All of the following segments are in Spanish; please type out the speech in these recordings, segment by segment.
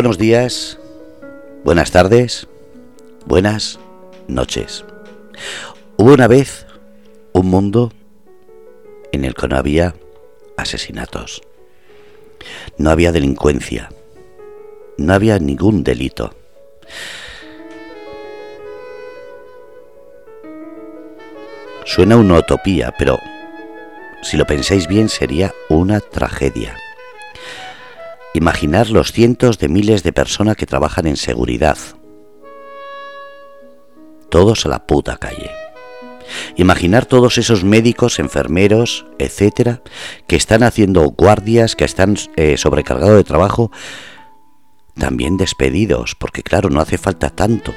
buenos días, buenas tardes, buenas noches. Hubo una vez un mundo en el que no había asesinatos, no había delincuencia, no había ningún delito. Suena una utopía, pero si lo pensáis bien sería una tragedia. Imaginar los cientos de miles de personas que trabajan en seguridad. Todos a la puta calle. Imaginar todos esos médicos, enfermeros, etcétera, que están haciendo guardias, que están eh, sobrecargados de trabajo, también despedidos, porque claro, no hace falta tanto.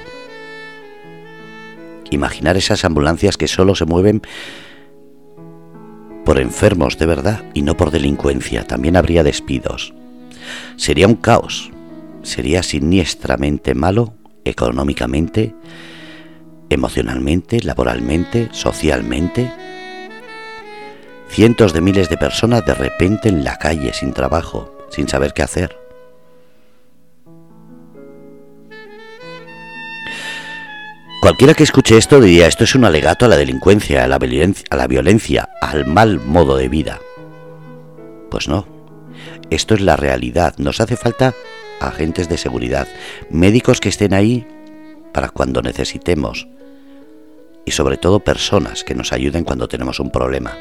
Imaginar esas ambulancias que solo se mueven por enfermos de verdad y no por delincuencia. También habría despidos. Sería un caos. Sería siniestramente malo económicamente, emocionalmente, laboralmente, socialmente. Cientos de miles de personas de repente en la calle sin trabajo, sin saber qué hacer. Cualquiera que escuche esto diría esto es un alegato a la delincuencia, a la violencia, al mal modo de vida. Pues no, esto es la realidad. Nos hace falta agentes de seguridad, médicos que estén ahí para cuando necesitemos y sobre todo personas que nos ayuden cuando tenemos un problema.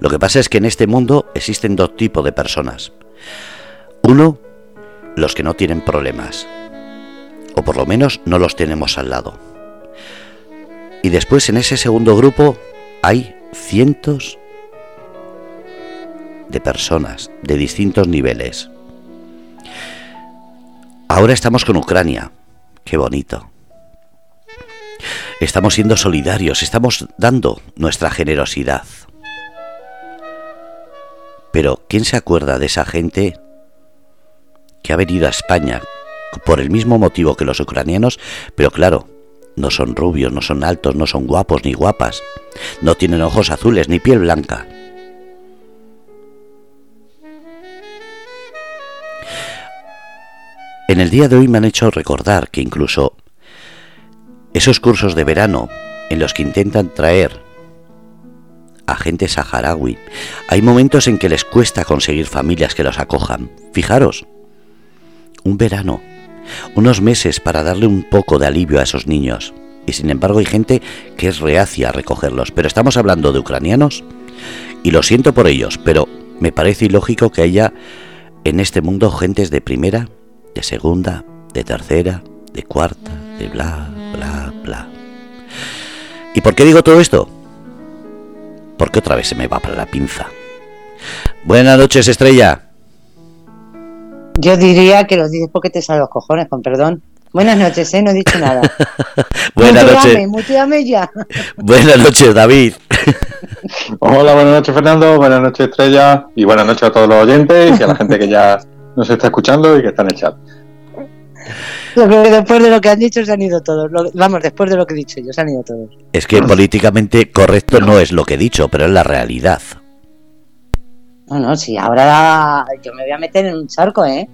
Lo que pasa es que en este mundo existen dos tipos de personas. Uno, los que no tienen problemas, o por lo menos no los tenemos al lado. Y después en ese segundo grupo hay cientos de personas de distintos niveles. Ahora estamos con Ucrania. Qué bonito. Estamos siendo solidarios, estamos dando nuestra generosidad. Pero ¿quién se acuerda de esa gente que ha venido a España por el mismo motivo que los ucranianos? Pero claro, no son rubios, no son altos, no son guapos ni guapas, no tienen ojos azules ni piel blanca. En el día de hoy me han hecho recordar que incluso esos cursos de verano en los que intentan traer a gente saharaui, hay momentos en que les cuesta conseguir familias que los acojan. Fijaros, un verano, unos meses para darle un poco de alivio a esos niños. Y sin embargo hay gente que es reacia a recogerlos. Pero estamos hablando de ucranianos y lo siento por ellos, pero me parece ilógico que haya en este mundo gentes de primera de segunda, de tercera, de cuarta, de bla, bla, bla. ¿Y por qué digo todo esto? Porque otra vez se me va para la pinza. Buenas noches, estrella. Yo diría que lo dices porque te salen los cojones, con perdón. Buenas noches, ¿eh? No he dicho nada. buenas noches. Muteame ya. buenas noches, David. Hola, buenas noches, Fernando. Buenas noches, Estrella. Y buenas noches a todos los oyentes y a la gente que ya nos está escuchando y que está en el chat. después de lo que han dicho se han ido todos. Vamos, después de lo que he dicho yo, se han ido todos. Es que políticamente correcto no es lo que he dicho, pero es la realidad. No, no, sí, ahora yo me voy a meter en un charco, ¿eh?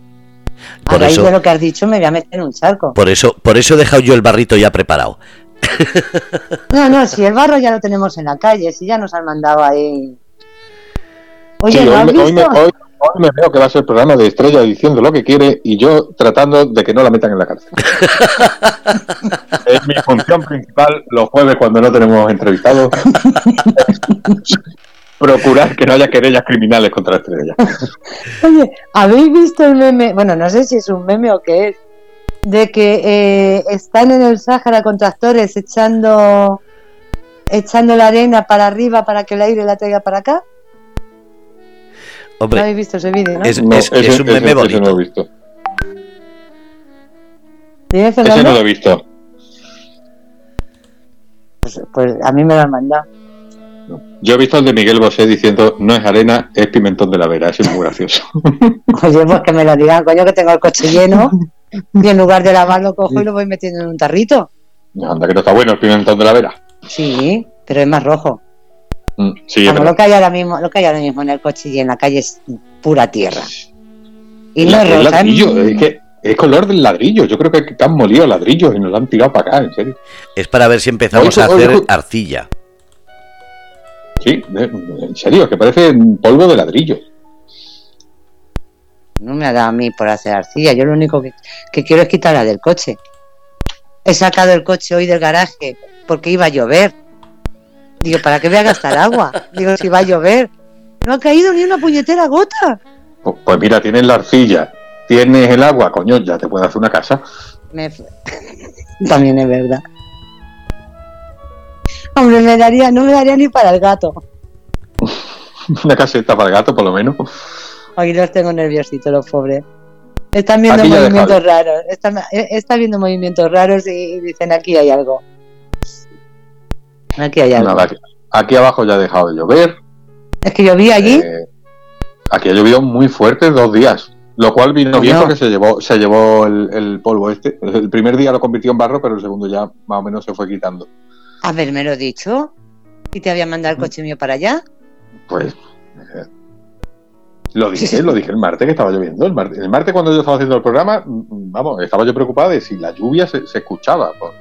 A por raíz de lo que has dicho me voy a meter en un charco. Por eso, por eso he dejado yo el barrito ya preparado. No, no, si el barro ya lo tenemos en la calle, si ya nos han mandado ahí. Oye, ¿lo has visto? Hoy me veo que va a ser el programa de Estrella diciendo lo que quiere y yo tratando de que no la metan en la cárcel. es mi función principal los jueves cuando no tenemos entrevistados. procurar que no haya querellas criminales contra Estrella. Oye, ¿habéis visto el meme? Bueno, no sé si es un meme o qué es. De que eh, están en el Sáhara con tractores echando, echando la arena para arriba para que el aire la traiga para acá. Hombre, ¿No habéis visto ese vídeo, no? Es, es, es un meme bonito. no lo he visto. ese no lo he visto. Pues, pues, a mí me lo han mandado. Yo he visto el de Miguel Bosé diciendo no es arena, es pimentón de la vera. Eso es muy gracioso. Oye, pues que me lo digan, coño, que tengo el coche lleno y en lugar de lavarlo cojo y lo voy metiendo en un tarrito. Anda, que no está bueno el pimentón de la vera. Sí, pero es más rojo. Sí, Vamos, lo que hay ahora mismo, lo que hay ahora mismo en el coche y en la calle es pura tierra. Y no es rosa. Es que es color del ladrillo. Yo creo que han molido ladrillos y nos han tirado para acá, en serio. Es para ver si empezamos a hacer arcilla. Sí, en serio, es que parece polvo de ladrillo. No me ha dado a mí por hacer arcilla. Yo lo único que, que quiero es quitarla del coche. He sacado el coche hoy del garaje porque iba a llover. Digo, ¿para qué voy a gastar agua? Digo, si va a llover. No ha caído ni una puñetera gota. Pues, pues mira, tienes la arcilla, tienes el agua, coño, ya te puedes hacer una casa. También es verdad. Hombre, me daría, no me daría ni para el gato. una caseta para el gato, por lo menos. Aquí los tengo nerviositos, los pobres. Están viendo movimientos raros. Están, eh, viendo movimientos raros y dicen aquí hay algo. Aquí hay algo. aquí, abajo ya ha dejado de llover. Es que llovía allí. Eh, aquí ha llovido muy fuerte dos días. Lo cual vino bien porque se llevó, se llevó el, polvo este. El primer día lo convirtió en barro, pero el segundo ya más o menos se fue quitando. Haberme lo dicho. ¿Y te había mandado el coche mío para allá? Pues. Eh, lo dije, lo dije el martes que estaba lloviendo. El martes, cuando yo estaba haciendo el programa, mm, mm, vamos, estaba yo preocupado de si la lluvia se, escuchaba. Pues.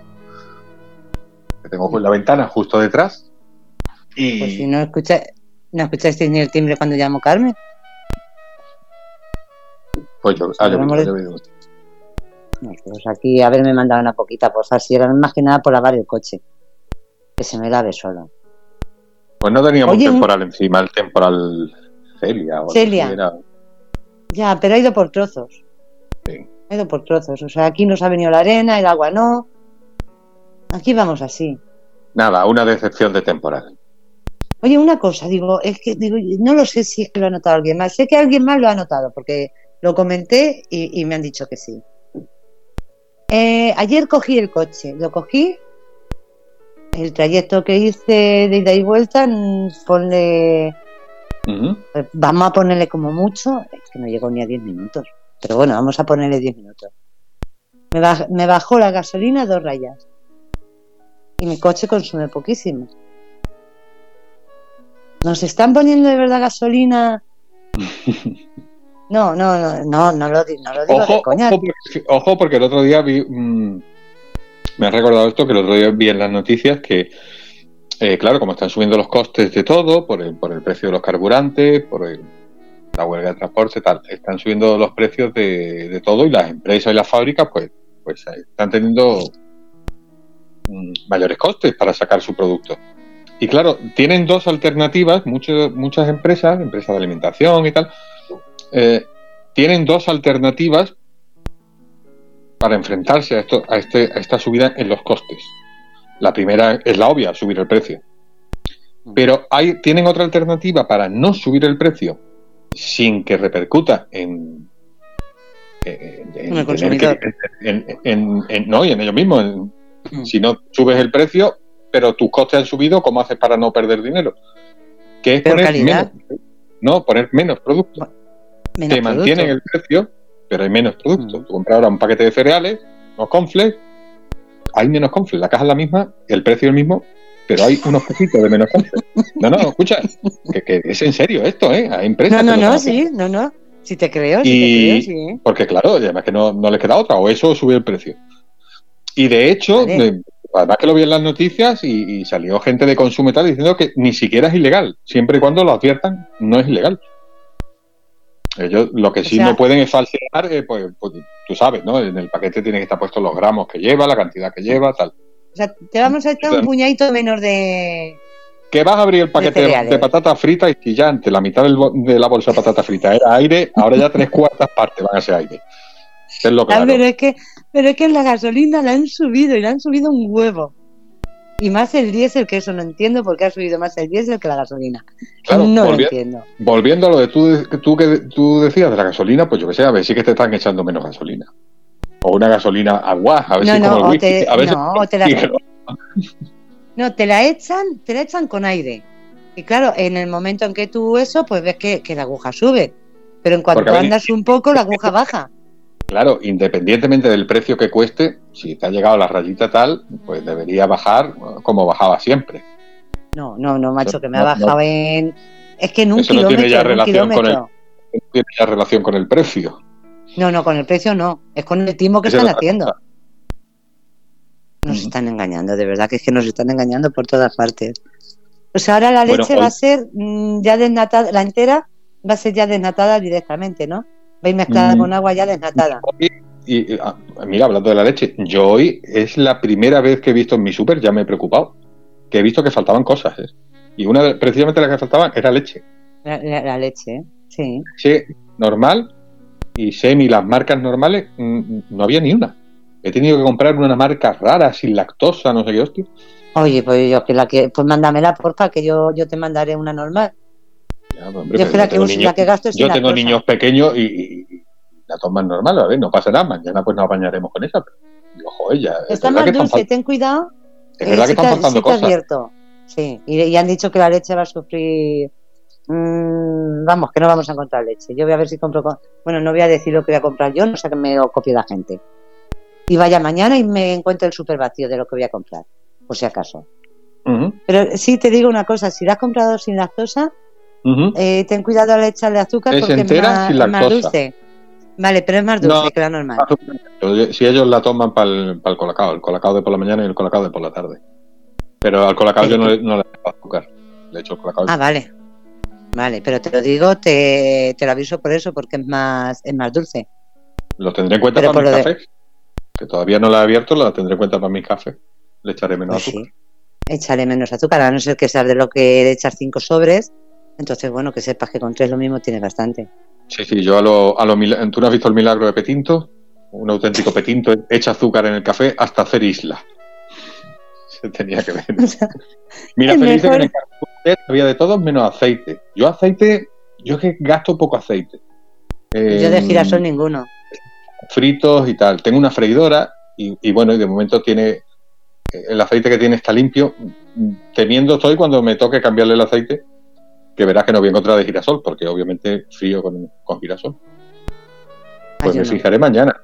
Tengo pues la ventana justo detrás. Y... Pues si no escucha, no escuchaste ni el timbre cuando llamó Carmen. Pues yo, ah, yo, pues aquí haberme mandado una poquita por si era más que nada por lavar el coche. Que se me lave solo. Pues no teníamos temporal encima, el temporal Celia. O Celia. Ya, pero ha ido por trozos. Sí. Ha ido por trozos. O sea, aquí nos ha venido la arena, el agua no. Aquí vamos así. Nada, una decepción de temporal. Oye, una cosa, digo, es que digo, no lo sé si es que lo ha notado alguien más. Sé que alguien más lo ha notado, porque lo comenté y, me han dicho que sí. Eh, ayer cogí el coche, lo cogí. El trayecto que hice de ida y vuelta, ponle pues vamos a ponerle como mucho, es que no llegó ni a 10 minutos, pero bueno, vamos a ponerle 10 minutos. Me, bajó la gasolina dos rayas y mi coche consume poquísimo. ¿Nos están poniendo de verdad gasolina? No, no, no, no, no lo, no lo digo ojo, coña. Ojo porque, el otro día vi, mm, me ha recordado esto, que el otro día vi en las noticias que eh, claro, como están subiendo los costes de todo, por el, por el precio de los carburantes, por la huelga de transporte, tal, están subiendo los precios de, todo y las empresas y las fábricas, pues, pues están teniendo mayores costes para sacar su producto. Y claro, tienen dos alternativas, muchas empresas, empresas de alimentación y tal, eh, tienen dos alternativas para enfrentarse a, esto, a, este, a esta subida en los costes. La primera es la obvia, subir el precio. Mm. Pero hay, tienen otra alternativa para no subir el precio sin que repercuta en, en, no, y en ellos mismos. Mm. Si no subes el precio, pero tus costes han subido, ¿cómo haces para no perder dinero? Que es poner menos, no, poner menos productos. Te mantienen el precio, pero hay menos productos. Mm. Tú compras ahora un paquete de cereales, unos confles, hay menos conflicto, la caja es la misma, el precio es el mismo, pero hay unos pesitos de menos conflicto. No, no, escucha, que, es en serio esto, ¿eh? Hay empresas. No, no, no, sí, no, no. Si te creo, si te creo, sí. Porque claro, además que no, no les queda otra, o eso o subir el precio. Y de hecho, además que lo vi en las noticias y, salió gente de consumo tal diciendo que ni siquiera es ilegal, siempre y cuando lo adviertan, no es ilegal. Ellos lo que sí no pueden es falsear, eh, pues, pues, tú sabes, ¿no? En el paquete tienen que estar puestos los gramos que lleva, la cantidad que lleva, tal. O sea, te vamos a echar un puñadito menos de... Que vas a abrir el paquete de, patatas fritas y ya ante la mitad de la bolsa de patatas fritas era aire, ahora ya tres cuartas partes van a ser aire. Es lo claro. pero, es que, pero es que la gasolina la han subido y la han subido un huevo. Y más el diésel, que eso no entiendo por qué ha subido más el diésel que la gasolina. no lo entiendo. Volviendo a lo de tú, tú que tú decías de la gasolina, pues yo que sé, a ver si que te están echando menos gasolina. O una gasolina agua, a ver si no, como el te, a ver no, te la, no, te la echan, te la echan con aire. Y claro, en el momento en que tú eso, pues ves que, que la aguja sube. Pero en cuanto andas un poco, la aguja baja. Claro, independientemente del precio que cueste, si te ha llegado a la rayita tal, pues debería bajar como bajaba siempre. No, no, no, macho, que me ha bajado en. Es que en un eso kilómetro. No tiene ya relación con el, tiene ya relación con el precio. No, no, con el precio no. Es con el timo que están haciendo. Nos están engañando, de verdad que es que nos están engañando por todas partes. O sea, ahora la leche va a ser mm, ya desnatada, la entera va a ser ya desnatada directamente, ¿no? Ir mezclada mm. con agua ya desnatada. Y, ah, mira, hablando de la leche, yo hoy es la primera vez que he visto en mi súper, ya me he preocupado, que he visto que faltaban cosas. ¿eh? Y una de, precisamente la que faltaban era leche. La, leche, sí. Sí, normal y semi, las marcas normales, mm, no había ni una. He tenido que comprar una marca rara, sin lactosa, no sé qué hostia. Oye, pues yo que la que, pues mándamela porfa, que yo, yo te mandaré una normal. Yo es la que, la que gasto Yo tengo niños pequeños y, la toman normal, a ver, no pasa nada, mañana pues nos apañaremos con esa, pero ojo, ella. Está más dulce, ten cuidado. Es verdad que están faltando cosas. Sí, y, han dicho que la leche va a sufrir. Mm, vamos, que no vamos a encontrar leche. Yo voy a ver si compro. Bueno, no voy a decir lo que voy a comprar yo, no sé que me lo copie la gente. Y vaya mañana y me encuentro el super vacío de lo que voy a comprar por si acaso. Pero sí te digo una cosa, si la has comprado sin lactosa, eh, ten cuidado al echarle azúcar porque es más, dulce. Vale, pero es más dulce que la normal. Si ellos la toman para el, colacao, el colacao de por la mañana y el colacao de por la tarde. Pero al colacao yo no, le echo azúcar. Le echo colacao. Ah, vale. Vale, pero te lo digo, te, te, lo aviso por eso, porque es más, es más dulce. Lo tendré en cuenta para mis cafés. Que todavía no la he abierto, la tendré en cuenta para mis cafés. Le echaré menos pues azúcar. Echaré menos azúcar, a no ser que seas de lo que de echar cinco sobres. Entonces, bueno, que sepas que con tres lo mismo tienes bastante. Sí, sí, yo a lo, a lo ¿Tú no has visto el milagro de Petinto? Un auténtico Petinto echa azúcar en el café hasta hacer isla. Se tenía que ver. Mira, feliz que en el había de todo menos aceite. Yo aceite, yo es que gasto poco aceite. yo de girasol ninguno. Fritos y tal. Tengo una freidora y, y bueno, y de momento tiene el aceite que tiene está limpio. Temiendo estoy cuando me toque cambiarle el aceite, que verás que no voy a encontrar de girasol, porque obviamente frío con, girasol. Pues me fijaré mañana.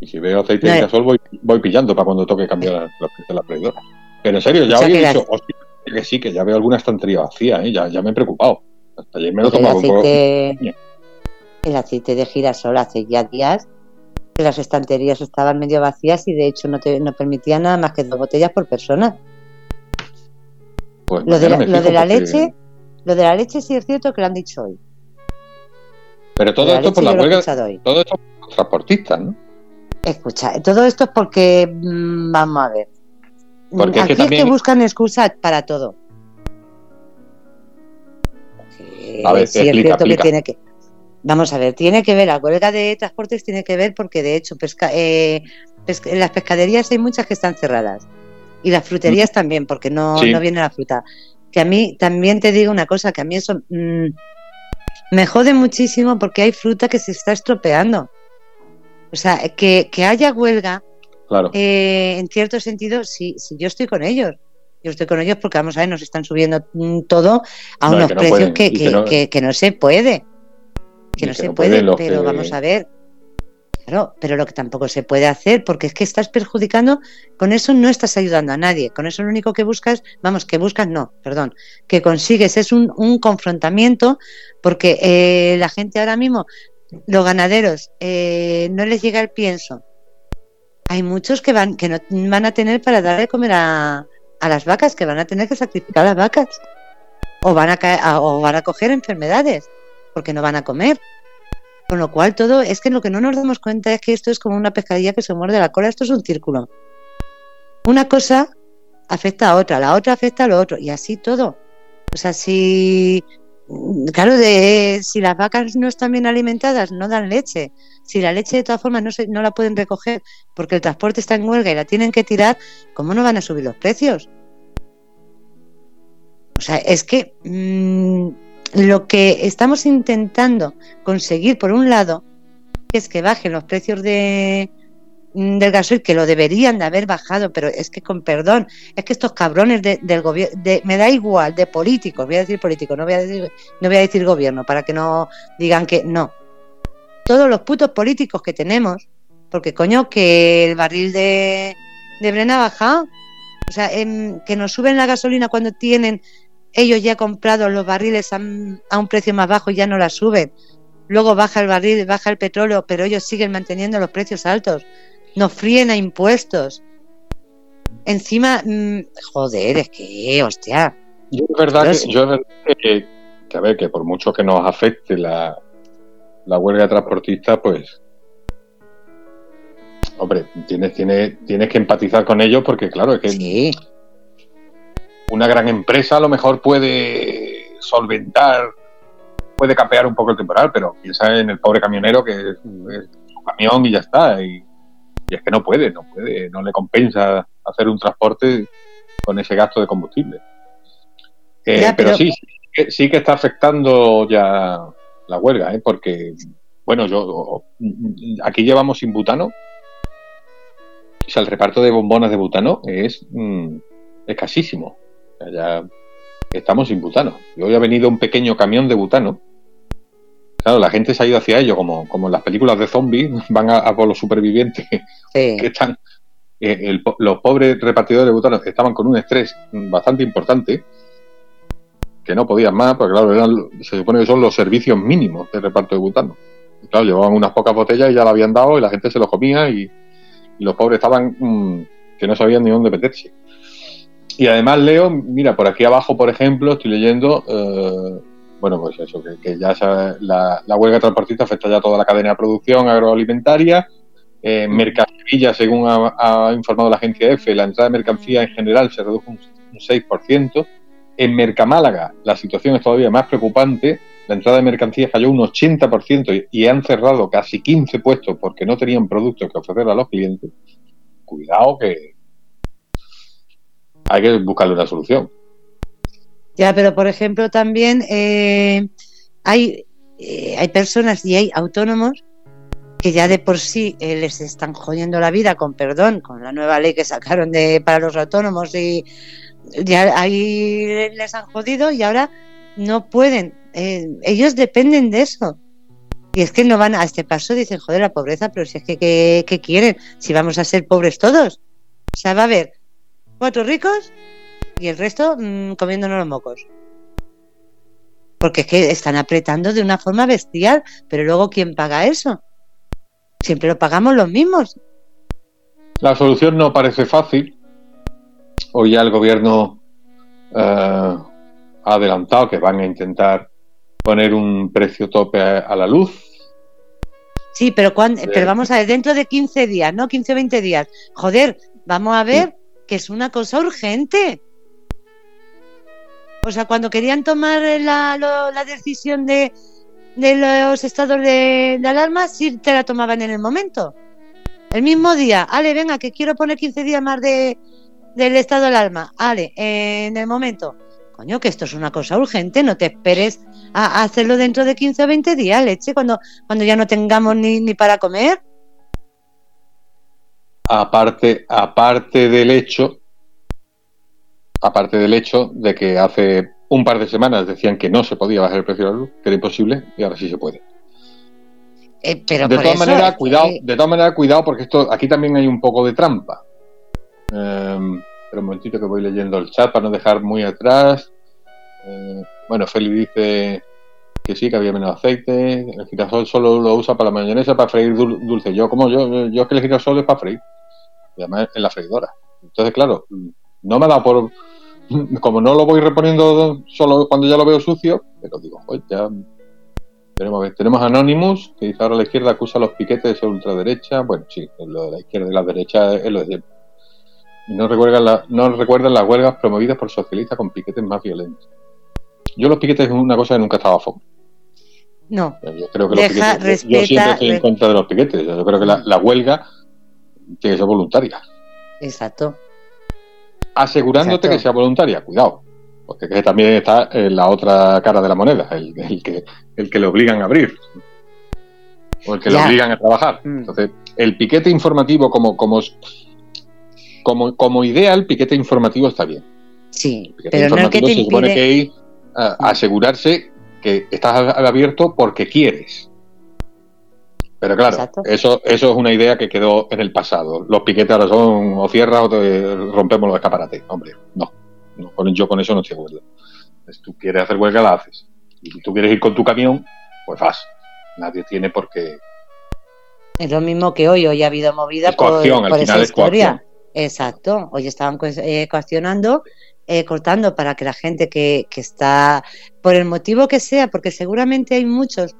Y si veo aceite de girasol, voy, voy pillando para cuando toque cambiar la, la, freidora. Pero en serio, ya hoy he dicho, hostia, que sí, que ya veo alguna estantería vacía, ¿eh? ya, ya me he preocupado. Hasta ayer me lo tomaba un poco. El aceite de girasol hace ya días las estanterías estaban medio vacías y de hecho no, te, no permitía nada más que dos botellas por persona. Pues lo de, la, leche, lo de la leche sí es cierto que lo han dicho hoy. Pero todo esto por la huelga, todo esto por los transportistas, ¿no? Escucha, todo esto es porque mm, vamos a ver. Porque Aquí es que, buscan excusas para todo. A ver, sí, es cierto que tiene que Vamos a ver, tiene que ver, la huelga de transportes tiene que ver porque de hecho pesca, eh, en las pescaderías hay muchas que están cerradas y las fruterías mm. también porque no, no viene la fruta. Que a mí también te digo una cosa, que a mí eso mm, me jode muchísimo porque hay fruta que se está estropeando. O sea, que, haya huelga, claro. Eh, en cierto sentido, sí, sí, yo estoy con ellos. Yo estoy con ellos porque, vamos a ver, nos están subiendo mm, todo a unos precios que, que, no se puede que no se puede, pero vamos a ver. Claro, pero lo que tampoco se puede hacer, porque es que estás perjudicando, con eso no estás ayudando a nadie, con eso lo único que buscas, vamos, que buscas, no, perdón, que consigues es un, confrontamiento, porque eh, la gente ahora mismo, los ganaderos, eh, no les llega el pienso. Hay muchos que van, que no van a tener para darle de comer a, a las vacas, que van a tener que sacrificar a las vacas, o van a, o van a coger enfermedades porque no van a comer. Con lo cual todo es que lo que no nos damos cuenta es que esto es como una pescadilla que se muerde la cola, esto es un círculo. Una cosa afecta a otra, la otra afecta a lo otro y así todo. O sea, si claro, de si las vacas no están bien alimentadas, no dan leche. Si la leche de todas formas no, se, no la pueden recoger porque el transporte está en huelga y la tienen que tirar, ¿cómo no van a subir los precios? O sea, es que mm, lo que estamos intentando conseguir, por un lado, es que bajen los precios de, mm, del gasoil, que lo deberían de haber bajado, pero es que con perdón, es que estos cabrones del gobierno, me da igual, de políticos, voy a decir políticos, no voy a decir, no voy a decir gobierno, para que no digan que no. Todos los putos políticos que tenemos, porque coño, que el barril de, de Brena ha bajado, o sea, que nos suben la gasolina cuando tienen ellos ya han comprado los barriles a, un precio más bajo y ya no la suben. luego baja el barril, baja el petróleo, pero ellos siguen manteniendo los precios altos, nos fríen a impuestos. Encima, mm, joder, es que, hostia. Yo es verdad, que, yo es verdad que, que, a ver, que por mucho que nos afecte la, la huelga de transportistas, pues hombre, tienes, tienes, tienes que empatizar con ellos porque, claro, es que una gran empresa a lo mejor puede solventar, puede capear un poco el temporal, pero piensa en el pobre camionero que es, su camión y ya está. Y, es que no puede, no puede, no le compensa hacer un transporte con ese gasto de combustible. Eh, pero... sí, sí que está afectando ya la huelga, ¿eh? porque, bueno, yo aquí llevamos sin butano o sea, el reparto de bombonas de butano es mm, escasísimo. Ya estamos sin butano. Y hoy ha venido un pequeño camión de butano. Claro, la gente se ha ido hacia ello, como, como en las películas de zombies, van a, por los supervivientes que están. Eh, los pobres repartidores de butano estaban con un estrés bastante importante, que no podían más, porque claro, se supone que son los servicios mínimos de reparto de butano. claro, llevaban unas pocas botellas y ya la habían dado y la gente se los comía y, y los pobres estaban mm, que no sabían ni dónde meterse. Y además leo, mira, por aquí abajo, por ejemplo, estoy leyendo, eh, bueno, pues eso, que, ya la, huelga transportista afecta ya toda la cadena de producción agroalimentaria. En mercancía, según ha, informado la agencia EFE, la entrada de mercancía en general se redujo un, un 6%. En Mercamálaga la situación es todavía más preocupante. La entrada de mercancías cayó un 80% y, han cerrado casi 15 puestos porque no tenían productos que ofrecer a los clientes. Cuidado que hay que buscarle una solución. Ya, pero por ejemplo también eh, hay, eh, hay personas y hay autónomos que ya de por sí eh, les están jodiendo la vida, con perdón, con la nueva ley que sacaron de para los autónomos y ya ahí les han jodido y ahora no pueden eh, ellos dependen de eso. Y es que no van a este paso, dicen, joder, la pobreza, pero si es que, ¿qué, quieren? Si vamos a ser pobres todos. O sea, va a haber cuatro ricos y el resto mm, comiéndonos los mocos. Porque es que están apretando de una forma bestial, pero luego ¿quién paga eso? Siempre lo pagamos los mismos. La solución no parece fácil. Hoy ya el gobierno eh, ha adelantado que van a intentar poner un precio tope a, la luz. Sí, pero, cuando, pero vamos a ver, dentro de 15 días, ¿no? 15 o 20 días. Joder, vamos a ver que es una cosa urgente. O sea, cuando querían tomar la, la decisión de, de, los estados de, alarma, sí te la tomaban en el momento. El mismo día, ale, venga, que quiero poner 15 días más de, del estado de alarma. Ale, en el momento coño, que esto es una cosa urgente, no te esperes a, hacerlo dentro de 15 o 20 días, leche, cuando, cuando ya no tengamos ni, ni para comer. Aparte, aparte del hecho, aparte del hecho de que hace un par de semanas decían que no se podía bajar el precio de la luz, que era imposible, y ahora sí se puede. Eh, pero de todas maneras, cuidado, de todas maneras, cuidado, porque esto aquí también hay un poco de trampa. Eh, pero un momentito que voy leyendo el chat para no dejar muy atrás. Eh, bueno, Feli dice que sí, que había menos aceite. El girasol solo lo usa para la mayonesa, para freír dulce. Yo, como yo, yo es que el girasol es para freír. Y además en la freidora. Entonces, claro, no me da por. Como no lo voy reponiendo solo cuando ya lo veo sucio, pero digo, pues ya. Tenemos, tenemos Anonymous, que dice ahora la izquierda acusa los piquetes de ultraderecha. Bueno, sí, lo de la izquierda y la derecha es lo de siempre no recuerdan, la, no recuerdan las huelgas promovidas por socialistas con piquetes más violentos. Yo los piquetes es una cosa que nunca estaba a favor. No. Yo creo que los piquetes, yo siempre estoy en contra de los piquetes. Yo creo que la, huelga tiene que ser voluntaria. Exacto. Asegurándote que sea voluntaria, cuidado. Porque también está en la otra cara de la moneda, el, que, el que le obligan a abrir. O el que le obligan a trabajar. Mm. Entonces, el piquete informativo como, como como, como idea, el piquete informativo está bien. Sí, pero no que te se supone que hay asegurarse que estás abierto porque quieres. Pero claro, eso, eso es una idea que quedó en el pasado. Los piquetes ahora son o cierras o te rompemos los escaparates. Hombre, no. yo con eso no estoy de acuerdo. Si tú quieres hacer huelga, la haces. Y si tú quieres ir con tu camión, pues vas. nadie tiene por qué. Es lo mismo que hoy, hoy ha habido movida Es coacción, por, al por final esa es historia. Exacto, hoy estaban co- eh, coaccionando, eh, cortando para que la gente que, que está, por el motivo que sea, porque seguramente hay muchos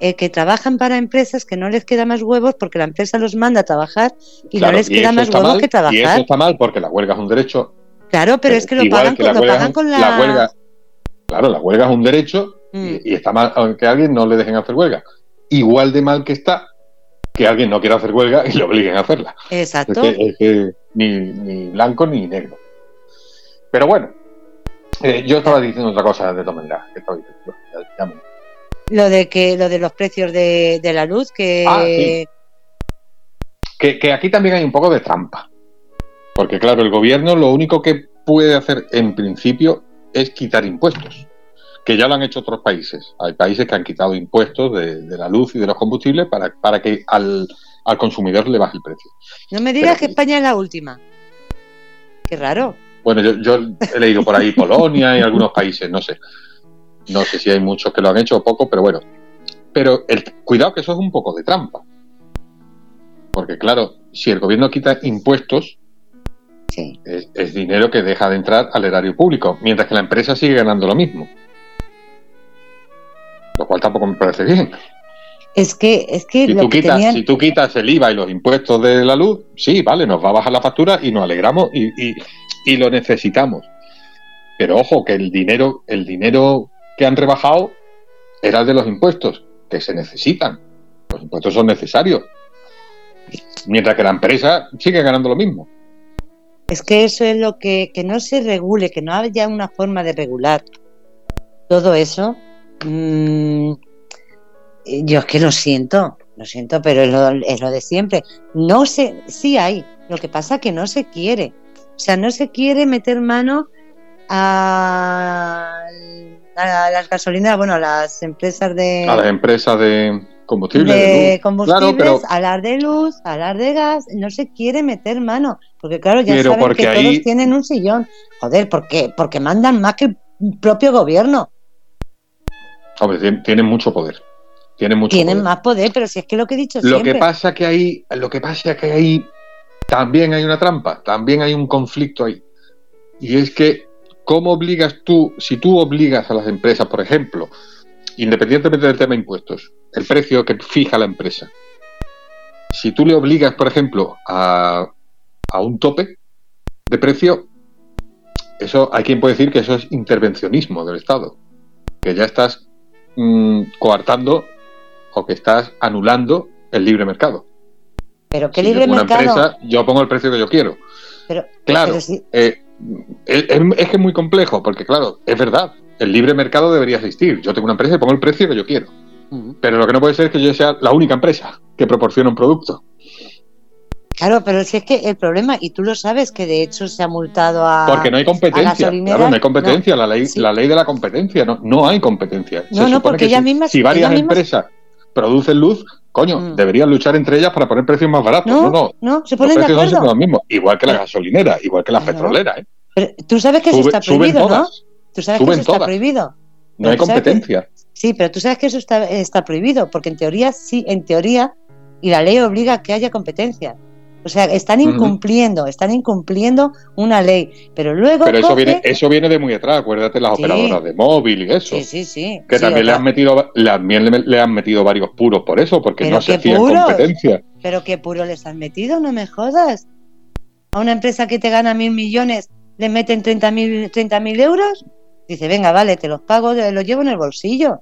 eh, que trabajan para empresas que no les queda más huevos porque la empresa los manda a trabajar y Claro, no les y queda más huevos mal, que Y eso trabajar. está mal porque la huelga es un derecho. Claro, pero es que lo pagan, que con, la lo huelga, pagan es con un- la... la huelga. Claro, la huelga es un derecho Mm. y, y está mal aunque a alguien no le dejen hacer huelga. Igual de mal que está que alguien no quiera hacer huelga y le obliguen a hacerla. Es Exacto. que, es que ni, ni blanco ni negro. Pero bueno, eh, yo estaba diciendo otra cosa de todas maneras. Lo de que lo de los precios de, de la luz, que Ah, sí. que, que aquí también hay un poco de trampa. Porque claro, el gobierno lo único que puede hacer en principio es quitar impuestos. Que ya lo han hecho otros países. Hay países que han quitado impuestos de, de la luz y de los combustibles para, para que al, al consumidor le baje el precio. no me digas pero- que España es la última. Qué raro. Bueno, yo, yo he leído por ahí Polonia y algunos países, no sé. No sé si hay muchos que lo han hecho o poco, pero bueno. Pero el, cuidado que eso es un poco de trampa. Porque claro, si el gobierno quita impuestos, Sí. es, es dinero que deja de entrar al erario público, mientras que la empresa sigue ganando lo mismo. Lo cual tampoco me parece bien. Es que, es que Si lo tú, que quitas, tenían... si tú quitas el IVA y los impuestos de la luz, sí, vale, nos va a bajar la factura y nos alegramos y, y- y lo necesitamos. Pero ojo, que el dinero, el dinero que han rebajado era el de los impuestos, que se necesitan. Los impuestos son necesarios. Mientras que la empresa sigue ganando lo mismo. Es que eso es lo que, que no se regule, que no haya una forma de regular todo eso. mm, yo es que lo siento, lo siento, pero es lo, es lo de siempre. No se, sí hay, lo que pasa que no se quiere. O sea, no se quiere meter mano a, a las gasolineras, bueno, a las empresas de, A las empresas de combustible, de de luz. combustibles, Claro, pero- hablar de luz, hablar de gas, no se quiere meter mano, porque claro, ya Pero saben que ahí- todos tienen un sillón. Joder, ¿por qué? Porque mandan más que el propio gobierno. Hombre, tien- tienen mucho poder. Tienen mucho Tienen poder. más poder, pero si es que lo que he dicho Lo siempre. que pasa que ahí, lo que pasa que ahí también hay una trampa, también hay un conflicto ahí. Y es que, ¿cómo obligas tú, si tú obligas a las empresas, por ejemplo, independientemente del tema impuestos, el precio que fija la empresa, si tú le obligas, por ejemplo, a, a un tope de precio, eso hay quien puede decir que eso es intervencionismo del Estado, que ya estás mm, coartando o que estás anulando el libre mercado. Pero qué Si libre yo mercado. empresa, yo pongo el precio que yo quiero. pero, Claro, pero eh, es, es que es muy complejo, porque claro, es verdad, el libre mercado debería existir. Yo tengo una empresa y pongo el precio que yo quiero. Pero lo que no puede ser es que yo sea la única empresa que proporciona un producto. claro, pero si es que el problema, y tú lo sabes, que de hecho se ha multado a. Porque no hay competencia. Claro, no hay competencia. la, ley, sí. la ley de la competencia. No, no hay competencia. Se No, no, porque que ellas si, mismas- si varias mismas- empresas producen luz, coño, Mm. deberían luchar entre ellas para poner precios más baratos. No, No, no. no, se Los ponen de precios son los mismos. Igual que la Pero- gasolinera, igual que la No. petrolera. ¿eh? Pero tú sabes que eso Sube- está prohibido, ¿no? Tú sabes que eso está prohibido. No hay que- competencia. Sí, pero tú sabes que eso está, está prohibido, porque en teoría sí, en teoría, y la ley obliga a que haya competencia. O sea, están incumpliendo, están incumpliendo una ley, pero luego Pero eso coge- viene, eso viene de muy atrás. Acuérdate las Sí. operadoras de móvil y eso. Sí, sí, sí. Que sí, también le han metido, también le, le han metido varios puros por eso, porque no se qué hacía puros. competencia. Pero qué puro les han metido, no me jodas. A una empresa que te gana mil millones le meten 30.000 30.000 euros. Dice, venga, vale, te los pago, los llevo en el bolsillo.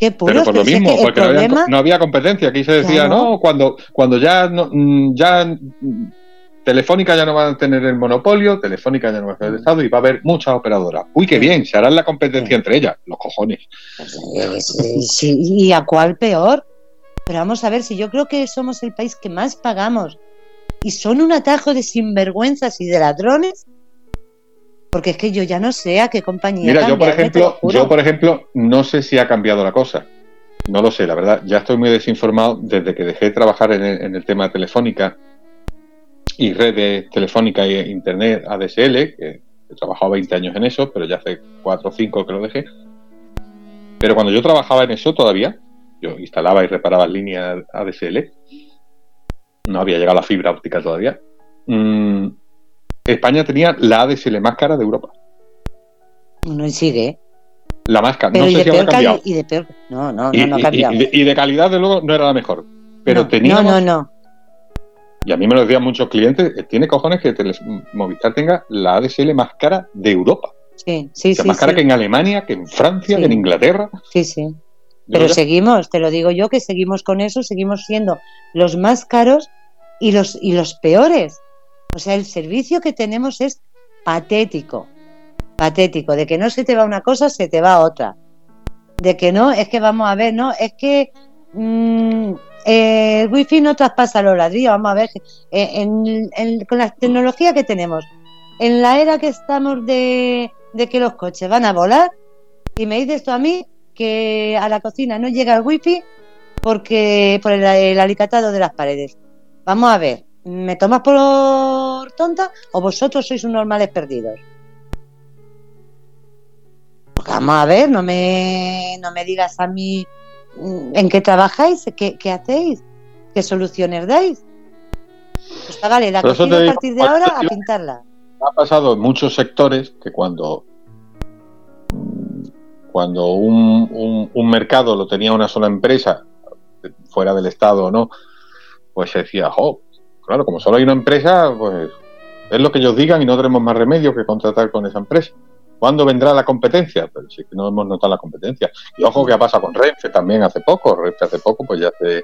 Qué puros, Pero por lo mismo, porque no, había, problema- no había competencia. Aquí se decía, Claro. no, cuando, cuando ya, no, mm, ya Telefónica ya no va a tener el monopolio, Telefónica ya no va a ser el Estado y va a haber muchas operadoras. Uy, qué bien, se harán la competencia entre ellas. Los cojones. Eh, sí, sí, ¿Y a cuál peor? Pero vamos a ver, si yo creo que somos el país que más pagamos y son un atajo de sinvergüenzas y de ladrones, porque es que yo ya no sé a qué compañía. Mira, yo por lo ejemplo, yo por ejemplo, no sé si ha cambiado la cosa. No lo sé, la verdad. Ya estoy muy desinformado desde que dejé de trabajar en el, en el tema telefónica y redes telefónica e internet ADSL, que he trabajado 20 años en eso, pero ya hace 4 o 5 que lo dejé. Pero cuando yo trabajaba en eso todavía, yo instalaba y reparaba líneas ADSL. No había llegado la fibra óptica todavía. Mm, España tenía la ADSL más cara de Europa. No sigue. La más cara. Pero no sé de si habrá cambiado. y de peor. No, no, Y, no, no ha cambiado. y de, y de calidad, de luego, no era la mejor. Pero no, teníamos, no, no, no. y a mí me lo decían muchos clientes, eh, tiene cojones que Teles- Movistar tenga la ADSL más cara de Europa. Sí, sí, O sea, sí. más cara que en Alemania, que en Francia, Sí. que en Inglaterra. Sí, sí. Pero ya, seguimos, te lo digo yo, que seguimos con eso, seguimos siendo los más caros y los, y los peores. O sea, el servicio que tenemos es patético, patético, de que no se te va una cosa, se te va otra. De que no, es que vamos a ver, no, es que mm, eh, el wifi no traspasa los ladrillos, vamos a ver, eh, con la tecnología que tenemos, en la era que estamos de, que los coches van a volar, y me dices tú a mí que a la cocina no llega el wifi porque por el alicatado de las paredes. Vamos a ver, ¿me tomas por tonta o vosotros sois unos normales perdidos? Porque Vamos a ver, no me, no me digas a mí mm, en qué trabajáis, qué, qué hacéis, qué soluciones dais. Pues ah, vale, la cocina a partir de ahora a pintarla. ha pasado en muchos sectores que cuando mm, cuando un, un- un mercado lo tenía una sola empresa, fuera del Estado o no, pues se decía, jo, claro, como solo hay una empresa, pues es lo que ellos digan y no tenemos más remedio que contratar con esa empresa. ¿Cuándo vendrá la competencia? Pero sí que no hemos notado la competencia. Y ojo que ha pasado con Renfe también hace poco. Renfe hace poco pues ya se,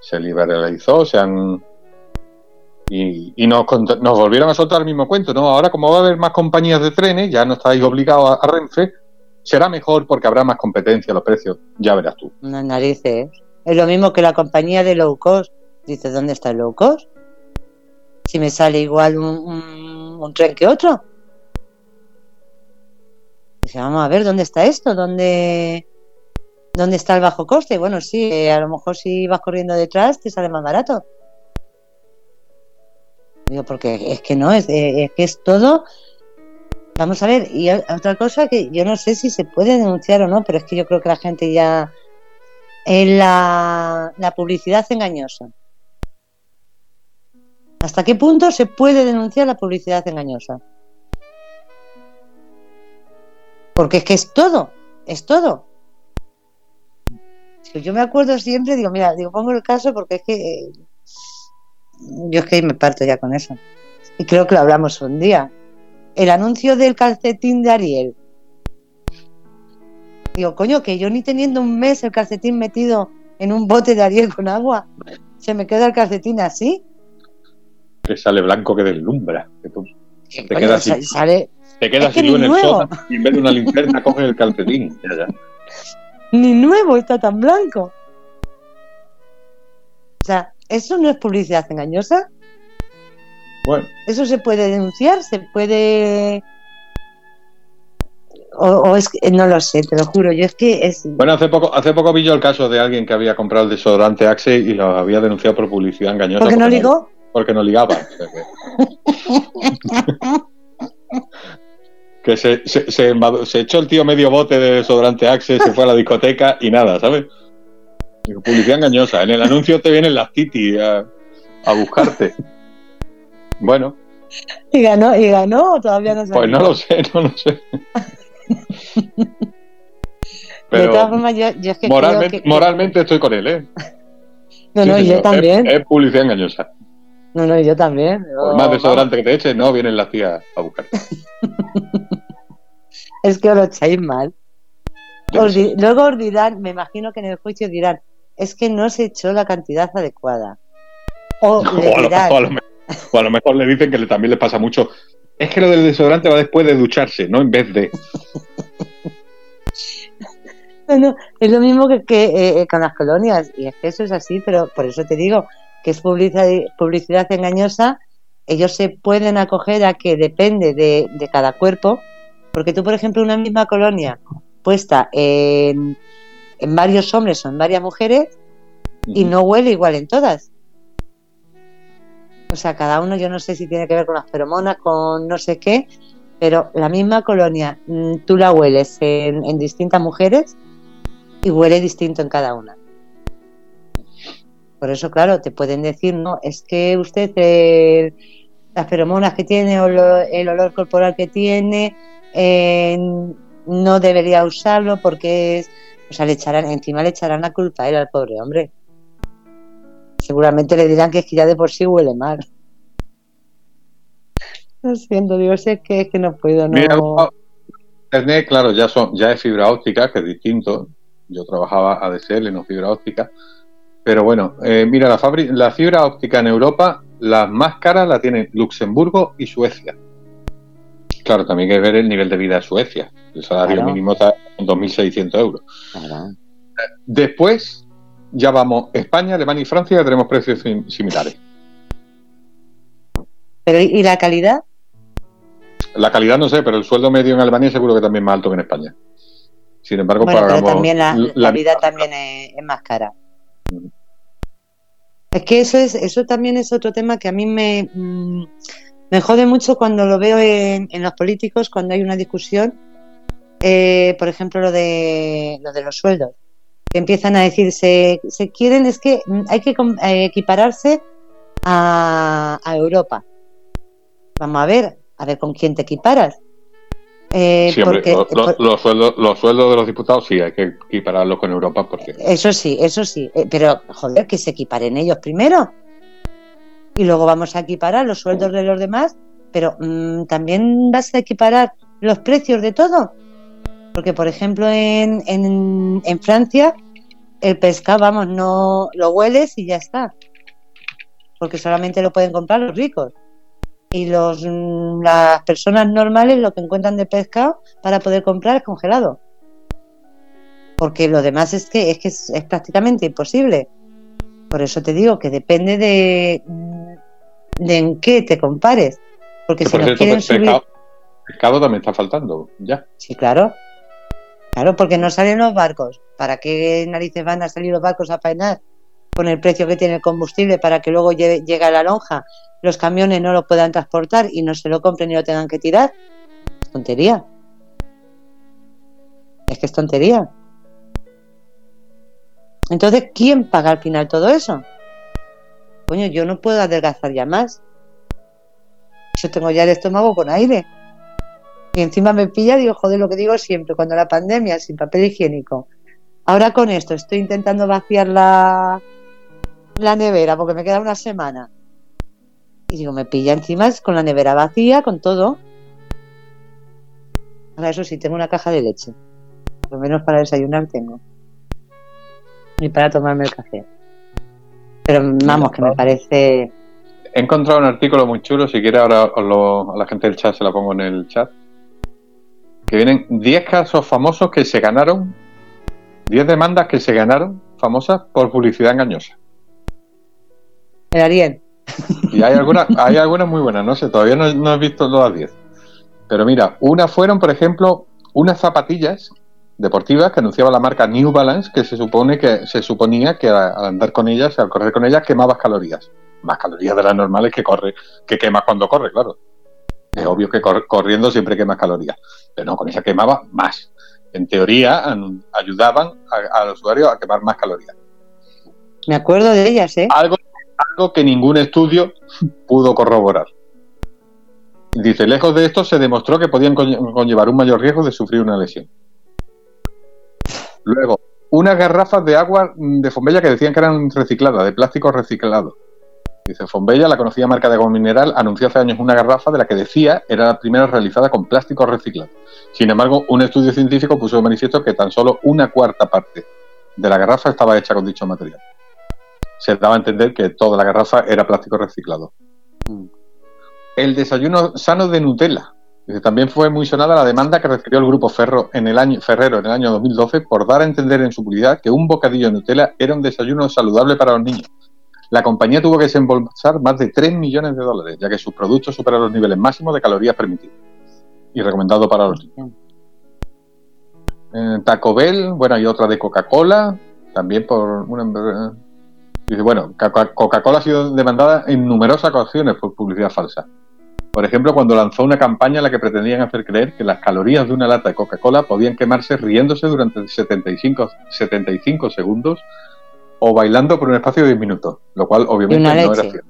se liberalizó, se han... Y, y nos, nos volvieron a soltar el mismo cuento, ¿no? Ahora como va a haber más compañías de trenes, ya no estáis obligados a, Renfe, será mejor porque habrá más competencia, los precios, ya verás tú. Unas narices. Es lo mismo que la compañía de low cost. Dice, ¿dónde está el low cost? Si me sale igual un, tren que otro. Dice, vamos a ver, ¿dónde está esto? ¿Dónde, dónde está el bajo coste? Bueno, sí, eh, a lo mejor si vas corriendo detrás te sale más barato. Digo, porque es que no, es, eh, que es todo Vamos a ver, y otra cosa que yo no sé si se puede denunciar o no, pero es que yo creo que la gente ya. Es la, la publicidad engañosa. ¿Hasta qué punto se puede denunciar la publicidad engañosa? Porque es que es todo, es todo. Yo me acuerdo siempre, digo, mira, digo, pongo el caso porque es que eh, yo es que me parto ya con eso. Y creo que lo hablamos un día el anuncio del calcetín de Ariel. Digo, coño, que yo ni teniendo un mes el calcetín metido en un bote de Ariel con agua, se me queda el calcetín así. Que sale blanco que deslumbra. Que tú- Que, Te quedas así. sale, te quedas que en el sótano y en vez de una linterna coges el calcetín. Ya, ya. ni nuevo, está tan blanco. O sea, ¿eso no es publicidad engañosa? Bueno, ¿Eso se puede denunciar? ¿Se puede...? O, o es que, no lo sé, te lo juro, yo es que es... bueno hace poco hace poco vi yo el caso de alguien que había comprado el desodorante Axe y lo había denunciado por publicidad engañosa. ¿Por qué no ligó? Porque no ligaba. O sea que- se, se, se, echó el tío medio bote de desodorante Axe, se fue a la discoteca y nada, ¿sabes? Publicidad engañosa. En el anuncio te vienen las titi a, a buscarte. Bueno, ¿Y ganó? ¿Y ganó o todavía no se pues no lo sé, no lo sé. de todas Pero formas, yo, yo es que moralmente, que... moralmente estoy con él, ¿eh? No, Sí, no, y yo también. Es, es publicidad engañosa. No, no, yo también. Por más desodorante que te eches, no vienen las tías a buscarte. Es que os lo echáis mal. Os di- luego os dirán, me imagino que en el juicio dirán, es que no se echó la cantidad adecuada. O le O a, lo, dirán, o a lo o a lo mejor le dicen que le- también les pasa mucho. Es que lo del desodorante va después de ducharse, no en vez de. No, no, es lo mismo que, que, eh, eh, con las colonias, y es que eso es así, pero por eso te digo que es publicidad, publicidad engañosa. Ellos se pueden acoger a que depende de, de cada cuerpo, porque tú, por ejemplo, una misma colonia puesta en, en varios hombres o en varias mujeres y no huele igual en todas. O sea, cada uno, yo no sé si tiene que ver con las feromonas, con no sé qué, pero la misma colonia, mm, tú la hueles en, en distintas mujeres y huele distinto en cada una. Por eso, claro, te pueden decir, no, es que usted las feromonas que tiene o el olor corporal que tiene eh, no debería usarlo porque es, o sea, le echarán, encima le echarán la culpa a él al pobre hombre. Seguramente le dirán que es que ya de por sí huele mal. Lo siento, digo, sé que es que no puedo, no. Internet, claro, ya son, ya es fibra óptica, que es distinto. Yo trabajaba ADSL, no fibra óptica. Pero bueno, eh, mira, la, la fibra óptica en Europa, las más caras la tienen Luxemburgo y Suecia. Claro, también hay que ver el nivel de vida de Suecia. El salario mínimo está en 2.600 euros. Después, ya vamos, España, Alemania y Francia ya tenemos precios similares. Pero, ¿y la calidad? La calidad no sé, pero el sueldo medio en Alemania seguro que también es más alto que en España. Sin embargo, bueno, pero también la, vida también es, más cara. Es que eso es, eso también es otro tema que a mí me, mm, me jode mucho cuando lo veo en, los políticos, cuando hay una discusión, eh, por ejemplo, lo de, lo de los sueldos. Que empiezan a decir, se, quieren, es que hay que eh, equipararse a, a Europa. Vamos a ver, a ver con quién te equiparas. Eh, porque, los, sueldos, los sueldos de los diputados sí hay que equipararlos con Europa porque eso sí eso sí. Eh, pero joder que se equiparen ellos primero. Y luego vamos a equiparar los sueldos de los demás pero mm, también vas a equiparar los precios de todo. Porque por ejemplo en, en, en Francia el pescado vamos no lo hueles y ya está. Porque solamente lo pueden comprar los ricos y los, mm, las personas normales lo que encuentran de pescado para poder comprar es congelado. Porque lo demás es que es, que es, prácticamente imposible. Por eso te digo que depende de, mm, de en qué te compares. Porque si nos quieren pescado, pescado también está faltando, ya. Sí, claro. Claro, porque no salen los barcos. ¿Para qué narices van a salir los barcos a painar con el precio que tiene el combustible para que luego llegue a la lonja los camiones no lo puedan transportar y no se lo compren y lo tengan que tirar. Tontería. Es que es tontería. Entonces, ¿quién paga al final todo eso? Coño, yo no puedo adelgazar ya más. Yo tengo ya el estómago con aire. Y encima me pilla, digo, joder, lo que digo siempre, cuando la pandemia, sin papel higiénico. Ahora con esto estoy intentando vaciar la, la nevera porque me queda una semana y digo, me pilla encima con la nevera vacía, con todo. Ahora, eso sí, tengo una caja de leche. Por lo menos para desayunar tengo. Y para tomarme el café. Pero vamos, que me parece. He encontrado un artículo muy chulo, si quiere ahora a la gente del chat se la pongo en el chat. Que vienen 10 casos famosos que se ganaron, 10 demandas que se ganaron famosas por publicidad engañosa. El Ariel. Y hay algunas, hay algunas muy buenas, no sé, todavía no, he visto todas 10. Pero mira, unas fueron, por ejemplo, unas zapatillas deportivas que anunciaba la marca New Balance, que se supone que se suponía que al andar con ellas, al correr con ellas, quemabas calorías. Más calorías de las normales que corre, que quemas cuando corre, claro. Es obvio que corriendo siempre quemas calorías. Pero no, con esa quemaba más. En teoría, ayudaban al usuario a quemar más calorías. Me acuerdo de ellas, ¿eh? Algo algo que ningún estudio pudo corroborar. Dice, lejos de esto se demostró que podían conllevar un mayor riesgo de sufrir una lesión. Luego, unas garrafas de agua de Fombella que decían que eran recicladas, de plástico reciclado. Dice, Fombella, la conocida marca de agua mineral, anunció hace años una garrafa de la que decía era la primera realizada con plástico reciclado. Sin embargo, un estudio científico puso de manifiesto que tan solo una cuarta parte de la garrafa estaba hecha con dicho material se daba a entender que toda la garrafa era plástico reciclado. Mm. El desayuno sano de Nutella. También fue muy sonada la demanda que recibió el grupo Ferro en el año, Ferrero en el año 2012 por dar a entender en su publicidad que un bocadillo de Nutella era un desayuno saludable para los niños. La compañía tuvo que desembolsar más de 3 millones de dólares, ya que sus productos superan los niveles máximos de calorías permitidos y recomendado para los niños. Eh, Taco Bell, bueno, hay otra de Coca-Cola, también por una Dice, bueno, Coca-Cola ha sido demandada en numerosas ocasiones por publicidad falsa. Por ejemplo, cuando lanzó una campaña en la que pretendían hacer creer que las calorías de una lata de Coca-Cola podían quemarse riéndose durante 75, 75 segundos o bailando por un espacio de 10 minutos, lo cual obviamente no era cierto.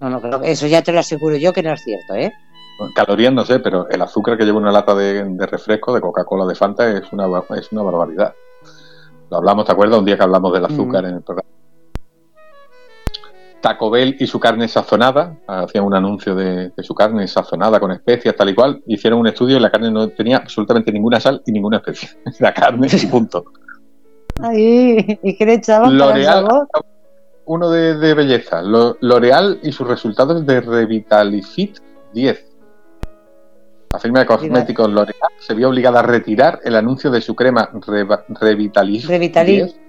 No, no, pero eso ya te lo aseguro yo que no es cierto, ¿eh? Calorías no sé, pero el azúcar que lleva una lata de, refresco, de Coca-Cola, de Fanta, es una, es una barbaridad. Lo hablamos, ¿te acuerdas? Un día que hablamos del azúcar mm. en el programa. Taco Bell y su carne sazonada, hacían un anuncio de, su carne sazonada con especias, tal y cual. Hicieron un estudio y la carne no tenía absolutamente ninguna sal y ninguna especia. La carne y punto. Ay, ¿y qué le echaban L'Oreal, uno de, belleza. L'Oreal y sus resultados de Revitalifit 10. La firma de cosméticos L'Oreal se vio obligada a retirar el anuncio de su crema Revitalis, 10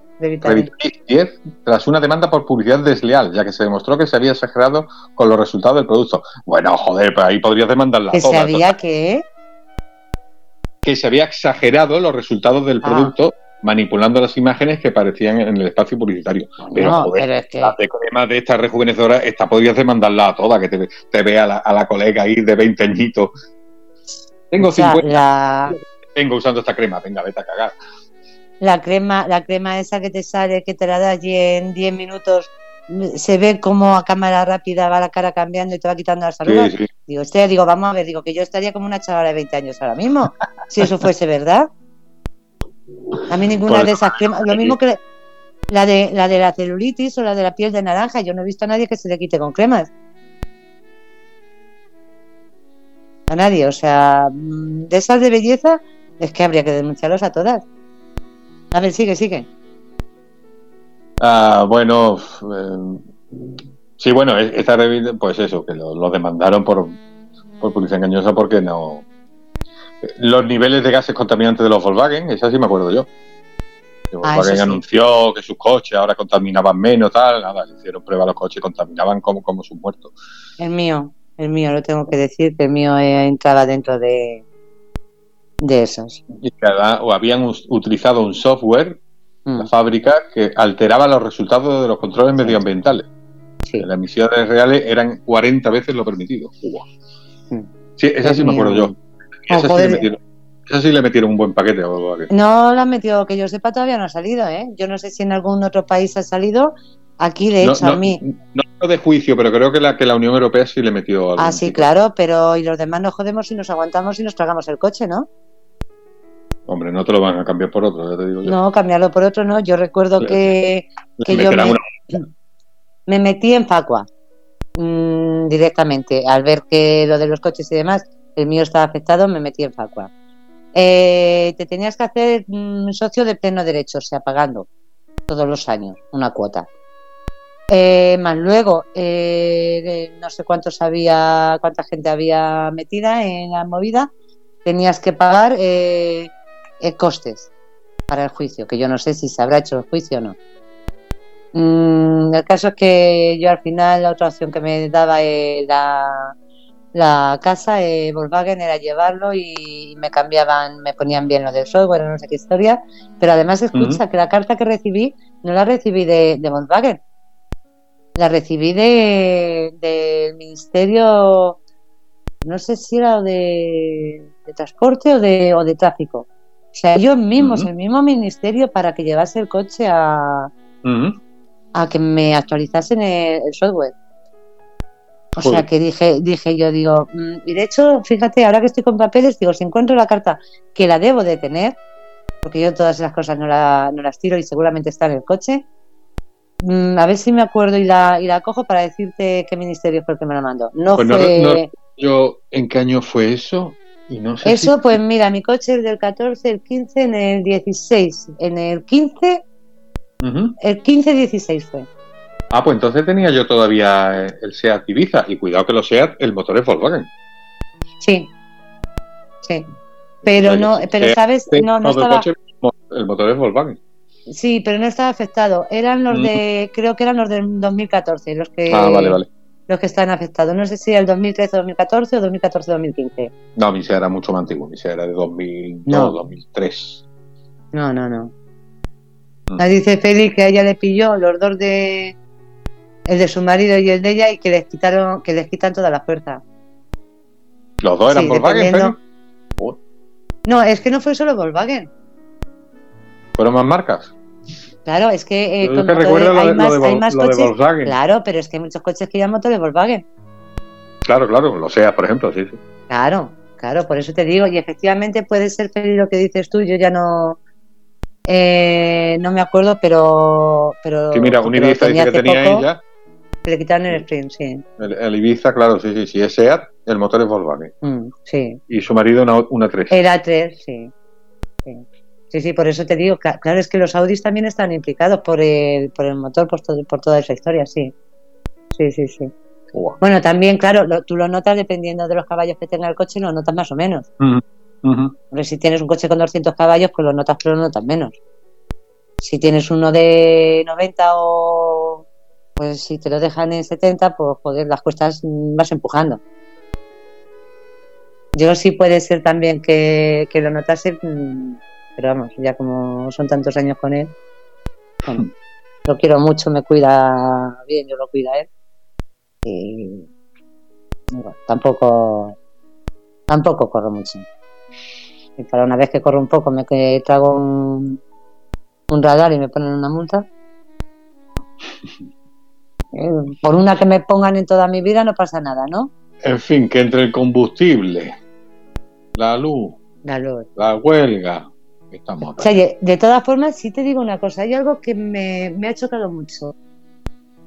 tras una demanda por publicidad desleal, ya que se demostró que se había exagerado con los resultados del producto. Bueno, joder, pues ahí podrías demandarla. ¿Que se había qué? Que se había exagerado los resultados del ah. producto manipulando las imágenes que aparecían en el espacio publicitario. Pero, joder, es que... la de crema de esta rejuvenecedora, esta podrías demandarla a toda, que te, vea a la, colega ahí de 20 añitos tengo 50 tengo usando esta crema, venga, vete a cagar. La crema, la crema esa que te sale, que te la das y en 10 minutos se ve como a cámara rápida va la cara cambiando y te va quitando la salud. Digo, usted, digo, vamos a ver, digo que yo estaría como una chavala de 20 años ahora mismo, si eso fuese verdad. A mí ninguna pues de esas cremas, lo mismo que la de la de la celulitis o la de la piel de naranja, yo no he visto a nadie que se le quite con cremas. a nadie. O sea, mm, de esas de belleza es que habría que denunciarlos a todas. A ver, sigue, sigue. Ah, bueno, eh, sí, bueno, esta revista, pues eso, que lo, demandaron por, por publicidad engañosa porque no. Los niveles de gases contaminantes de los Volkswagen, esa sí me acuerdo yo. Ah, Volkswagen anunció que sus coches ahora contaminaban menos, tal, nada, hicieron prueba los coches, contaminaban como, como sus muertos. El mío. El mío, lo tengo que decir, que el mío entraba dentro de, de esos. o habían utilizado un software, la mm. fábrica, que alteraba los resultados de los controles medioambientales. Sí. Las emisiones reales eran 40 veces lo permitido. Mm. Sí, esa sí me acuerdo yo. Esa, sí le metieron, esa sí le metieron un buen paquete. No la han metido, que yo sepa, todavía no ha salido. ¿eh? Yo no sé si en algún otro país ha salido, Aquí, de hecho, a mí. No de juicio, pero creo que la, que la Unión Europea sí le metió algo. Ah, sí, claro, pero y los demás nos jodemos y nos aguantamos y nos tragamos el coche, ¿no? Hombre, no te lo van a cambiar por otro, ya te digo yo. No, cambiarlo por otro no. Yo recuerdo que, que yo me, metí en Facua mm, directamente. Al ver que lo de los coches y demás, el mío estaba afectado, me metí en Facua. Eh, te tenías que hacer un socio de pleno derecho, o sea, pagando todos los años una cuota. Eh, más luego, eh, no sé cuántos había, cuánta gente había metida en la movida, tenías que pagar eh, costes para el juicio, que yo no sé si se habrá hecho el juicio o no. Mm, el caso es que yo al final la otra opción que me daba la, la casa Volkswagen era llevarlo y me cambiaban, me ponían bien lo del software, no sé qué historia, pero además escucha que la carta que recibí no la recibí de, de Volkswagen, la recibí del Ministerio, no sé si era de, Transporte o de, o de Tráfico. O sea, ellos mismos, el mismo ministerio, para que llevase el coche a, a que me actualizasen el, software. O sea que dije, dije yo, digo, mm, y de hecho, fíjate, ahora que estoy con papeles, digo, si encuentro la carta que la debo de tener, porque yo todas esas cosas no, no las tiro y seguramente está en el coche, Mm, a ver si me acuerdo y la, y la cojo para decirte qué ministerio fue el que me la mandó. No pues fue... yo, ¿En qué año fue eso? Y no sé eso, pues mira, mi coche es del 14, el 15, en el 16. En el 15, el 15-16 fue. Ah, pues entonces tenía yo todavía el SEAT Ibiza. Y cuidado que lo SEAT, el motor es Volkswagen. Sí, sí. Pero no, pero sabes, no, no estaba... el motor es Volkswagen. Sí, pero no estaba afectado. Eran los de, creo que eran los del 2014, los que, ah, vale, vale. Los que están afectados. No sé si el 2013-2014 o 2014-2015. No, mi era mucho más antiguo. Mi era de 2002, no. 2003. No, no, no. Mm. dice Félix que a ella le pilló los dos de el de su marido y el de ella y que les quitaron, que les quitan toda la fuerza. ¿Los dos eran Sí, Volkswagen? No, es que no fue solo Volkswagen. ¿Fueron más marcas? Claro, es que, eh, con que recuerdo hay de- lo más, de hay Vol- más lo de coches. Volkswagen. Claro, pero es que hay muchos coches que llevan motores Volkswagen. Claro, claro, lo sea, por ejemplo, sí, sí. Claro, claro, por eso te digo. Y efectivamente puede ser feliz lo que dices tú. Yo ya no. eh, no me acuerdo, pero. pero Sí, mira, un Ibiza dice que tenía poco ella. que Le quitaron el sprint, sí. El, el Ibiza, claro, sí, sí, sí, es SEAT, el motor es Volkswagen. Mm, sí. Y su marido una, una 3. Era 3, sí. sí. Sí, sí, por eso te digo, cla- claro, es que los Audis también están implicados por el, por el motor, por, todo- por toda esa historia, sí. Sí, sí, sí. Bueno, también, claro, lo- tú lo notas dependiendo de los caballos que tenga el coche, lo notas más o menos. Hombre, si tienes un coche con 200 caballos, pues lo notas, pero lo notas menos. Si tienes uno de 90 o... Pues si te lo dejan en 70, pues joder, las cuestas vas empujando. Yo sí puede ser también que, que lo notase, mm, pero vamos, ya como son tantos años con él, bueno, lo quiero mucho, me cuida bien, yo lo cuido a él. Y, bueno, tampoco, tampoco corro mucho. Y para una vez que corro un poco me que trago un, un radar y me ponen una multa. Eh, Por una que me pongan en toda mi vida no pasa nada, ¿no? En fin, que entre el combustible, la luz, La luz. la huelga, estamos O sea, de, todas formas, sí te digo una cosa, hay algo que me, me ha chocado mucho.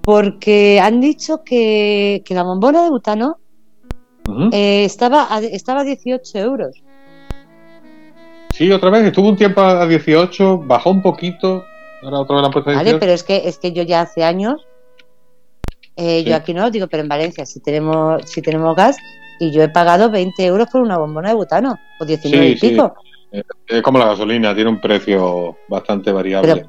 Porque han dicho que, que la bombona de butano eh, estaba, a, estaba a 18 euros. Sí, otra vez, estuvo un tiempo a 18, bajó un poquito, ahora otra vez la han puesto a ¿Vale? 18. Pero es que, es que yo ya hace años, eh, Sí. yo aquí no digo, pero en Valencia sí tenemos, sí tenemos gas y yo he pagado 20 euros por una bombona de butano, o 19 Sí, y sí. Es como la gasolina, tiene un precio bastante variable.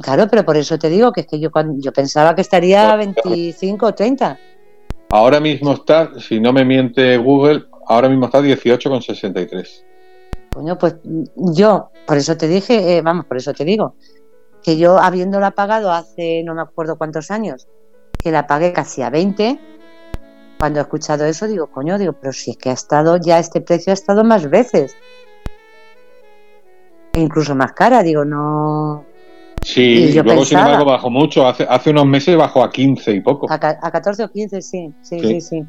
Claro, pero por eso te digo que es que yo, cuando, yo pensaba que estaría a Pues, 25 o 30. Ahora mismo está, si no me miente Google, ahora mismo está 18,63. Coño, pues yo, por eso te dije, eh, vamos, por eso te digo, que yo habiéndola pagado hace no me acuerdo cuántos años, que la pagué casi a 20, cuando he escuchado eso digo, coño, digo, pero si es que ha estado, ya este precio ha estado más veces. Incluso más cara, digo, no. Sí, Y yo luego sin embargo bajó mucho, hace, hace unos meses bajó a 15 y poco. A, a 14 o 15, sí, sí, Sí. sí, sí.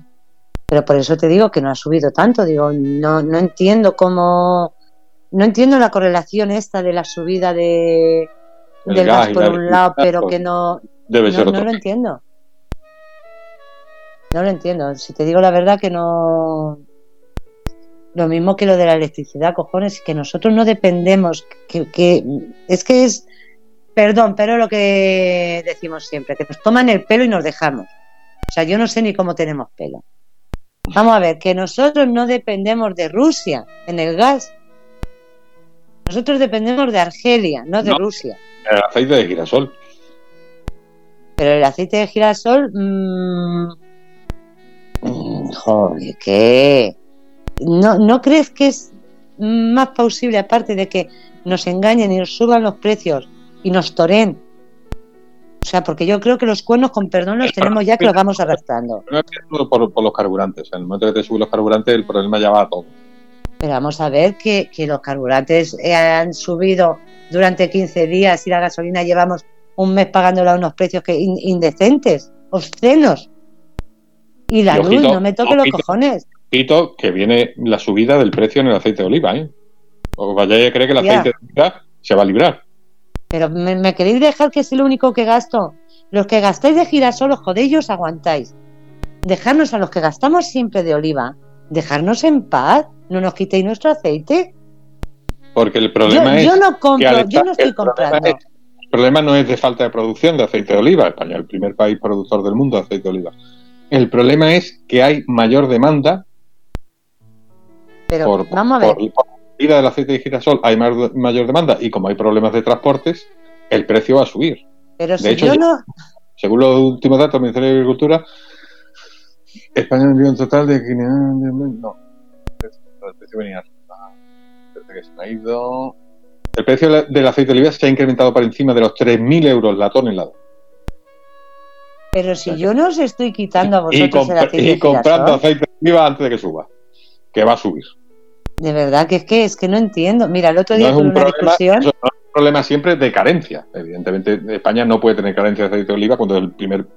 Pero por eso te digo que no ha subido tanto. Digo, no, no entiendo cómo. No entiendo la correlación esta de la subida de, El del gas por la un lado, pero pues, que no. Debe No, ser no otro. lo entiendo. No lo entiendo. Si te digo la verdad que no. Lo mismo que lo de la electricidad, cojones, que nosotros no dependemos, que, que es que es, perdón, pero lo que decimos siempre, que nos toman el pelo y nos dejamos. O sea, yo no sé ni cómo tenemos pelo. Vamos a ver, que nosotros no dependemos de Rusia en el gas. Nosotros dependemos de Argelia, no de No. Rusia. El aceite de girasol. Pero el aceite de girasol. mmm, mm, joder, ¿qué? ¿No, ¿No crees que es más plausible, aparte de que nos engañen y nos suban los precios y nos toren? O sea, porque yo creo que los cuernos, con perdón, los tenemos ya que los vamos arrastrando. No es por, por los carburantes. En el momento que te suben los carburantes, el problema ya va a todo. Pero vamos a ver que, que los carburantes eh, han subido durante 15 días y la gasolina llevamos un mes pagándola a unos precios que in- indecentes, obscenos. Y la Y luz, ojito, no me toque los cojones. Que viene la subida del precio en el aceite de oliva, ¿eh? O vaya a creer que el Ya. aceite de oliva se va a librar. Pero me, me queréis dejar que es el único que gasto. Los que gastáis de girasol, os jodéis y os aguantáis. Dejarnos a los que gastamos siempre de oliva, dejarnos en paz, no nos quitéis nuestro aceite. Porque el Yo, problema es. yo no compro, yo no estoy el problema comprando. es- El problema no es de falta de producción de aceite de oliva. España es el primer país productor del mundo de aceite de oliva. El problema es que hay mayor demanda Pero por, vamos a ver, por- por la vida del aceite de girasol. Hay mayor demanda y como hay problemas de transportes, el precio va a subir. pero si hecho, yo no, Según los últimos datos del Ministerio de Agricultura, España vendió un total de 500... No, el precio venía que se me ha ido. El precio de del aceite de oliva se ha incrementado por encima de los 3.000 euros la tonelada. pero si yo no os estoy quitando a Y, vosotros el aceite y de comprando girasol, aceite de oliva antes de que suba. Que va a subir. De verdad que es que es que no entiendo. Mira, el otro día no es tuve un una problema, discusión. eso no es un problema siempre de carencia. Evidentemente, España no puede tener carencia de aceite de oliva cuando es el primer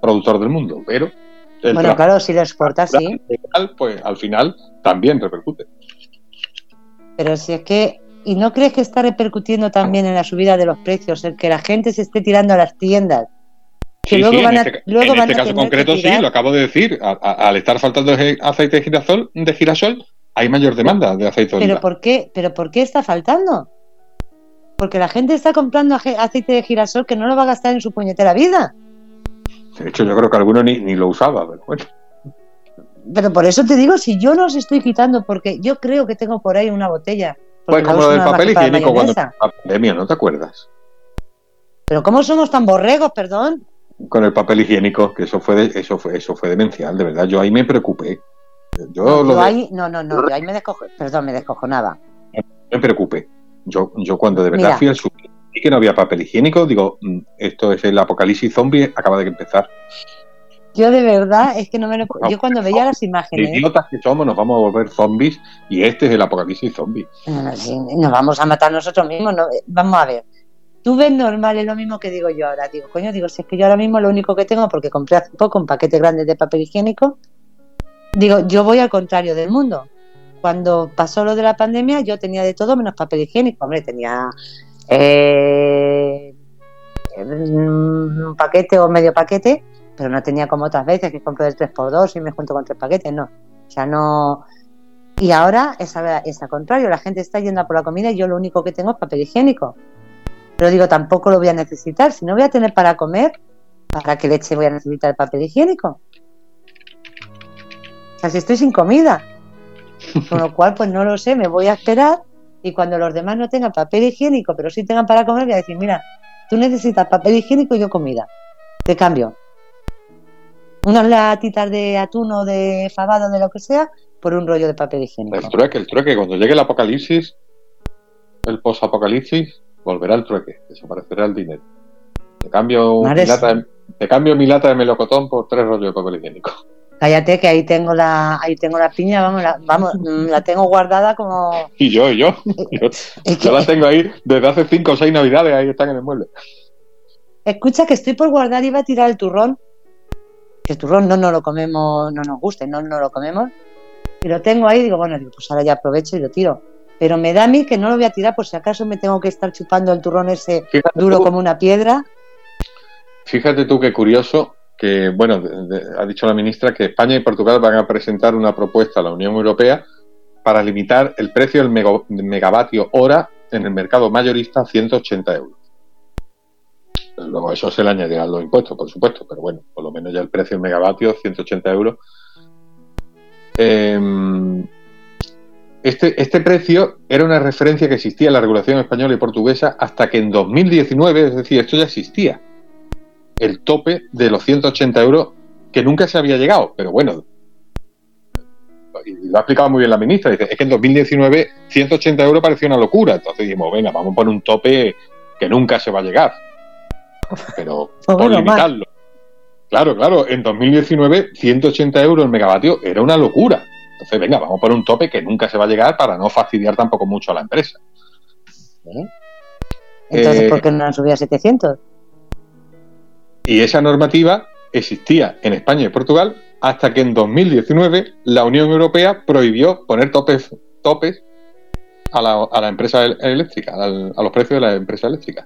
productor del mundo, pero Bueno, claro, si lo exportas, sí. pues al final también repercute. Pero si es que. ¿Y no crees que está repercutiendo también en la subida de los precios? El que la gente se esté tirando a las tiendas. Que Sí, luego sí, van en a- este, luego en van este a caso concreto sí, lo acabo de decir. A- a- al estar faltando aceite de girasol, de girasol, hay mayor demanda de aceite de ¿Pero oliva. por qué? ¿Pero por qué está faltando? Porque la gente está comprando aceite de girasol que no lo va a gastar en su puñetera vida. De hecho, yo creo que alguno ni, ni lo usaba, pero bueno. Pero por eso te digo, si yo no os estoy quitando, porque yo creo que tengo por ahí una botella. Pues como lo del papel higiénico cuando la pandemia, ¿no te acuerdas? Pero ¿cómo somos tan borregos, perdón? Con el papel higiénico, que eso fue de- eso fue eso fue demencial, de verdad. Yo ahí me preocupé. Yo No, lo yo de- ahí, no, no, no, yo ahí me descojo, perdón, me descojonaba. me preocupé. Yo, yo cuando de verdad Mira. fui al super y que no había papel higiénico, digo, mm, esto es el apocalipsis zombie, acaba de empezar. Yo de verdad, es que no me lo... Yo cuando veía las imágenes, Idiotas que somos, nos vamos a volver zombies y este es el apocalipsis zombie. no, no, nos vamos a matar nosotros mismos, no, vamos a ver. Tú ves normal, es lo mismo que digo yo ahora. Digo, coño, digo, si es que yo ahora mismo lo único que tengo, porque compré hace poco un paquete grande de papel higiénico, digo, yo voy al contrario del mundo. Cuando pasó lo de la pandemia, yo tenía de todo menos papel higiénico. Hombre, tenía eh, un paquete o medio paquete, pero no tenía como otras veces que compro del 3x2 y me junto con tres paquetes, no. O sea, no. Y ahora es, es al contrario, la gente está yendo por la comida y yo lo único que tengo es papel higiénico. Pero digo, tampoco lo voy a necesitar. Si no voy a tener para comer, ¿para qué leche voy a necesitar el papel higiénico? O sea, si estoy sin comida. Con lo cual, pues no lo sé, me voy a esperar y cuando los demás no tengan papel higiénico, pero sí tengan para comer, voy a decir, mira, tú necesitas papel higiénico y yo comida. Te cambio. Unas latitas de atún o de fabado, de lo que sea, por un rollo de papel higiénico. El trueque, el trueque, cuando llegue el apocalipsis, el posapocalipsis, volverá el trueque, desaparecerá el dinero. Te cambio, mi lata, de- te cambio mi lata de melocotón por tres rollos de papel higiénico. Cállate que ahí tengo la, ahí tengo la piña, vamos, la, vamos, mm, la tengo guardada como. Y yo, y yo, yo, Es que- yo la tengo ahí desde hace cinco o seis navidades, ahí están en el mueble. escucha que estoy por guardar y iba a tirar el turrón. El turrón no nos lo comemos, no nos gusta, no nos lo comemos. Y lo tengo ahí, digo, bueno, digo, pues ahora ya aprovecho y lo tiro. Pero me da a mí que no lo voy a tirar por si acaso me tengo que estar chupando el turrón ese Fíjate duro tú, como una piedra. fíjate tú qué curioso que, bueno, de- de- ha dicho la ministra que España y Portugal van a presentar una propuesta a la Unión Europea para limitar el precio del megavatio hora en el mercado mayorista a 180 euros. Luego eso se le añadirán los impuestos, por supuesto, pero bueno, por lo menos ya el precio del megavatio, 180 euros. Eh, este, este precio era una referencia que existía en la regulación española y portuguesa hasta que en 2019, es decir, esto ya existía, el tope de los 180 euros que nunca se había llegado, pero bueno, y lo ha explicado muy bien la ministra, dice, es que en 2019 180 euros parecía una locura, entonces dijimos, venga, vamos a poner un tope que nunca se va a llegar, pero Pues por bueno, más. limitarlo. Claro, claro, en 2019 180 euros el megavatio era una locura. Entonces, venga, vamos a poner un tope que nunca se va a llegar para no fastidiar tampoco mucho a la empresa. Entonces, Eh, ¿por qué no han subido a 700? Y esa normativa existía en España y Portugal hasta que en 2019 la Unión Europea prohibió poner topes, topes a la, a la empresa el- eléctrica, al- a los precios de la empresa eléctrica.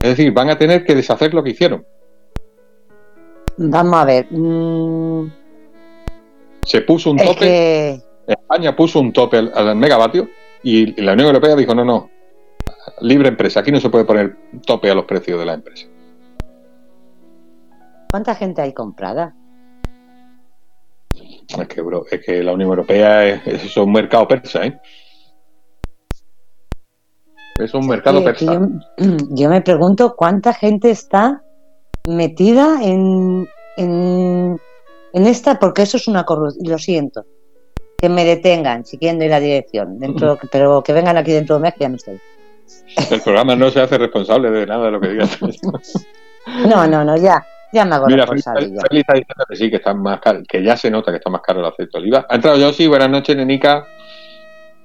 Es decir, van a tener que deshacer lo que hicieron. Vamos a ver. mm, Se puso un es tope, que. España puso un tope al, al megavatio y la Unión Europea dijo, no, no, libre empresa, aquí no se puede poner tope a los precios de la empresa. ¿Cuánta gente hay comprada? Es que, bro, es que la Unión Europea es, es un mercado persa, ¿eh? Es un mercado persa. yo, yo me pregunto cuánta gente está metida en, en, en esta, porque eso es una corrupción, lo siento. Que me detengan siguiendo ir a la dirección, dentro, pero que vengan aquí dentro de un mes que ya no estoy. El programa no se hace responsable de nada de lo que digas. No, no, no, ya. Ya me hago Mira, responsable está diciendo que sí, que está más caro, que ya se nota que está más caro el aceite de oliva. Ha entrado yo, sí, buenas noches, nenica.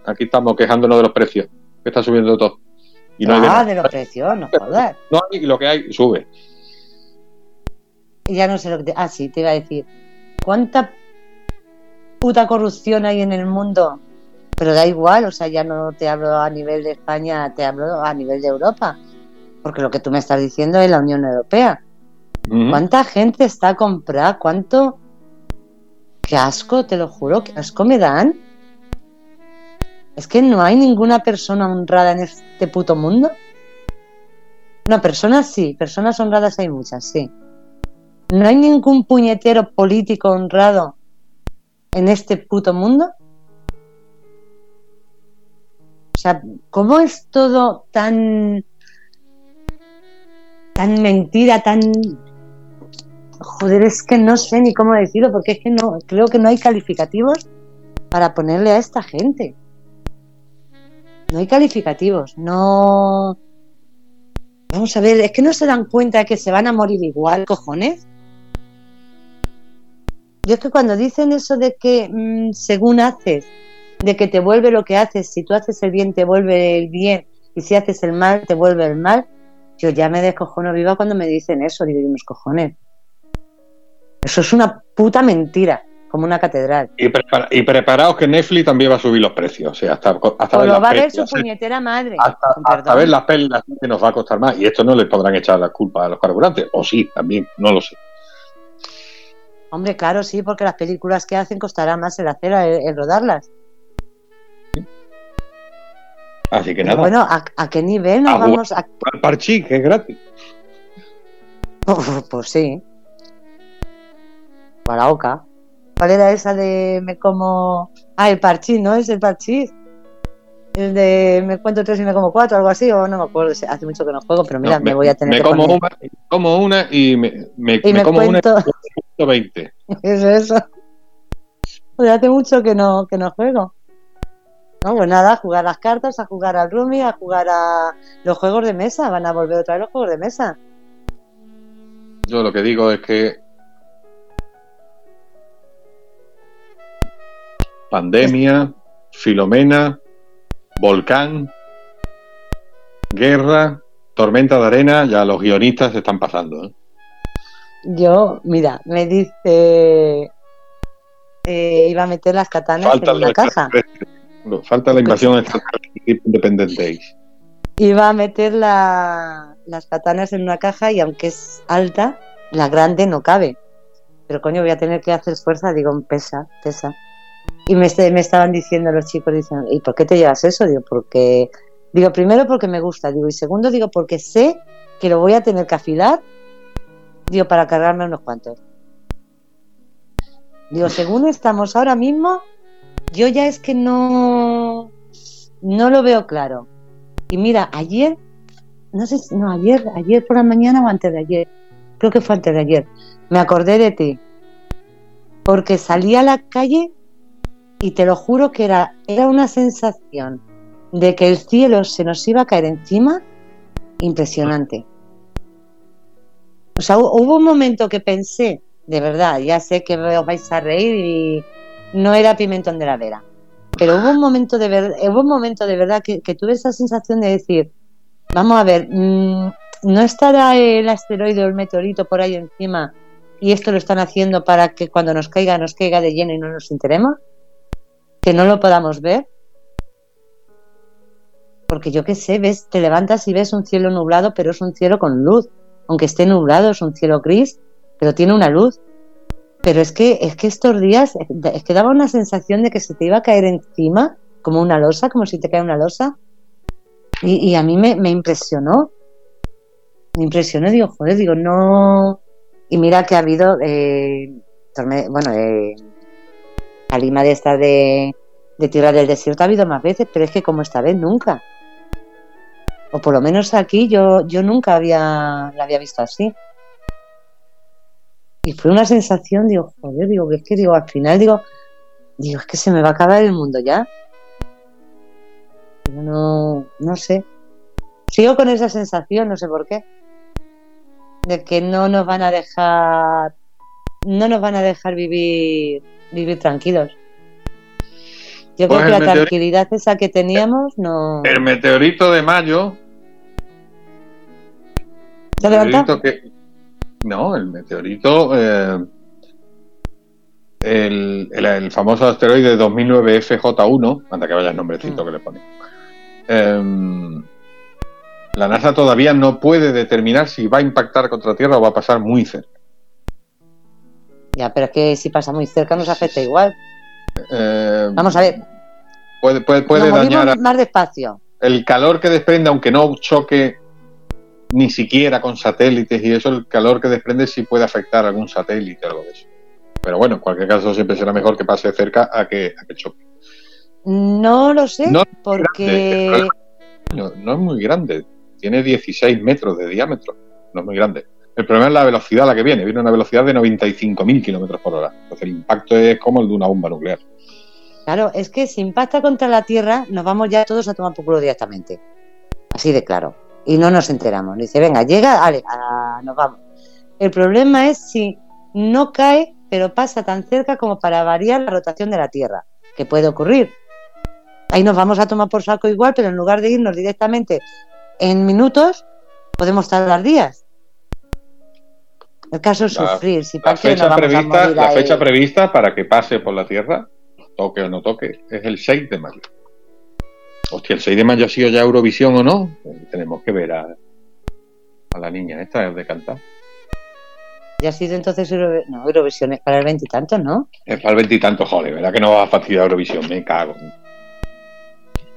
Aquí estamos quejándonos de los precios, que está subiendo todo. Y no hay ah, de los precios, no jodas. No y lo que hay sube. Ya no sé lo que te... Ah, sí, te iba a decir. ¿Cuánta puta corrupción hay en el mundo? Pero da igual, o sea, ya no te hablo a nivel de España, te hablo a nivel de Europa. Porque lo que tú me estás diciendo es la Unión Europea. ¿Cuánta gente está a comprar? ¿Cuánto? Qué asco, te lo juro, qué asco me dan. Es que no hay ninguna persona honrada en este puto mundo. No, personas sí, personas honradas hay muchas, sí. No hay ningún puñetero político honrado en este puto mundo. O sea, ¿cómo es todo tan tan mentira, tan joder, es que no sé ni cómo decirlo, porque es que no, creo que no hay calificativos para ponerle a esta gente. No hay calificativos, no. Vamos a ver, es que no se dan cuenta que se van a morir igual, cojones. Yo es que cuando dicen eso de que mm, según haces, de que te vuelve lo que haces, si tú haces el bien te vuelve el bien y si haces el mal te vuelve el mal, yo ya me descojono viva cuando me dicen eso, digo yo unos cojones. Eso es una puta mentira, como una catedral. Y, prepara- y preparaos que Netflix también va a subir los precios. O sea, hasta, hasta O ver lo va a ver su puñetera madre. hasta, hasta ver las pelis que nos va a costar más. Y esto no les podrán echar la culpa a los carburantes. O sí, también, no lo sé. Hombre, claro, sí, porque las películas que hacen costará más el hacer, el, el rodarlas. Así que Pero nada, bueno, ¿a, a qué nivel nos A vamos a...? al parchí, que es gratis. pues sí. Para oca. ¿Cuál era esa de me como... Ah, el parchís, ¿no? Es el parchís. El de me cuento tres y me como cuatro, algo así, o no me acuerdo. Hace mucho que no juego, pero mira, No, me, voy a tener me que como poner. una, me como una y me, me, Y me como una cuento... y 20. Eso, eso. Pues hace mucho que no, que no juego. No, pues nada, a jugar las cartas, a jugar al Rumi, a jugar a los juegos de mesa. Van a volver otra vez los juegos de mesa. Yo lo que digo es que pandemia, Filomena, volcán, guerra, tormenta de arena, ya los guionistas se están pasando. ¿eh? Yo, mira, me dice. eh, iba a meter las katanas Falta en una caja. no, falta la invasión extraterrestre Independent Days. Iba a meter la- las katanas en una caja y aunque es alta, la grande no cabe. Pero coño, voy a tener que hacer fuerza. Digo, pesa, pesa. Y me, este- me estaban diciendo los chicos, dicen, ¿y por qué te llevas eso? Digo, porque. Digo, primero porque me gusta. Digo, y segundo, digo, porque sé que lo voy a tener que afilar. Digo, para cargarme unos cuantos. Digo, según estamos ahora mismo, yo ya es que no. No lo veo claro. Y mira, ayer, no sé si, no, ayer, ayer por la mañana o antes de ayer, creo que fue antes de ayer, me acordé de ti. Porque salí a la calle y te lo juro que era, era una sensación de que el cielo se nos iba a caer encima impresionante. O sea, hu- hubo un momento que pensé, de verdad, ya sé que os vais a reír y no era pimentón de la vera. Pero hubo un momento de verdad, hubo un momento de verdad que, que tuve esa sensación de decir, vamos a ver, mm, no estará el asteroide o el meteorito por ahí encima y esto lo están haciendo para que cuando nos caiga nos caiga de lleno y no nos enteremos, que no lo podamos ver. Porque yo qué sé, ves, te levantas y ves un cielo nublado, pero es un cielo con luz. Aunque esté nublado, es un cielo gris, pero tiene una luz. Pero es que, es que estos días, es que daba una sensación de que se te iba a caer encima, como una losa, como si te cae una losa. Y, a mí me, impresionó. Me impresionó, digo, joder, digo, no. Y mira que ha habido, eh, bueno, eh, de esta de, de Tierra del Desierto ha habido más veces, pero es que como esta vez nunca. O por lo menos aquí yo, yo nunca había, la había visto así. Y fue una sensación, digo, joder, digo, es que digo, al final digo, digo, es que se me va a acabar el mundo ya. No, no sé. Sigo con esa sensación, no sé por qué. de que no nos van a dejar, no nos van a dejar vivir, vivir tranquilos. Yo Pues creo que la tranquilidad esa que teníamos no. El meteorito de mayo. ¿Se ha levantado? que- No, el meteorito. eh, el, el- el famoso asteroide 2009 FJ1, anda que vaya el nombrecito Mm. que le pone. Em, la NASA todavía no puede determinar si va a impactar contra Tierra o va a pasar muy cerca. Ya, pero es que si pasa muy cerca nos afecta igual. Eh, Vamos a ver, Puede, dañar a- más despacio. el calor que desprende, aunque no choque ni siquiera con satélites y eso, el calor que desprende sí puede afectar a algún satélite o algo de eso. Pero bueno, en cualquier caso siempre será mejor que pase cerca a que, a que choque. No lo sé, No, porque No, no es muy grande, tiene 16 metros de diámetro, no es muy grande. El problema es la velocidad a la que viene, viene a una velocidad de 95.000 kilómetros por hora. Entonces el impacto es como el de una bomba nuclear. Claro, es que si impacta contra la Tierra, nos vamos ya todos a tomar por culo directamente. Así de claro. Y no nos enteramos. Dice, venga, llega, vale, ah, nos vamos. El problema es si no cae, pero pasa tan cerca como para variar la rotación de la Tierra, que puede ocurrir. Ahí nos vamos a tomar por saco igual, pero en lugar de irnos directamente en minutos, podemos tardar días. El caso es La- sufrir. Si La fecha, a prevista, la fecha prevista para que pase por la Tierra, toque o no toque, es el 6 de mayo. Hostia, ¿el 6 de mayo ha sido ya Eurovisión o no? Eh, Tenemos que ver a, a la niña esta de cantar. Ya ha sido entonces Euro- no, Eurovisión es para el veintitantos, ¿no? Es para el veintitantos, joder, ¿verdad que no va a fastidiar Eurovisión? Me cago.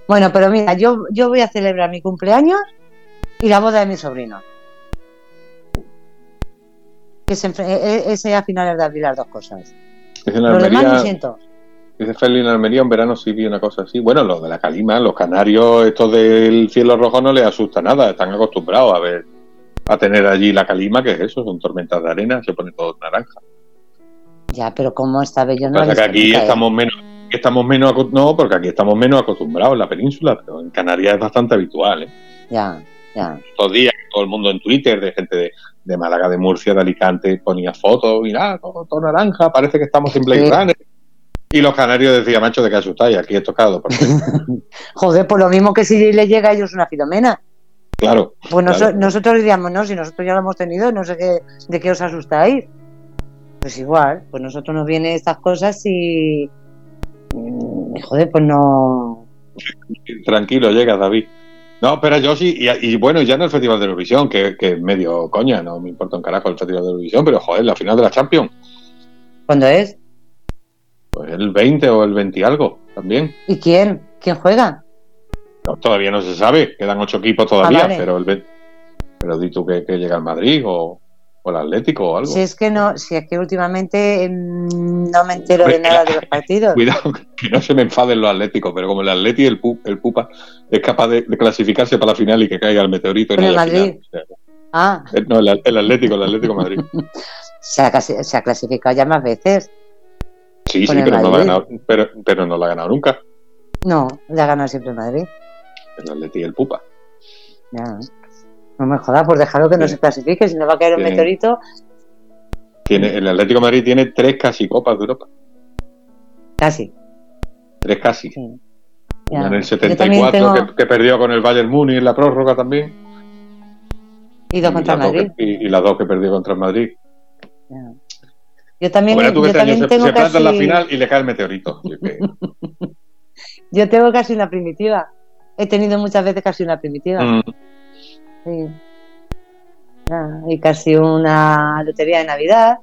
Bueno, pero mira, yo, yo voy a celebrar mi cumpleaños y la boda de mi sobrino. Que se e- e- ese a finales de abril las dos cosas. Dice en Lo demás lo siento. Dice Feli en Almería, en verano sí vi una cosa así. Bueno, lo de la calima, los canarios, estos del cielo rojo no les asusta nada, están acostumbrados a ver, a tener allí la calima, que es eso, son tormentas de arena, se pone todo naranja. Ya, pero como esta vez yo no que aquí estamos menos, estamos menos no, porque aquí estamos menos acostumbrados en la península, pero en Canarias es bastante habitual. ¿eh? Ya, ya. Estos días, todo el mundo en Twitter, de gente de, de Málaga, de Murcia, de Alicante, ponía fotos, mira, todo, todo naranja, parece que estamos en Blade. Runner. Y los canarios decían, macho, de que asustáis, aquí he tocado. Joder, pues lo mismo que si le llega a ellos una filomena. claro, Pues noso- Claro. nosotros diríamos, no, si nosotros ya lo hemos tenido, no sé qué, de qué os asustáis. Pues igual, pues nosotros nos vienen estas cosas y. mm, Joder, pues no. tranquilo, llega David. No, pero yo sí, y, y bueno, ya no el Festival de Eurovisión, que, que es medio coña, no me importa un carajo el Festival de Eurovisión, pero joder, la final de la Champions, ¿Cuándo es? Pues el 20 o el 20 y algo, también. ¿Y quién? ¿Quién juega? No, todavía no se sabe, quedan ocho equipos todavía, Ah, vale. pero el ve- pero di tú que, que llega el Madrid o, o el Atlético o algo. Si es que no, si es que últimamente mm, no me entero de nada de los partidos. Cuidado, que no se me enfaden los Atléticos, pero como el Atleti y el, el Pupa es capaz de, de clasificarse para la final y que caiga el meteorito en el Madrid. final. Ah, eh, no, el, el Atlético, el Atlético Madrid. se ha, se ha clasificado ya más veces. Sí, sí, pero no, la ha ganado, pero, pero no la ha ganado nunca. No, ya ha ganado siempre el Madrid. El Atleti y el Pupa. Ya. No me jodas, pues dejarlo que no Sí. se clasifique, si no va a caer un meteorito. Tiene, el Atlético de Madrid tiene tres casi copas de Europa. Casi. Tres casi. sí. Una Ya. en el Yo también 74 tengo- que, que perdió con el Bayern Múnich en la prórroga también. Y dos contra Madrid. que- y, y las dos que perdió contra el Madrid. Yo también, Bueno, tú que yo este año también se, tengo se planta en la casi, final y le cae el meteorito. Yo tengo casi una primitiva. He tenido muchas veces casi una primitiva. Mm, Sí. Ya, Y casi una lotería de Navidad.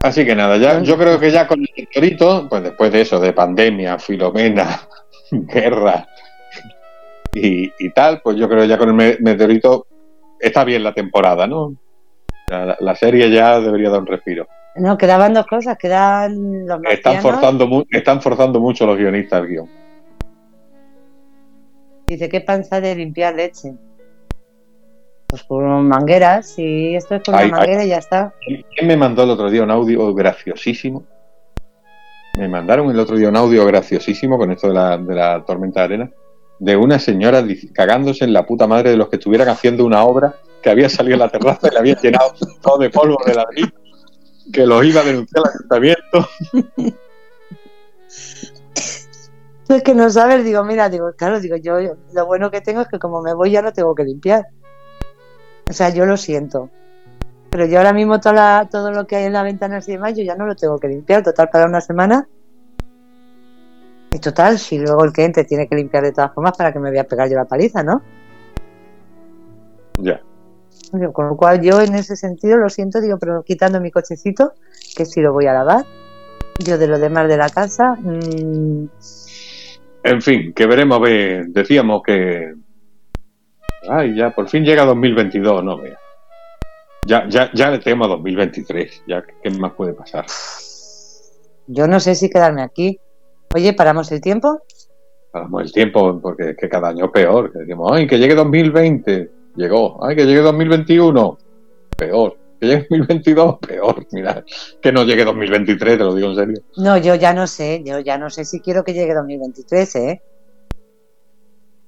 Así que nada, ya, yo creo que ya con el meteorito, pues después de eso, de pandemia, filomena, guerra y, y tal, pues yo creo que ya con el me- meteorito está bien la temporada, ¿no? La, la serie ya debería dar un respiro. No, quedaban dos cosas. Quedan los Están forzando, están forzando mucho los guionistas el guion. Dice, ¿qué panza de limpiar leche? Pues con mangueras, y esto es con Ay, una manguera y ya está. ¿Quién me mandó el otro día un audio graciosísimo? Me mandaron el otro día un audio graciosísimo con esto de la, de la tormenta de arena. De una señora cagándose en la puta madre de los que estuvieran haciendo una obra que había salido a la terraza y le había llenado todo de polvo de ladrillo, que los iba a denunciar al ayuntamiento. Es que no sabes, digo, mira, digo, claro, digo, yo lo bueno que tengo es que como me voy ya no tengo que limpiar. O sea, yo lo siento. Pero yo ahora mismo toda la- todo lo que hay en las ventanas y demás, yo ya no lo tengo que limpiar. Total, para una semana. Y total, si luego el cliente tiene que limpiar de todas formas, ¿para que me voy a pegar yo la paliza, no? Ya. Con lo cual yo en ese sentido lo siento, digo, pero quitando mi cochecito, que si lo voy a lavar. Yo de lo demás de la casa, mm, En fin, que veremos, a ver, decíamos que... Ay, ya, por fin llega 2022, no vea. Ya, ya, ya le temo a 2023, ya, ¿qué más puede pasar? yo no sé si quedarme aquí. Oye, ¿paramos el tiempo? Paramos el tiempo, porque es que cada año peor. Que decimos, ay, que llegue 2020, llegó. Ay, que llegue 2021, peor. Que llegue 2022, peor. Mira, que no llegue 2023, te lo digo en serio. No, yo ya no sé, yo ya no sé si quiero que llegue 2023, ¿eh?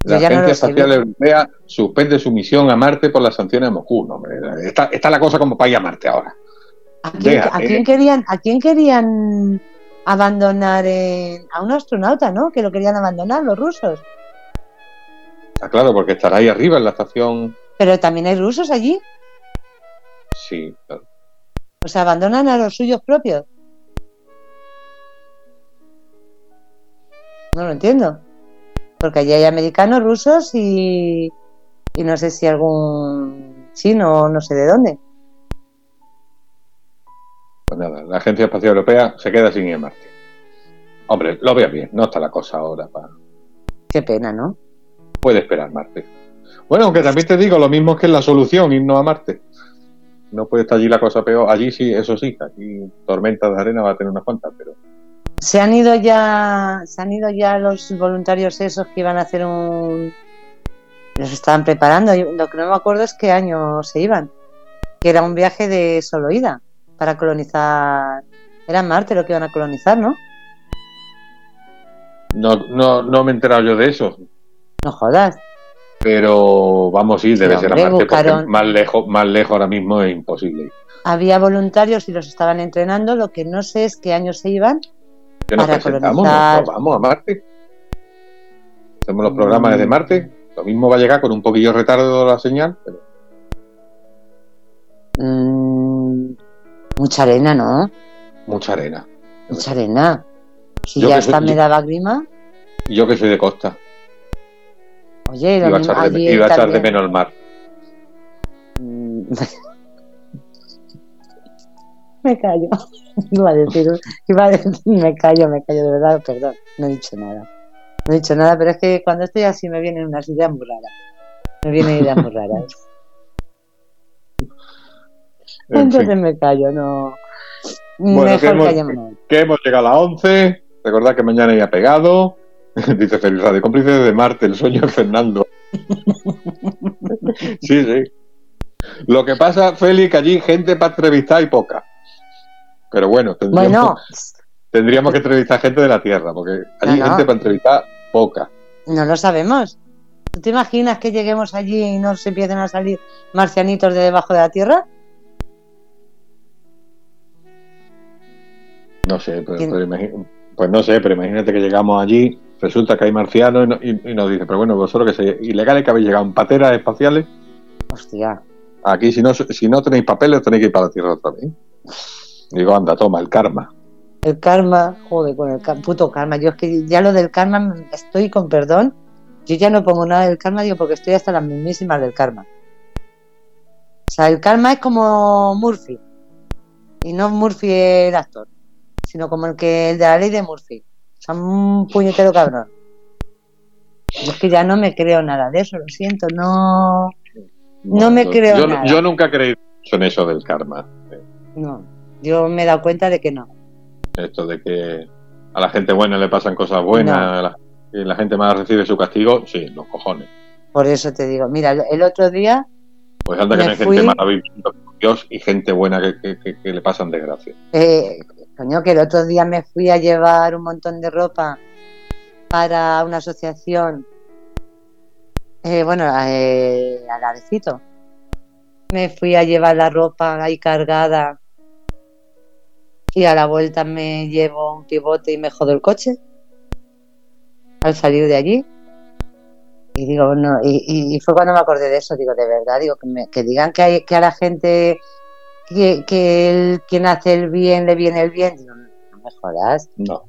Yo La ya no Agencia. Espacial Europea suspende su misión a Marte por las sanciones de Moscú. No, hombre, está, está la cosa como para ir a Marte ahora. ¿A quién, Deja, a eh. quién querían, a quién querían abandonar en- a un astronauta, ¿no? Que lo querían abandonar los rusos. Está claro, porque estará ahí arriba en la estación. Pero también hay rusos allí. Sí, claro. O sea, abandonan a los suyos propios. No lo entiendo. Porque allí hay americanos, rusos y, y no sé si algún chino o no sé de dónde. Pues nada, la Agencia Espacial Europea se queda sin ir a Marte. Hombre, lo veo bien, no está la cosa ahora. para Qué pena, ¿no? Puede esperar Marte. Bueno, aunque también te digo, lo mismo que es la solución, irnos a Marte. No puede estar allí la cosa peor. Allí sí, eso sí, aquí tormentas de arena va a tener unas cuantas, pero Se han ido ya, se han ido ya los voluntarios esos que iban a hacer un, los estaban preparando. Yo- Lo que no me acuerdo es qué año se iban, que era un viaje de solo ida para colonizar. Era Marte lo que iban a colonizar, ¿no? no, no, no me he enterado yo de eso. No jodas. Pero vamos, sí, debe Sí, ser a Marte, buscaron- porque más lejos, más lejos ahora mismo es imposible. Había voluntarios y los estaban entrenando. Lo que no sé es qué año se iban. Nos Para colonizar. vamos a Marte. Hacemos los programas desde Mm. Marte. Lo mismo va a llegar con un poquillo de retardo la señal, pero Mm, mucha arena, ¿no? mucha arena. Mucha arena. Si Yo ya soy- hasta me daba grima. Yo que soy de costa, Oye, iba a echar de, iba a echar de menos el mar. Mm. me callo. Iba a decir, iba a decir, me callo, me callo, de verdad, perdón. No he dicho nada. No he dicho nada, pero es que cuando estoy así me vienen unas ideas muy raras. Me vienen ideas muy raras. En Entonces fin, me callo, no. Bueno, que Mejor hemos- que hemos llegado a las 11. Recordad que mañana ya pegado. Dice Feliz Radio, cómplice de Marte, el sueño de Fernando. sí, sí. Lo que pasa, Félix, que allí gente para entrevistar hay poca. Pero bueno, tendríamos, Bueno, tendríamos que entrevistar gente de la Tierra, porque allí No, no. gente para entrevistar poca. no lo sabemos. ¿Tú te imaginas que lleguemos allí y no se empiecen a salir marcianitos de debajo de la tierra? No sé, pero, pues no sé, pero imagínate que llegamos allí, resulta que hay marcianos y, no- y- y nos dice, pero bueno, vosotros que sois ilegales que habéis llegado en pateras espaciales, Hostia. aquí si no, si no tenéis papeles tenéis que ir para la Tierra otra vez. Digo, anda, toma, el karma. El karma, joder, con el puto karma. Yo es que ya lo del karma estoy con perdón. Yo ya no pongo nada del karma, digo, porque estoy hasta las mismísimas del karma. O sea, el karma es como Murphy. Y no Murphy el actor, sino como el que el de la ley de Murphy. O sea, un puñetero cabrón. Es que ya no me creo nada de eso, lo siento, no. No me creo yo, nada. yo nunca he creído en eso del karma. No. Yo me he dado cuenta de que no. Esto de que a la gente buena le pasan cosas buenas No. a la- y la gente mala recibe su castigo, sí, los cojones. Por eso te digo, mira, el otro día Pues anda que no hay fui- gente mala viviendo con Dios y gente buena que, que- que- que le pasan desgracia. Eh, coño, que el otro día me fui a llevar un montón de ropa para una asociación Eh, bueno, eh, al Arecito. Me fui a llevar la ropa ahí cargada y a la vuelta me llevo un pivote y me jodo el coche al salir de allí. Y digo, no, y, fue cuando me acordé de eso, digo, de verdad, digo, que, que digan que, hay, que a la gente que, que el, quien hace el bien le viene el bien, no me jodas. No.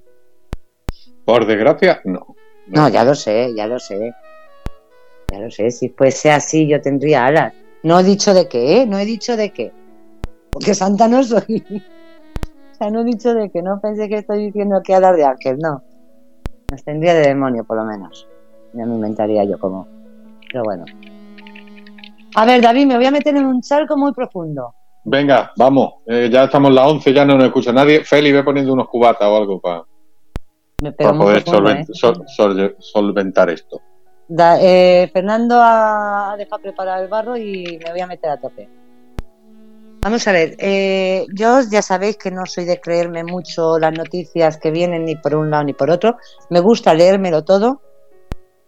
Por desgracia, no. No, ya lo sé, ya lo sé. Ya lo sé, si fuese así yo tendría alas. No he dicho de qué, ¿eh? No he dicho de qué. Porque santa no soy. o sea, no he dicho de qué, no pensé que estoy diciendo que dar de ángel, no. Nos tendría de demonio, por lo menos. Ya me inventaría yo como. Pero bueno. A ver, David, me voy a meter en un charco muy profundo. Venga, vamos. Eh, ya estamos las 11, ya no nos escucha nadie. Feli, ve poniendo unos cubatas o algo para poder ¿eh? solventar esto. Eh, Fernando ha dejado preparar el barro y me voy a meter a tope. Vamos a ver, eh, yo ya sabéis que no soy de creerme mucho las noticias que vienen ni por un lado ni por otro. Me gusta leérmelo todo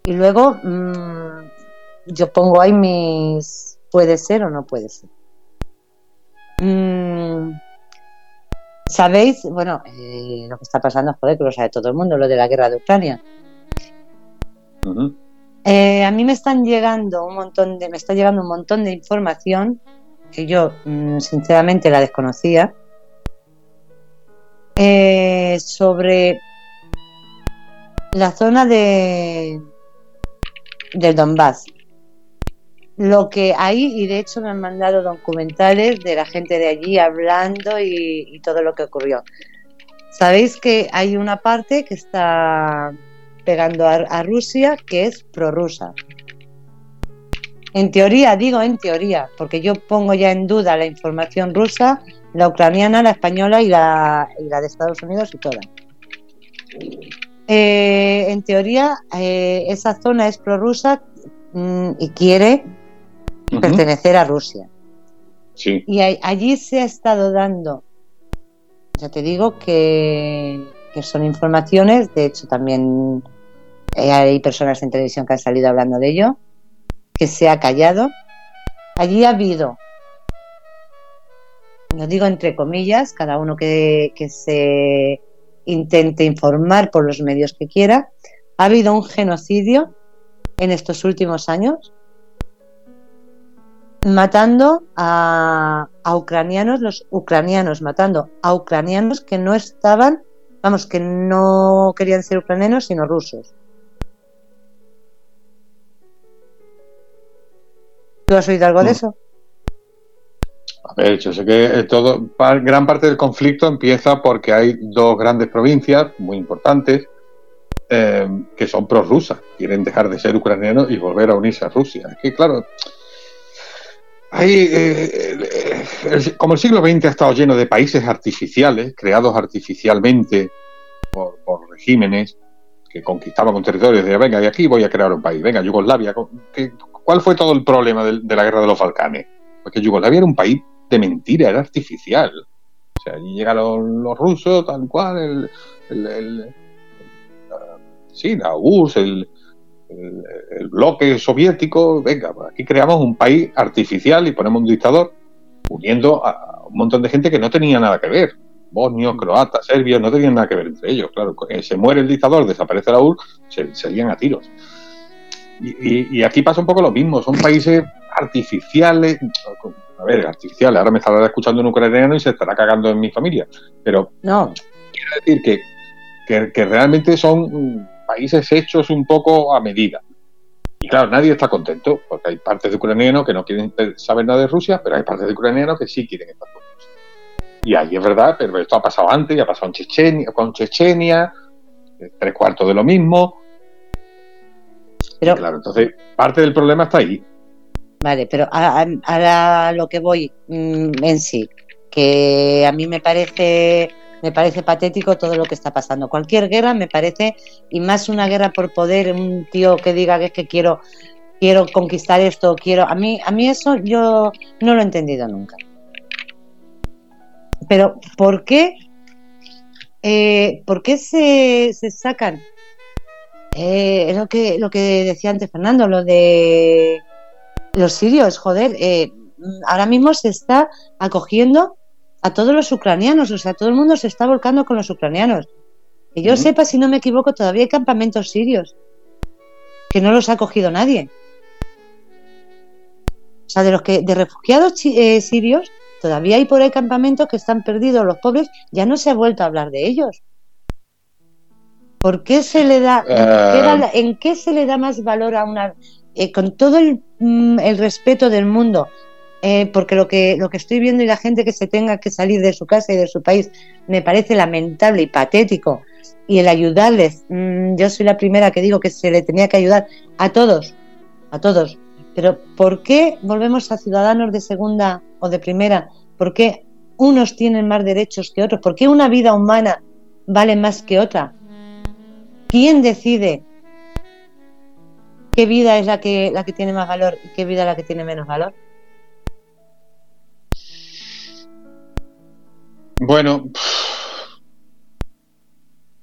y luego mm, yo pongo ahí mis puede ser o no puede ser. Mm, Sabéis, bueno, eh, lo que está pasando, joder, que lo sabe todo el mundo, lo de la guerra de Ucrania. Eh, a mí me están llegando un montón de, me está llegando un montón de información que yo mm, sinceramente la desconocía eh, sobre la zona de del Donbass. Lo que hay, y de hecho me han mandado documentales de la gente de allí hablando y, todo lo que ocurrió. Sabéis que hay una parte que está pegando a, Rusia que es prorrusa. En teoría, digo en teoría, porque yo pongo ya en duda la información rusa, la ucraniana, la española y la, de Estados Unidos y toda. Eh, en teoría, eh, esa zona es prorrusa mm, y quiere pertenecer a Rusia. Sí. Y allí se ha estado dando, ya te digo que, son informaciones, de hecho también eh, hay personas en televisión que han salido hablando de ello, que se ha callado. Allí ha habido, lo digo entre comillas, cada uno que, que se intente informar por los medios que quiera, ha habido un genocidio en estos últimos años matando a, ucranianos, los ucranianos matando a ucranianos que no estaban, vamos, que no querían ser ucranianos, sino rusos. ¿Tú has oído algo de mm. eso? A ver, yo sé que eh, todo, gran parte del conflicto empieza porque hay dos grandes provincias muy importantes eh, que son prorrusas, quieren dejar de ser ucranianos y volver a unirse a Rusia. Es que, claro, hay, eh, eh, como el siglo XX ha estado lleno de países artificiales, creados artificialmente por, regímenes que conquistaban con territorios, de venga, y aquí voy a crear un país, venga, Yugoslavia. ¿Cuál fue todo el problema de, la guerra de los Balcanes? Porque Yugoslavia era un país de mentira, era artificial. O sea, allí llegaron los rusos, tal cual, el, el, sí, la URSS, el, el, bloque soviético, venga, pues aquí creamos un país artificial y ponemos un dictador uniendo a un montón de gente que no tenía nada que ver. Bosnios, croatas, serbios, no tenían nada que ver entre ellos. Claro, se muere el dictador, desaparece la URSS, se, se a tiros. Y, aquí pasa un poco lo mismo, son países artificiales, a ver, artificiales, ahora me estará escuchando un ucraniano y se estará cagando en mi familia, pero no. quiero decir que, que, que realmente son países hechos un poco a medida. Y claro, nadie está contento, porque hay partes de ucranianos que no quieren saber nada de Rusia, pero hay partes de ucranianos que sí quieren estar con Rusia. Y ahí es verdad, pero esto ha pasado antes, ya ha pasado en Chechenia, con Chechenia, eh, tres cuartos de lo mismo. Pero, claro, entonces parte del problema está ahí. Vale, pero a, lo que voy mm, en sí, que a mí me parece me parece patético todo lo que está pasando. Cualquier guerra me parece, y más una guerra por poder, un tío que diga que es que quiero, quiero conquistar esto, quiero. A mí, a mí eso yo no lo he entendido nunca. Pero, ¿por qué? Eh, ¿Por qué se, se sacan Eh, es lo que, lo que decía antes Fernando, lo de los sirios, joder, eh, ahora mismo se está acogiendo a todos los ucranianos, o sea, todo el mundo se está volcando con los ucranianos. Que yo sepa, si no me equivoco, todavía hay campamentos sirios que no los ha acogido nadie. O sea, de los que de refugiados eh, sirios todavía hay por ahí campamentos que están perdidos, los pobres, ya no se ha vuelto a hablar de ellos. ¿Por qué se le da, en qué, eh. se le da más valor a una, eh, con todo mm, el, respeto del mundo, porque lo que, lo que estoy viendo y la gente que se tenga que salir de su casa y de su país me parece lamentable y patético. Y el ayudarles, mm, yo soy la primera que digo que se le tenía que ayudar a todos, a todos, pero ¿por qué volvemos a ciudadanos de segunda o de primera? ¿Por qué unos tienen más derechos que otros? ¿Por qué una vida humana vale más que otra? ¿Quién decide qué vida es la que, la que tiene más valor y qué vida la que tiene menos valor? Bueno,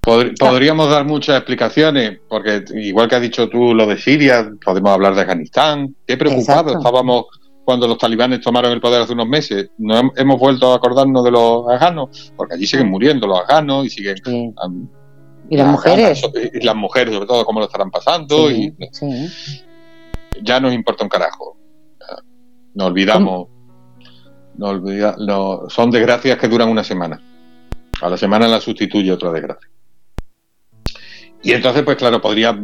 podríamos dar muchas explicaciones, porque igual que has dicho tú lo de Siria, podemos hablar de Afganistán. Qué preocupados estábamos cuando los talibanes tomaron el poder hace unos meses. No hemos vuelto a acordarnos de los afganos, porque allí siguen muriendo los afganos y siguen. y las, mujeres. y las mujeres, sobre todo, cómo lo estarán pasando. y Ya nos importa un carajo. Nos olvidamos. Nos olvida, son desgracias que duran una semana. A la semana la sustituye otra desgracia. Y entonces, pues claro, podría,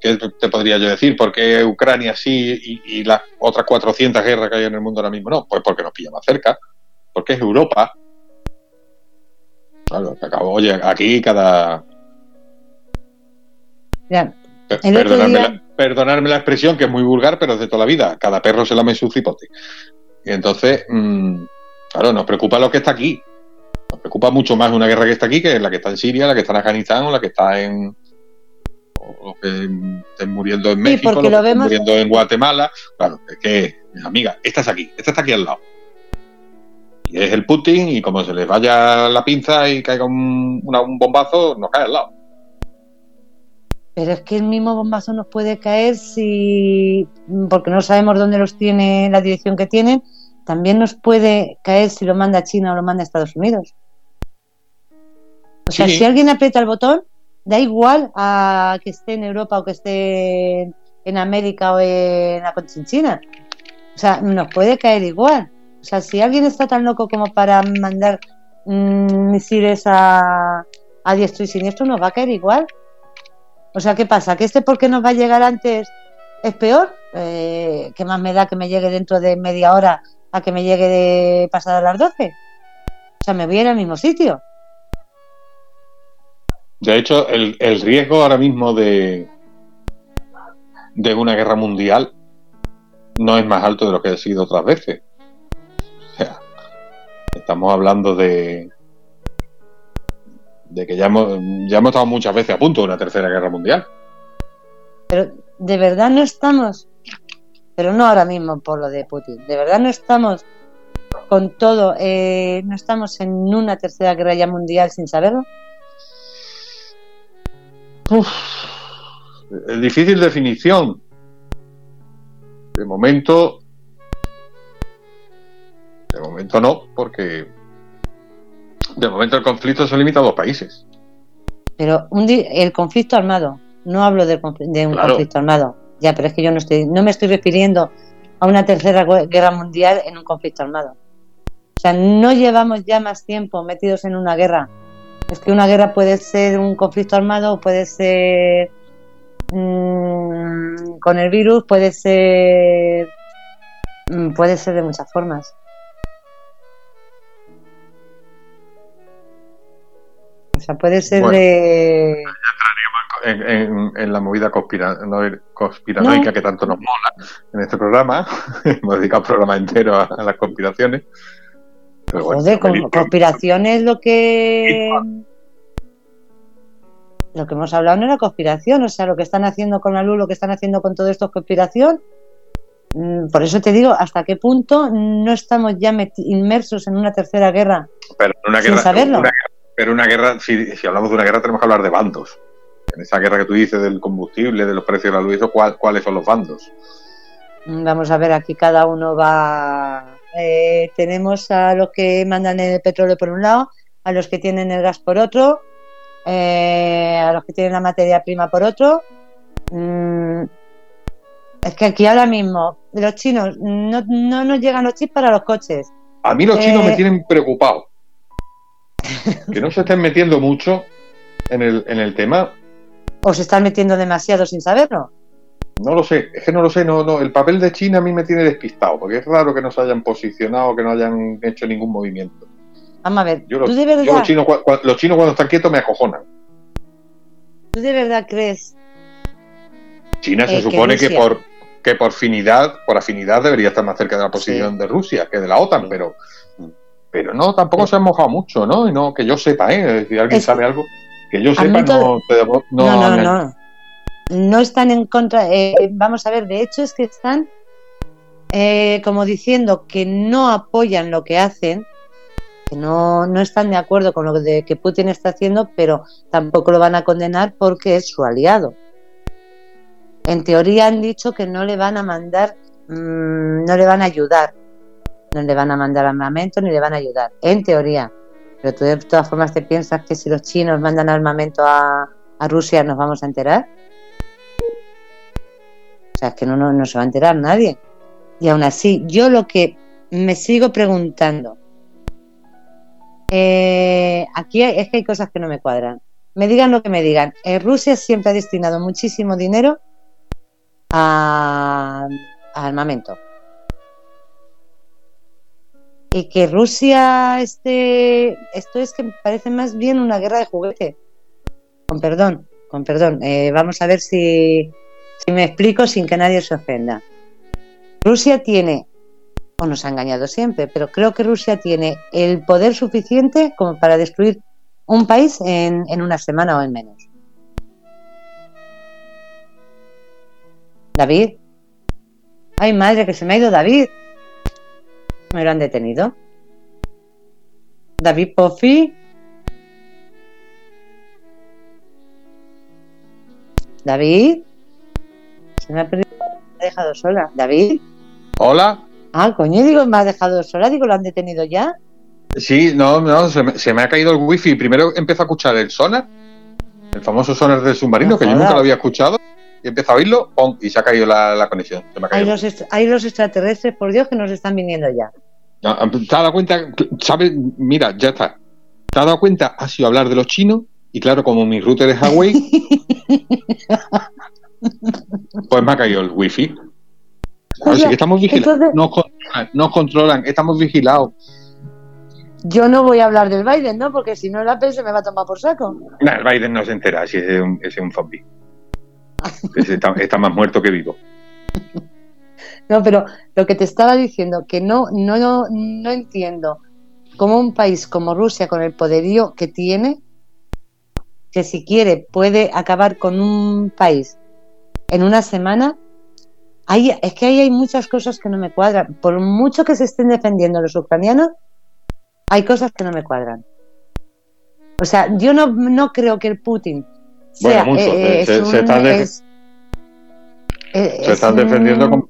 ¿qué te podría yo decir? ¿Por qué Ucrania sí y, las otras 400 guerras que hay en el mundo ahora mismo no? Pues porque nos pilla más cerca, porque es Europa. Claro, acabo, oye, aquí cada... Ya. Perdonarme, la, expresión, que es muy vulgar, pero es de toda la vida. Cada perro se lame su cipote. Y entonces, mm, claro, nos preocupa lo que está aquí. Nos preocupa mucho más una guerra que está aquí que la que está en Siria, la que está en Afganistán o la que está en. o que estén muriendo en México, lo que muriendo en Guatemala. Claro, es que, amiga, esta es aquí, esta está aquí al lado. Y es el Putin, y como se les vaya la pinza y caiga un, un bombazo, nos cae al lado. Pero es que el mismo bombazo nos puede caer si. porque no sabemos dónde los tiene, la dirección que tienen también nos puede caer si lo manda China o lo manda Estados Unidos. O sea, si alguien aprieta el botón, da igual a que esté en Europa o que esté en América o en la China. O sea, nos puede caer igual. O sea, si alguien está tan loco como para mandar mm, misiles a, a diestro y siniestro, nos va a caer igual. O sea, ¿qué pasa? ¿Que este porque nos va a llegar antes es peor? Eh, ¿Qué más me da que me llegue dentro de media hora a que me llegue de pasar las 12. O sea, me voy a ir al mismo sitio. De hecho, el, riesgo ahora mismo de, de una guerra mundial no es más alto de lo que ha sido otras veces. O sea, estamos hablando de, de que ya hemos, ya hemos estado muchas veces a punto de una tercera guerra mundial. Pero de verdad no estamos pero no ahora mismo por lo de Putin. De verdad no estamos con todo, eh, no estamos en una tercera guerra ya mundial sin saberlo. es difícil definición. De momento, de momento no, porque de momento el conflicto se limita a dos países. Pero un el conflicto armado, no hablo de, un conflicto armado. Ya, pero es que yo no estoy, no me estoy refiriendo a una tercera guerra mundial en un conflicto armado. O sea, no llevamos ya más tiempo metidos en una guerra. Es que una guerra puede ser un conflicto armado, puede ser mm, con el virus, puede ser mm, puede ser de muchas formas. O sea, puede ser de en, la movida conspiranoica que tanto nos mola en este programa. Hemos dedicado un programa entero a, las conspiraciones. Pero Joder, conspiraciones lo que. Lo que hemos hablado no era conspiración, o sea, lo que están haciendo con la luz, lo que están haciendo con todo esto es conspiración. Mm, por eso te digo, ¿hasta qué punto no estamos ya inmersos en una tercera guerra? Pero una guerra, sin saberlo. Pero una guerra, si, si hablamos de una guerra, tenemos que hablar de bandos en esa guerra que tú dices del combustible, de los precios de la luz, ¿cuáles son los bandos? Vamos a ver, aquí cada uno va. Eh, tenemos a los que mandan el petróleo por un lado, a los que tienen el gas por otro, eh, a los que tienen la materia prima por otro. Mm, es que aquí ahora mismo los chinos no, no nos llegan los chips para los coches. A mí los chinos me eh, tienen preocupado. Que no se estén metiendo mucho en el, en el tema. ¿O se están metiendo demasiado sin saberlo? No lo sé, es que no lo sé, no, no, el papel de China a mí me tiene despistado, porque es raro que no se hayan posicionado, que no hayan hecho ningún movimiento. Vamos a ver, ¿tú de verdad... los, chinos, cuando están quietos me acojonan. ¿Tú de verdad crees? China se eh, supone que, por que por afinidad, por afinidad debería estar más cerca de la posición de Rusia que de la OTAN, pero pero no, tampoco se han mojado mucho, ¿no? Y no, que yo sepa, ¿eh? Si alguien sabe algo, que yo sepa, no, no, no, no, no, están en contra. Eh, vamos a ver, de hecho es que están eh, como diciendo que no apoyan lo que hacen, que no, no están de acuerdo con lo de que Putin está haciendo, pero tampoco lo van a condenar porque es su aliado. En teoría han dicho que no le van a mandar, mm, no le van a ayudar, no le van a mandar armamento ni le van a ayudar, en teoría. Pero tú de todas formas te piensas que si los chinos mandan armamento a, Rusia nos vamos a enterar. O sea, es que no, no, se va a enterar nadie. Y aún así, yo lo que me sigo preguntando, eh, aquí es que hay cosas que no me cuadran. Me digan lo que me digan. Eh, Rusia siempre ha destinado muchísimo dinero a armamento y que Rusia esté, esto es que parece más bien una guerra de juguete. Con perdón, con perdón. Eh, vamos a ver si, si me explico sin que nadie se ofenda. Rusia tiene, o nos ha engañado siempre, pero creo que Rusia tiene el poder suficiente como para destruir un país en, en una semana o en menos. David. Ay, madre, que se me ha ido David. Me lo han detenido. David Poffi. David. Se me ha perdido. Me ha dejado sola. David. Hola. Ah, coño, digo, me ha dejado sola. Digo, ¿lo han detenido ya? Sí, no, no, se me, ha caído el wifi. Primero empezó a escuchar el sonar, el famoso sonar del submarino, que yo nunca lo había escuchado y empiezo a oírlo y se ha caído la, conexión. hay, los hay los extraterrestres, por Dios, que nos están viniendo ya. ¿Te has dado cuenta? ¿Sabes? Mira, ya está. ¿Te has dado cuenta? Ha sido hablar de los chinos y claro, como mi router es Huawei, pues me ha caído el wifi. Así que estamos vigilados. Nos, controlan, nos controlan, estamos vigilados. Yo no voy a hablar del Biden, ¿no? Porque si no, el Apple se me va a tomar por saco. No, el Biden no se entera si es un, es un zombie está, más muerto que vivo. No, pero lo que te estaba diciendo, que no, no, no, no entiendo cómo un país como Rusia, con el poderío que tiene, que si quiere puede acabar con un país en una semana, hay, es que ahí hay muchas cosas que no me cuadran. Por mucho que se estén defendiendo los ucranianos, hay cosas que no me cuadran. O sea, yo no, no creo que el Putin bueno, eh, se, están, defendiendo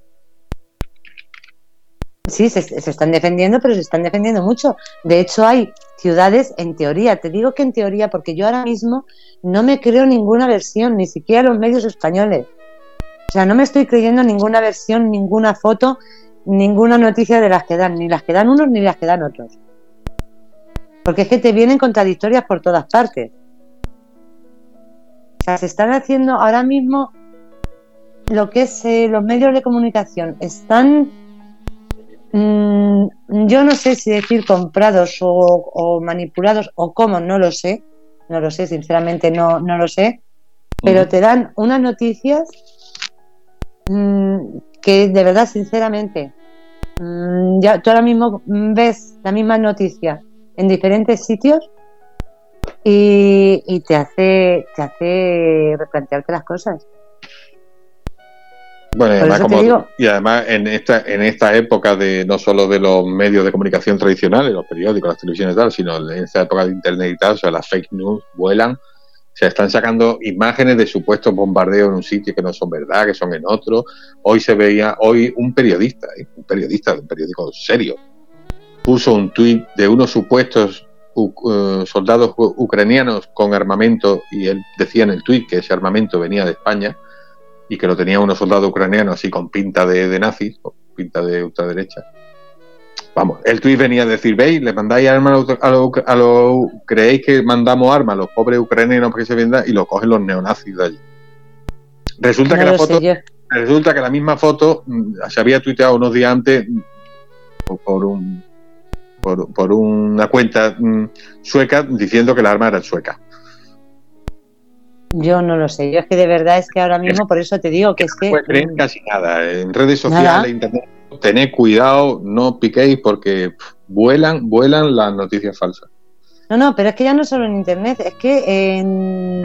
Sí, se, están defendiendo, pero se están defendiendo mucho. De hecho, hay ciudades, en teoría, te digo que en teoría, porque yo ahora mismo no me creo ninguna versión, ni siquiera los medios españoles. O sea, no me estoy creyendo ninguna versión, ninguna foto, ninguna noticia de las que dan, ni las que dan unos ni las que dan otros. Porque es que te vienen contradictorias por todas partes. Sea, se están haciendo ahora mismo lo que es eh, los medios de comunicación. Están, mm, yo no sé si decir comprados o, manipulados o cómo, no lo sé. No lo sé, sinceramente no, no lo sé. Pero te dan unas noticias mm, que de verdad, sinceramente, mm, ya, tú ahora mismo ves la misma noticia en diferentes sitios y, te hace te hace replantearte las cosas. Bueno, y además, en esta en esta época de no solo de los medios de comunicación tradicionales, los periódicos, las televisiones y tal, sino en esta época de internet y tal, o sea, las fake news vuelan Se están sacando imágenes de supuestos bombardeos en un sitio que no son verdad, que son en otro. Hoy se veía, hoy un periodista, ¿eh? un periodista de un periódico serio, puso un tuit de unos supuestos uh, soldados ucranianos con armamento y él decía en el tuit que ese armamento venía de España y que lo tenía unos soldados ucranianos así con pinta de, de nazis, con pinta de ultraderecha Vamos, el tuit venía a decir, veis, le mandáis armas a los, a creéis que mandamos armas a los pobres ucranianos para que se vendan y lo cogen los neonazis de allí. Resulta que la foto, resulta que la misma foto mm, se había tuiteado unos días antes mm, por un por, una cuenta mm, sueca diciendo que la arma era sueca. Yo no lo sé, yo es que de verdad es que ahora mismo, por eso te digo que es que... No creen casi nada, en redes sociales, internet, tened cuidado, no piquéis porque vuelan, vuelan las noticias falsas. No, no, pero es que ya no solo en internet, es que en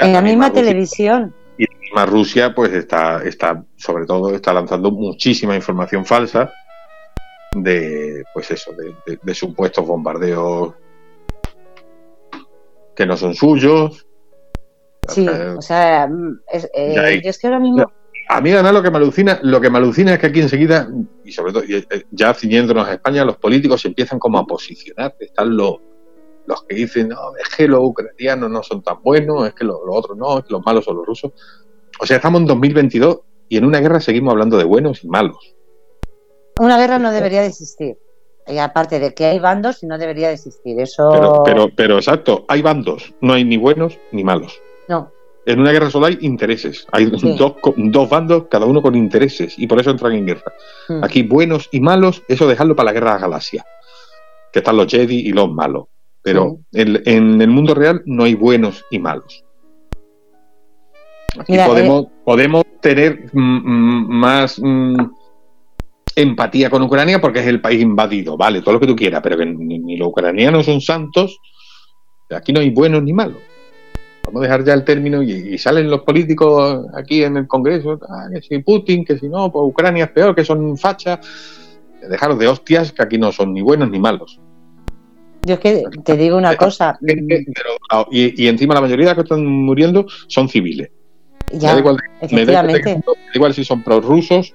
la misma, televisión. Y la misma Rusia, pues está, está, sobre todo, está lanzando muchísima información falsa de, pues eso, de, supuestos bombardeos que no son suyos. Sí, o sea, eh, es que ahora mismo a mí además lo que me alucina, lo que me alucina es que aquí enseguida, y sobre todo eh, ya ciñéndonos a España, los políticos empiezan como a posicionar. Están los, los que dicen, no, es que los ucranianos no son tan buenos, es que los, otros no, es que los malos son los rusos. O sea, estamos en 2022 y en una guerra seguimos hablando de buenos y malos. Una guerra no debería de existir. Y aparte de que hay bandos, no debería de existir. Eso... Pero, pero, pero exacto, hay bandos, no hay ni buenos ni malos. No, en una guerra solo hay intereses. Hay dos, bandos, cada uno con intereses, y por eso entran en guerra. Hmm. Aquí, buenos y malos, eso dejarlo para la guerra de la galaxia. Que están los Jedi y los malos. Pero en, el mundo real no hay buenos y malos. Aquí podemos, eh, podemos tener más empatía con Ucrania porque es el país invadido, vale, todo lo que tú quieras, pero que ni los ucranianos son santos. Aquí no hay buenos ni malos vamos a dejar ya el término y, salen los políticos aquí en el Congreso, ah, que si Putin, que si no, pues Ucrania es peor, que son fachas. Dejaros de hostias, que aquí no son ni buenos ni malos. Yo es que te digo una cosa. Y, encima la mayoría de los que están muriendo son civiles. Ya, me da igual, si son pro-rusos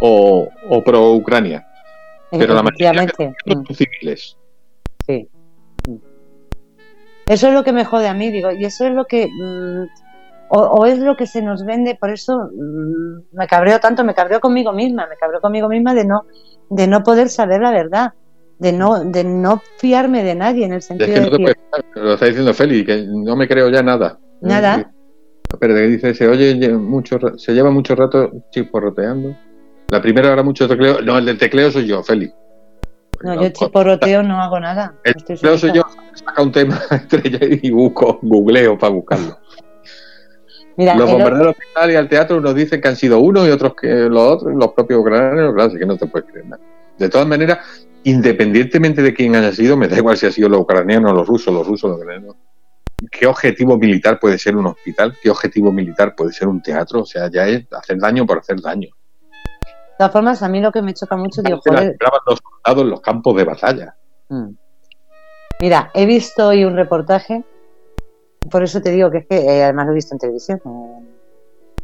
o, o pro-Ucrania. Pero la mayoría son mm. civiles. Sí. Eso es lo que me jode a mí, digo, y eso es lo que... Mm, o, es lo que se nos vende, por eso mm, me cabreo tanto, me cabreo conmigo misma, me cabreo conmigo misma de no, de no poder saber la verdad, de no, de no fiarme de nadie en el sentido es que no te lo está diciendo Feli, que no me creo ya nada. Nada. Pero dice, se oye mucho, se lleva mucho rato chiporroteando. La primera hora mucho tecleo, no, el del tecleo soy yo, Feli. No, yo chiporroteo no hago nada. El soy yo, saca un tema estrella y busco, googleo para buscarlo. Mira, los bombarderos y al teatro nos dicen que han sido unos y otros que los otros, los propios ucranianos, claro, así que no te puedes creer nada. De todas maneras, independientemente de quién haya sido, me da igual si ha sido los ucranianos, los rusos, los rusos, los ucranianos. ¿Qué objetivo militar puede ser un hospital? ¿Qué objetivo militar puede ser un teatro? O sea, ya es hacer daño por hacer daño. De todas formas, a mí lo que me choca mucho, digo, joder. los soldados en los campos de batalla. Mm. Mira, he visto hoy un reportaje, por eso te digo que es que, eh, además lo he visto en televisión,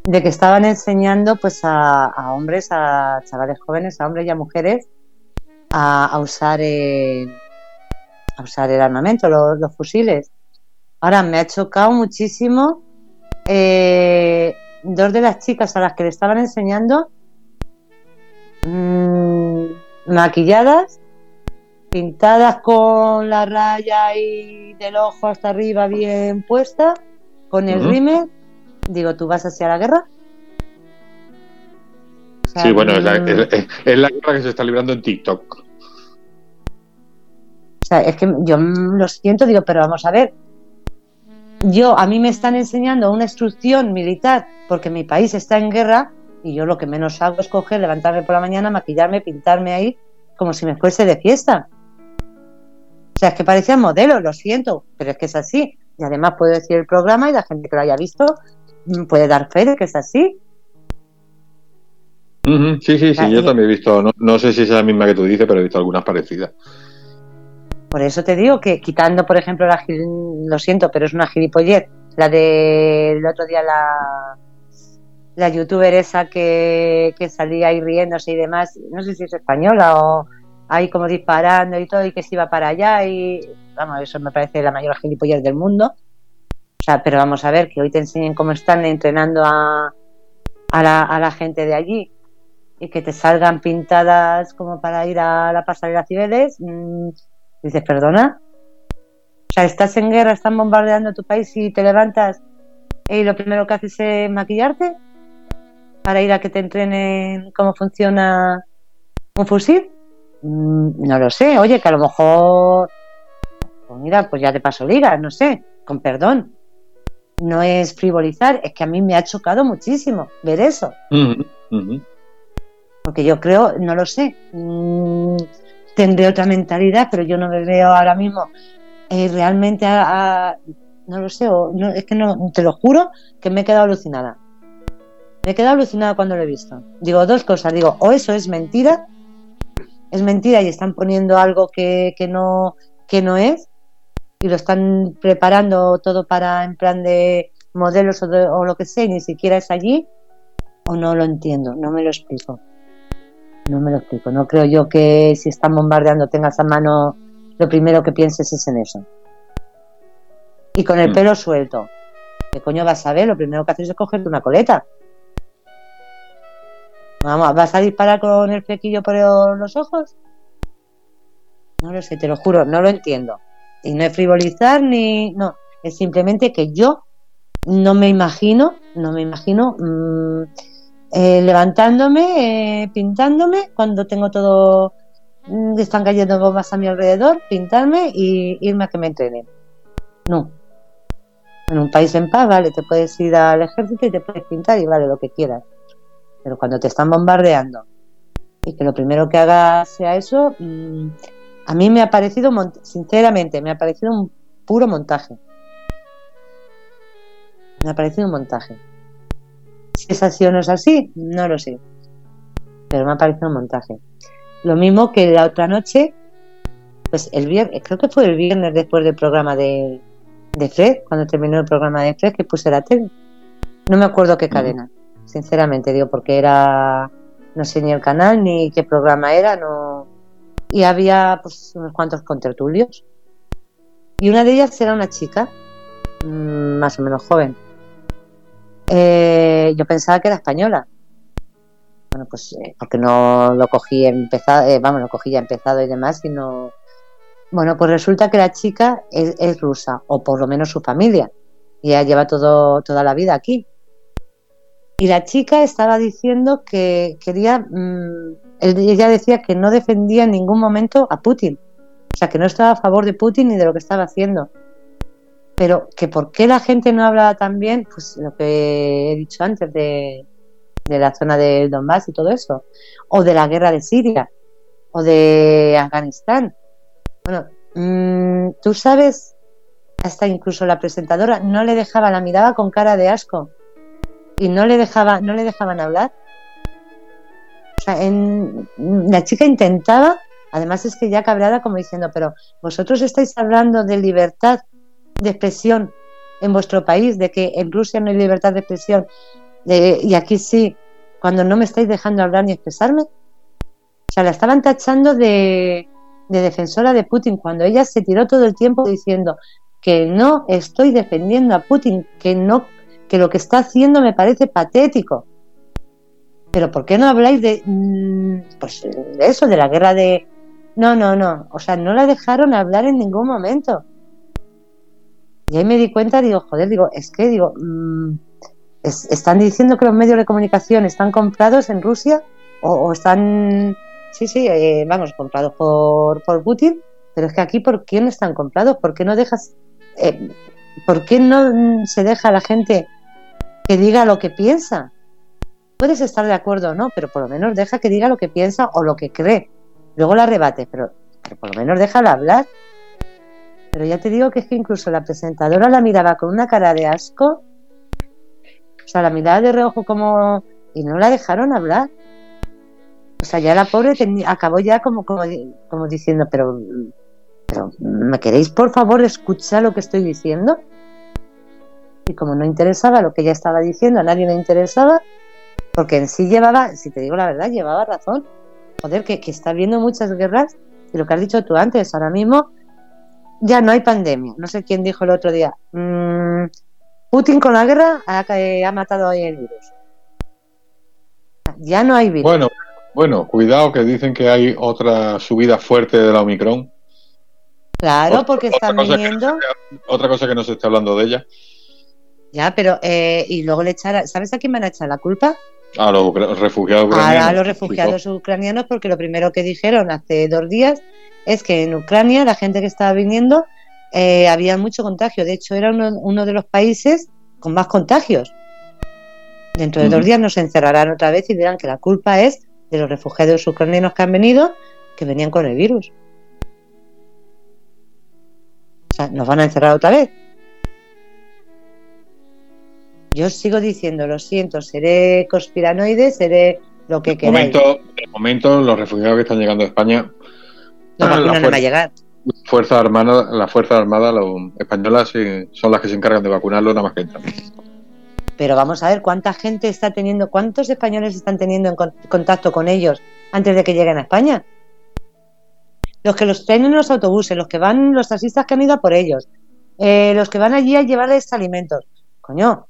de que estaban enseñando pues a, hombres, a chavales jóvenes, a hombres y a mujeres, a, usar el, a usar el armamento, los, fusiles. Ahora me ha chocado muchísimo eh, dos de las chicas a las que le estaban enseñando mmm, maquilladas, pintadas con la raya y del ojo hasta arriba bien puesta, con el uh Digo, ¿tú vas hacia la guerra? sí, bueno, es la, guerra que se está librando en TikTok. O sea, es que yo lo siento, digo, pero vamos a ver. Yo, a mí me están enseñando una instrucción militar porque mi país está en guerra y yo lo que menos hago es coger, levantarme por la mañana, maquillarme, pintarme ahí, como si me fuese de fiesta. O sea, es que parecían modelos, lo siento, pero es que es así. Y además puedo decir el programa y la gente que lo haya visto mm, puede dar fe de que es así. sí, sí, sí, yo también he visto, no, sé si es la misma que tú dices, pero he visto algunas parecidas. Por eso te digo que quitando, por ejemplo, la, lo siento, pero es una gilipollez, la del otro día la, la youtuber esa que, que salía ahí riéndose y demás, no sé si es española o ahí como disparando y todo y que se iba para allá y vamos, eso me parece la mayor gilipollez del mundo. O sea, pero vamos a ver, que hoy te enseñen cómo están entrenando a, a, la, a la gente de allí y que te salgan pintadas como para ir a la pasarela Cibeles, mmm, dices, perdona. O sea, estás en guerra, están bombardeando tu país y te levantas y lo primero que haces es maquillarte para ir a que te entrenen cómo funciona un fusil. Mm, no lo sé, oye, que a lo mejor, pues mira, pues ya te paso ligas, no sé, con perdón. No es frivolizar, es que a mí me ha chocado muchísimo ver eso. Uh -huh, uh -huh. Porque yo creo, no lo sé, mmm, tendré otra mentalidad, pero yo no me veo ahora mismo eh, realmente a, a, no lo sé, o, no, es que no, te lo juro que me he quedado alucinada. Me he quedado alucinada cuando lo he visto. Digo dos cosas, digo, o eso es mentira, es mentira y están poniendo algo que, que no, que no es, y lo están preparando todo para en plan de modelos o, de, o lo que sea, y ni siquiera es allí, o no lo entiendo, no me lo explico. No me lo explico. No creo yo que si están bombardeando tengas a mano lo primero que pienses es en eso. Y con el mm. pelo suelto. ¿Qué coño vas a ver? Lo primero que haces es cogerte una coleta. Vamos, ¿vas a disparar con el flequillo por los ojos? No lo sé, te lo juro, no lo entiendo. Y no es frivolizar ni. No, es simplemente que yo no me imagino, no me imagino. Mmm, eh, levantándome, eh, pintándome, cuando tengo todo, mm, están cayendo bombas a mi alrededor, pintarme y irme a que me entrenen. No. En un país en paz, vale, te puedes ir al ejército y te puedes pintar y vale lo que quieras. Pero cuando te están bombardeando y que lo primero que hagas sea eso, mmm, a mí me ha parecido, sinceramente, me ha parecido un puro montaje. Me ha parecido un montaje. Si es así o no es así, no lo sé. Pero me ha parecido un montaje. Lo mismo que la otra noche, pues el viernes, creo que fue el viernes después del programa de, de Fred, cuando terminó el programa de Fred, que puse la tele. No me acuerdo qué cadena, sinceramente, digo, porque era, no sé ni el canal ni qué programa era, no. Y había pues unos cuantos contertulios. Y una de ellas era una chica, mmm, más o menos joven, eh, yo pensaba que era española. Bueno, pues eh, porque no lo cogí empezado, eh, vamos, lo cogí ya empezado y demás, sino. Bueno, pues resulta que la chica es, es, rusa, o por lo menos su familia. Y ella lleva todo, toda la vida aquí. Y la chica estaba diciendo que quería. Mmm, ella decía que no defendía en ningún momento a Putin. O sea, que no estaba a favor de Putin ni de lo que estaba haciendo pero que por qué la gente no habla también, pues lo que he dicho antes de, de la zona del Donbass y todo eso, o de la guerra de Siria, o de Afganistán. Bueno, mmm, tú sabes, hasta incluso la presentadora no le dejaba, la miraba con cara de asco y no le dejaba, no le dejaban hablar. La chica intentaba, además es que ya cabreada como diciendo, pero vosotros estáis hablando de libertad de expresión en vuestro país, de que en Rusia no hay libertad de expresión y aquí sí, cuando no me estáis dejando hablar ni expresarme. O sea, la estaban tachando de defensora de Putin cuando ella se tiró todo el tiempo diciendo que no estoy defendiendo a Putin, que no, que lo que está haciendo me parece patético. Pero ¿por qué no habláis de, mm, pues, de eso, de la guerra de... No, no, no. O sea, no la dejaron hablar en ningún momento. Y ahí me di cuenta, digo, joder, digo, es que, digo, es, están diciendo que los medios de comunicación están comprados en Rusia o, están, sí, sí, eh, vamos, comprados por, por Putin, pero es que aquí, ¿por qué no están comprados? ¿Por qué no dejas, eh, por qué no se deja a la gente que diga lo que piensa? Puedes estar de acuerdo o no, pero por lo menos deja que diga lo que piensa o lo que cree. Luego la rebate, pero, pero por lo menos déjala hablar pero ya te digo que es que incluso la presentadora la miraba con una cara de asco. O sea, la mirada de reojo como... Y no la dejaron hablar. O sea, ya la pobre acabó ya como, como, como diciendo, pero, pero ¿me queréis por favor escuchar lo que estoy diciendo? Y como no interesaba lo que ella estaba diciendo, a nadie le interesaba, porque en sí llevaba, si te digo la verdad, llevaba razón. Joder, que, que está habiendo muchas guerras, y lo que has dicho tú antes, ahora mismo ya no hay pandemia. No sé quién dijo el otro día. Mm, Putin con la guerra ha, ha matado ahí el virus. Ya no hay virus. Bueno, bueno, cuidado que dicen que hay otra subida fuerte de la Omicron. Claro, porque están viniendo. otra cosa que no se está hablando de ella. Ya, pero eh, y luego le echar, ¿sabes a quién van a echar la culpa? A los refugiados ucranianos. A los refugiados ucranianos, porque lo primero que dijeron hace dos días es que en Ucrania la gente que estaba viniendo eh, había mucho contagio. De hecho, era uno, de los países con más contagios. Dentro de dos días nos encerrarán otra vez y dirán que la culpa es de los refugiados ucranianos que han venido, que venían con el virus. O sea, nos van a encerrar otra vez. Yo sigo diciendo, lo siento, seré conspiranoide, seré lo que queráis. Momento, de momento, los refugiados que están llegando a España no, no, no van a llegar. Fuerza Armada, las Fuerzas Armadas españolas son las que se encargan de vacunarlo nada más que entran. Pero vamos a ver cuánta gente está teniendo, cuántos españoles están teniendo en contacto con ellos antes de que lleguen a España. Los que los traen en los autobuses, los que van, los taxistas que han ido a por ellos, eh, los que van allí a llevarles alimentos. Coño,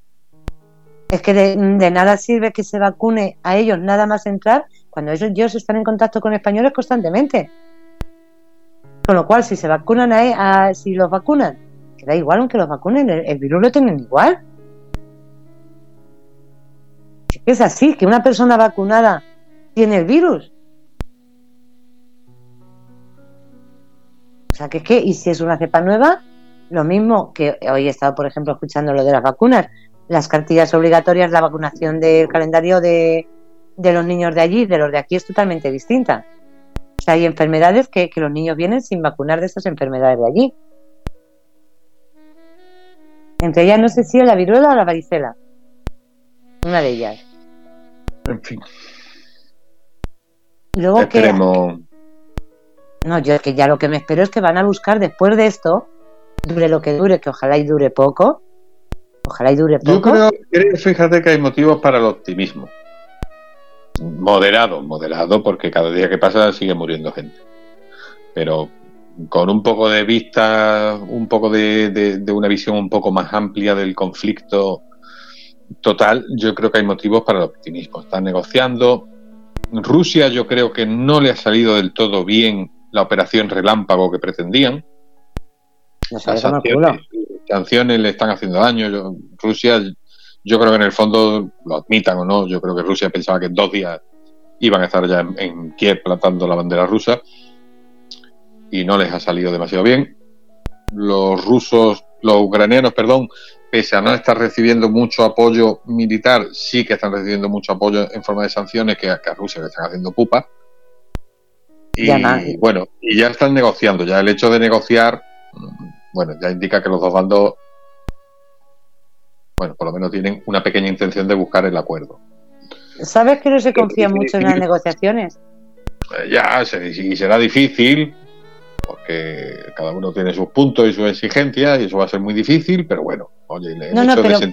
es que de, nada sirve que se vacune a ellos nada más entrar cuando ellos, ellos están en contacto con españoles constantemente. Con lo cual, si se vacunan a, si los vacunan, que da igual aunque los vacunen, el, virus lo tienen igual. Es así, que una persona vacunada tiene el virus. O sea, que es que, y si es una cepa nueva, lo mismo que hoy he estado, por ejemplo, escuchando lo de las vacunas, las cartillas obligatorias, la vacunación del calendario de, de los niños de allí, de los de aquí, es totalmente distinta hay enfermedades que, los niños vienen sin vacunar de esas enfermedades de allí. Entre ellas no sé si es la viruela o la varicela. Una de ellas. En fin. luego Esperemos... No, yo es que ya lo que me espero es que van a buscar después de esto, dure lo que dure, que ojalá y dure poco. Ojalá y dure poco. Yo creo, fíjate que hay motivos para el optimismo moderado, moderado, porque cada día que pasa sigue muriendo gente. Pero con un poco de vista, un poco de, una visión un poco más amplia del conflicto total, yo creo que hay motivos para el optimismo. Están negociando. Rusia yo creo que no le ha salido del todo bien la operación relámpago que pretendían. Las sanciones, le están haciendo daño. Rusia yo creo que en el fondo, lo admitan o no, yo creo que Rusia pensaba que en dos días iban a estar ya en, Kiev plantando la bandera rusa y no les ha salido demasiado bien. Los rusos, los ucranianos, perdón, pese a no estar recibiendo mucho apoyo militar, sí que están recibiendo mucho apoyo en forma de sanciones que, a Rusia le están haciendo pupa. Y bueno, y ya están negociando. Ya el hecho de negociar, bueno, ya indica que los dos bandos bueno, por lo menos tienen una pequeña intención de buscar el acuerdo. ¿Sabes que no se confía mucho en las negociaciones? Eh, ya, y será difícil, porque cada uno tiene sus puntos y sus exigencias, y eso va a ser muy difícil, pero bueno, oye, el, hecho de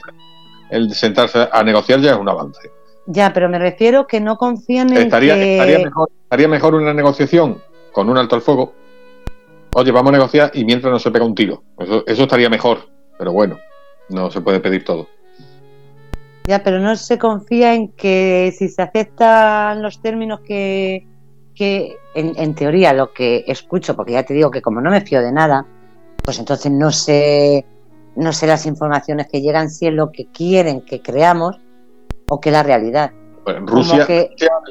el sentarse a negociar ya es un avance. Ya, pero me refiero que no confían en estaría, Estaría mejor, estaría mejor una negociación con un alto al fuego. Oye, vamos a negociar y mientras no se pega un tiro. eso estaría mejor, pero bueno no se puede pedir todo. Ya, pero no se confía en que si se aceptan los términos que, que en, teoría lo que escucho, porque ya te digo que como no me fío de nada, pues entonces no sé, no sé las informaciones que llegan si es lo que quieren que creamos o que la realidad. en Rusia,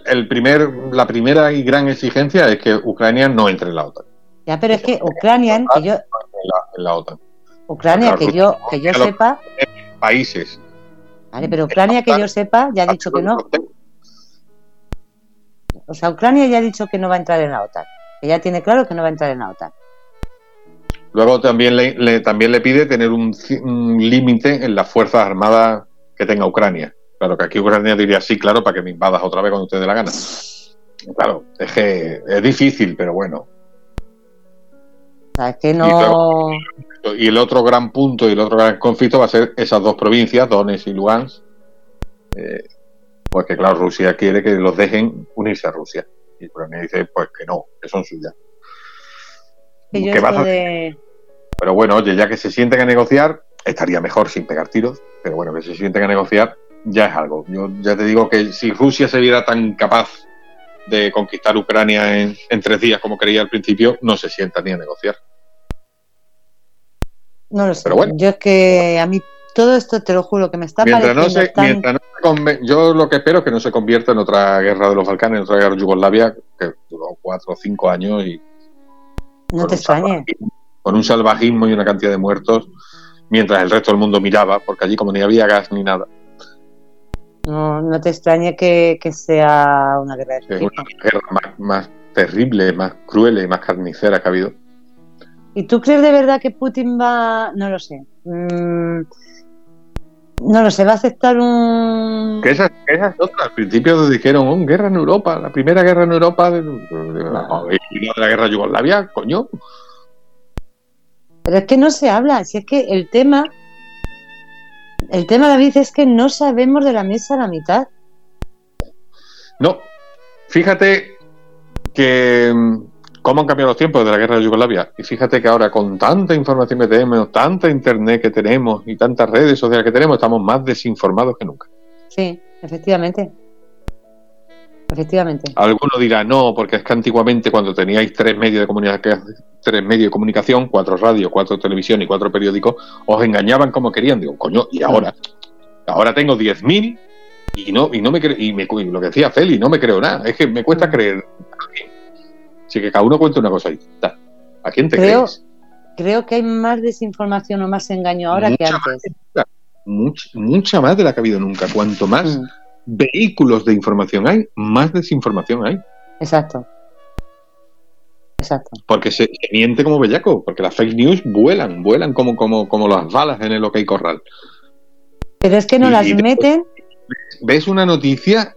el primer, la primera y gran exigencia es que Ucrania no entre en la OTAN. Ya, pero es que Ucrania, que yo, en la OTAN. Ucrania, que yo, que yo sepa. Países. Vale, pero Ucrania, que yo sepa, ya ha dicho que no. O sea, Ucrania ya ha dicho que no va a entrar en la OTAN. Que ya tiene claro que no va a entrar en la OTAN. Luego también le, también le pide tener un, límite en las fuerzas armadas que tenga Ucrania. Claro que aquí Ucrania diría sí, claro, para que me invadas otra vez cuando usted dé la gana. Claro, es que es difícil, pero bueno, sea, es que no... Y el otro gran punto y el otro gran conflicto va a ser esas dos provincias, Donetsk y Lugansk, eh, porque claro, Rusia quiere que los dejen unirse a Rusia. Y Ucrania dice, pues que no, que son suyas. que ¿Qué vas a- de- Pero bueno, oye, ya que se sienten a negociar, estaría mejor sin pegar tiros, pero bueno, que se sienten a negociar ya es algo. Yo ya te digo que si Rusia se viera tan capaz de conquistar Ucrania en, en tres días como creía al principio, no se sienta ni a negociar. No lo sé. Pero bueno. Yo es que a mí todo esto, te lo juro, que me está Mientras no, se, tan... mientras no se yo lo que espero es que no se convierta en otra guerra de los Balcanes, en otra guerra de Yugoslavia, que duró cuatro o cinco años y No con te un extrañes. salvajismo- con un salvajismo y una cantidad de muertos, mientras el resto del mundo miraba, porque allí como ni había gas ni nada, No, no te extrañe que, que sea una guerra de una guerra más, más terrible, más cruel y más carnicera que ha habido. ¿Y tú crees de verdad que Putin va.? No lo sé. Mm, no lo sé, va a aceptar un. Que esas, que esas otras, al principio dijeron, oh, guerra en Europa, la primera guerra en Europa, de, no de la guerra Yugoslavia, coño. Pero es que no se habla. Si es que el tema. El tema, David, es que no sabemos de la mesa la mitad. No, fíjate que mm, cómo han cambiado los tiempos de la guerra de Yugoslavia. Y fíjate que ahora con tanta información que tenemos, tanta internet que tenemos y tantas redes sociales que tenemos, estamos más desinformados que nunca. Sí, efectivamente. Efectivamente. Alguno dirá no, porque es que antiguamente cuando teníais tres medios de comunicación, tres medios de comunicación, cuatro radios, cuatro televisión y cuatro periódicos, os engañaban como querían. Digo, coño, y ahora, ahora tengo 10.000 y no, y no me creo, y me, y lo que decía Feli, no me creo nada. Es que me cuesta Mm. creer. Así que cada uno cuenta una cosa distinta. ¿A quién te Creo crees? Creo que hay más desinformación o más engaño ahora que antes. Mucha, mucha más de la que ha habido nunca. Cuanto más Mm, vehículos de información hay, más desinformación hay. exacto. Exacto. Porque se, se miente como bellaco, porque las fake news vuelan, vuelan como, como, como las balas en el OK Corral. Pero es que no Y- las y meten. Ves una noticia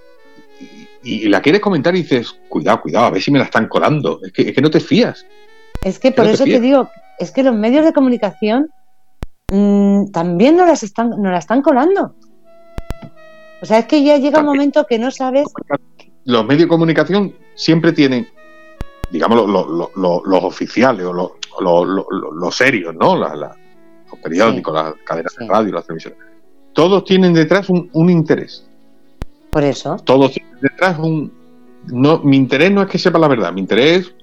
y, la quieres comentar y dices, cuidado, cuidado, a ver si me la están colando. Es que, es que no te fías. Es que por no eso te digo, es que los medios de comunicación mm, también no las están, no la están colando. O sea, es que ya llega un momento que no sabes. Los medios de comunicación siempre tienen, digamos, lo- lo- lo- lo- los oficiales o los lo, lo- lo- los serios, ¿no? La- la- los periódicos, las cadenas Sí. de radio, las televisiones. Todos tienen detrás un, un interés. Por eso. Todos tienen detrás un... No, mi interés no es que sepa la verdad, mi interés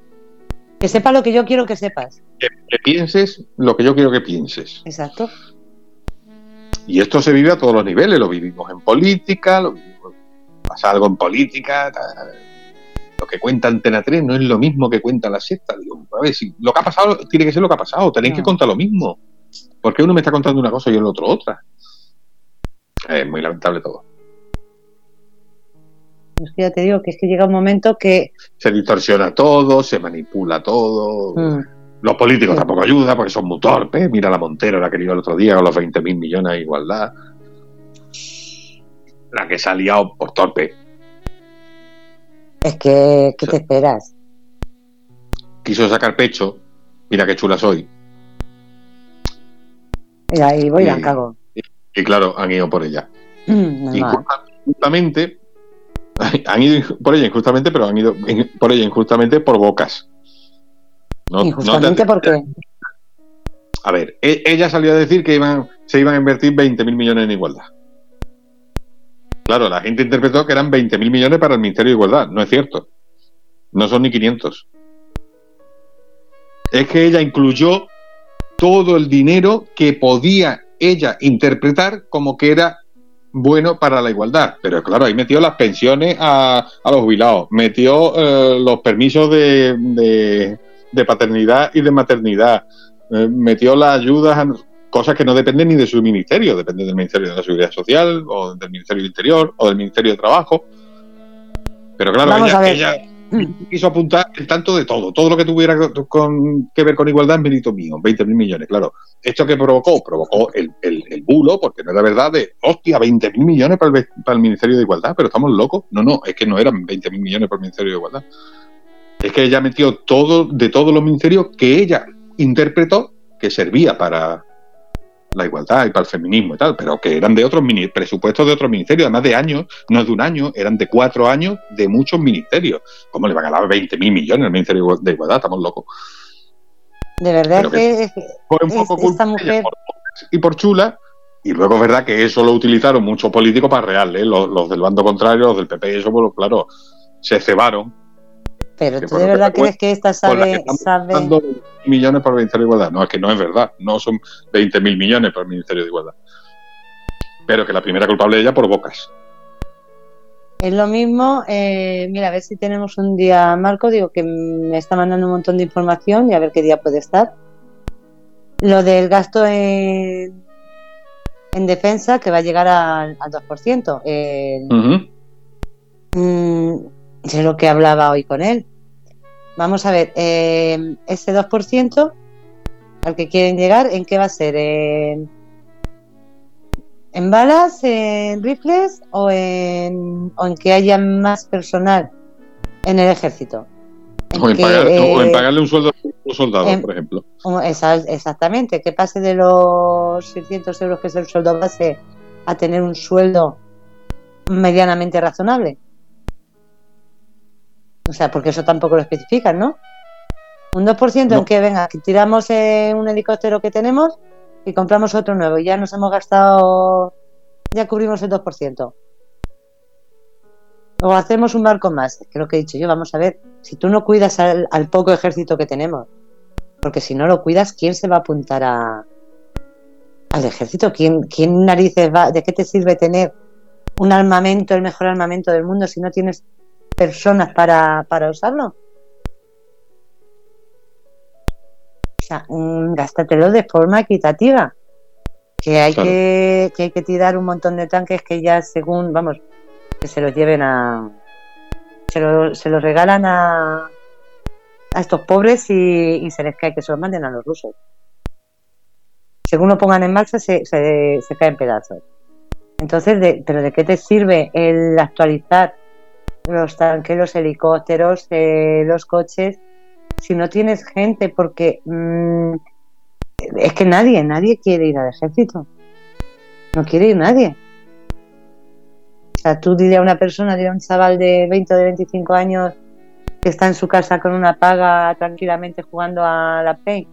Que sepa lo que yo quiero que sepas. que, que pienses lo que yo quiero que pienses. Exacto. Y esto se vive a todos los niveles, lo vivimos en política, lo vivimos, pasa algo en política, lo que cuenta Antena 3 no es lo mismo que cuenta la sexta. Digo, a ver, si lo que ha pasado tiene que ser lo que ha pasado, tenéis No. que contar lo mismo. ¿Por qué uno me está contando una cosa y el otro otra? Es muy lamentable todo. Es que ya te digo que es que llega un momento que. Se distorsiona todo, se manipula todo. mm, Los políticos Sí. tampoco ayudan porque son muy torpes. Mira la Montero, la que dio el otro día con los 20.000 millones de igualdad. La que se ha liado por torpe. es que. ¿Qué te esperas? Quiso sacar pecho. Mira qué chula soy. Y ahí voy y la cago. Y claro, han ido por ella. Mm. Injusta- Injustamente, han ido por ella injustamente, pero han ido por ella injustamente por bocas. No- no te- Injustamente porque. A ver, e- ella salió a decir que iban, se iban a invertir 20.000 millones en igualdad. Claro, la gente interpretó que eran 20.000 millones para el Ministerio de Igualdad. No es cierto. No son ni 500. Es que ella incluyó todo el dinero que podía ella interpretar como que era bueno para la igualdad. Pero claro, ahí metió las pensiones a, a los jubilados, metió eh, los permisos de, de- de paternidad y de maternidad, eh, metió las ayudas, a cosas que no dependen ni de su ministerio, dependen del Ministerio de la Seguridad Social o del Ministerio del Interior o del Ministerio de Trabajo. Pero claro, Vamos ella, a ver. ella quiso apuntar el tanto de todo, todo lo que tuviera que ver con igualdad es mérito mío, 20 mil millones, claro. ¿Esto que provocó? Provocó el, bulo, porque no era verdad, de, hostia, 20 mil millones para el, para el Ministerio de Igualdad, pero estamos locos. No, no, es que no eran 20 mil millones para el Ministerio de Igualdad. Es que ella metió todo, de todos los ministerios que ella intérpretos que servía para la igualdad y para el feminismo y tal, pero que eran de otros presupuestos de otros ministerios, además de años, no de un año, eran de cuatro años de muchos ministerios. ¿Cómo le van a dar 20 mil millones al Ministerio de Igualdad? Estamos locos. De verdad que, fue un poco esta mujer... y por chula, y luego es verdad que eso lo utilizaron muchos políticos para real, ¿eh? los, del bando contrario, los del PP, eso, pues, claro, se cebaron. Pero tú de verdad crees que esta sabe... sabe... millones para el Ministerio de Igualdad. No, es que no es verdad. No son 20 mil millones para el Ministerio de Igualdad. Pero que la primera culpable de ella por bocas. Es lo mismo, eh, mira, a ver si tenemos un día, Marco, digo que me está mandando un montón de información y a ver qué día puede estar. Lo del gasto en, en defensa que va a llegar al, 2%. Eh, es lo que hablaba hoy con él. Vamos a ver, eh, ese 2% al que quieren llegar, ¿en qué va a ser? ¿En, balas, en rifles o en, o en que haya más personal en el ejército? o, en eh, pagarle un sueldo a los soldados, por ejemplo. exactamente, que pase de los 600 euros que es el sueldo base a tener un sueldo medianamente razonable. O sea, porque eso tampoco lo especifican, ¿no? Un 2% en que, venga, que tiramos un helicóptero que tenemos y compramos otro nuevo y ya nos hemos gastado, ya cubrimos el 2%. O hacemos un barco más, lo que he dicho yo, vamos a ver, si tú no cuidas al, poco ejército que tenemos, porque si no lo cuidas, ¿quién se va a apuntar a, al ejército? ¿Quién, ¿Quién narices va? ¿De qué te sirve tener un armamento, el mejor armamento del mundo, si no tienes personas para, para usarlo. O sea, gástatelo de forma equitativa. Que hay que, que hay que tirar un montón de tanques que ya según, vamos, que se los lleven a... Se, lo, se los regalan a, a estos pobres y, se les cae que se los manden a los rusos. Según lo pongan en marcha, se, se, se caen pedazos. Entonces, de, ¿pero de qué te sirve el actualizar los tanques, los helicópteros, eh, los coches, si no tienes gente, porque mm, es que nadie, nadie quiere ir al ejército. No quiere ir nadie. O sea, tú dile a una persona, dile a un chaval de 20 o de 25 años que está en su casa con una paga tranquilamente jugando a la Play,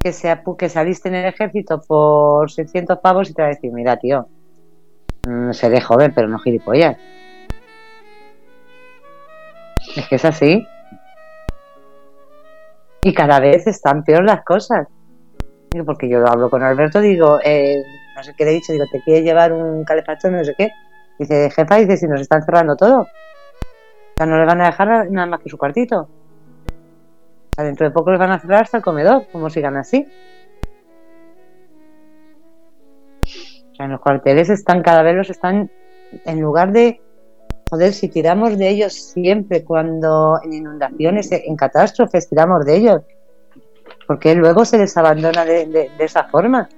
que, sea, que saliste en el ejército por 600 pavos y te va a decir, mira, tío, mm, seré joven, pero no gilipollas. Es que es así. Y cada vez están peor las cosas. Porque yo lo hablo con Alberto, digo, eh, no sé qué le he dicho, digo, ¿te quiere llevar un calefactor, no sé qué? Dice, jefa, dice, si nos están cerrando todo. O sea, no le van a dejar nada más que su cuartito. O sea, dentro de poco les van a cerrar hasta el comedor, como sigan así. O sea, en los cuarteles están, cada vez los están, en lugar de joder, si tiramos de ellos siempre cuando en inundaciones, en catástrofes, tiramos de ellos, porque luego se les abandona de, esa forma.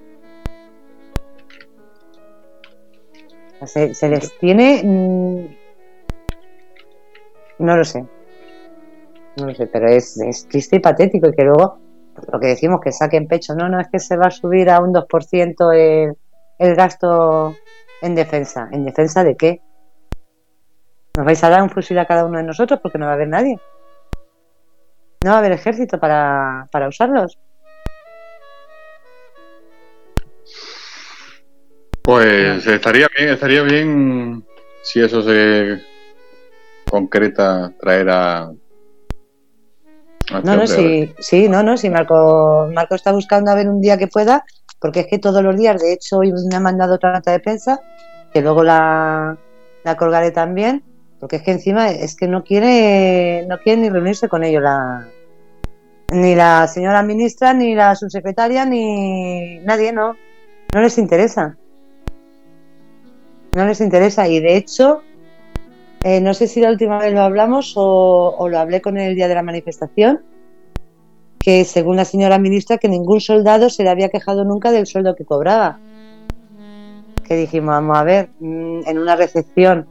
Se, les tiene... Mm, no lo sé. No lo sé, pero es, triste y patético y que luego, lo que decimos, que saquen pecho, no, no, es que se va a subir a un 2% el, el gasto en defensa. ¿En defensa de qué? ¿Nos vais a dar un fusil a cada uno de nosotros? Porque no va a haber nadie. No va a haber ejército para, para usarlos. Pues estaría bien, estaría bien si eso se concreta traer a. no, no, sí, sí, no, no, sí, Marco, Marco está buscando a ver un día que pueda, porque es que todos los días, de hecho, hoy me ha mandado otra nota de prensa, que luego la, la colgaré también, porque es que encima es que no quiere no quiere ni reunirse con ellos la ni la señora ministra ni la subsecretaria ni nadie no. No les interesa. No les interesa. Y de hecho eh, no sé si la última vez lo hablamos o, o lo hablé con el día de la manifestación que según la señora ministra que ningún soldado se le había quejado nunca del sueldo que cobraba. Que dijimos vamos a ver mm, en una recepción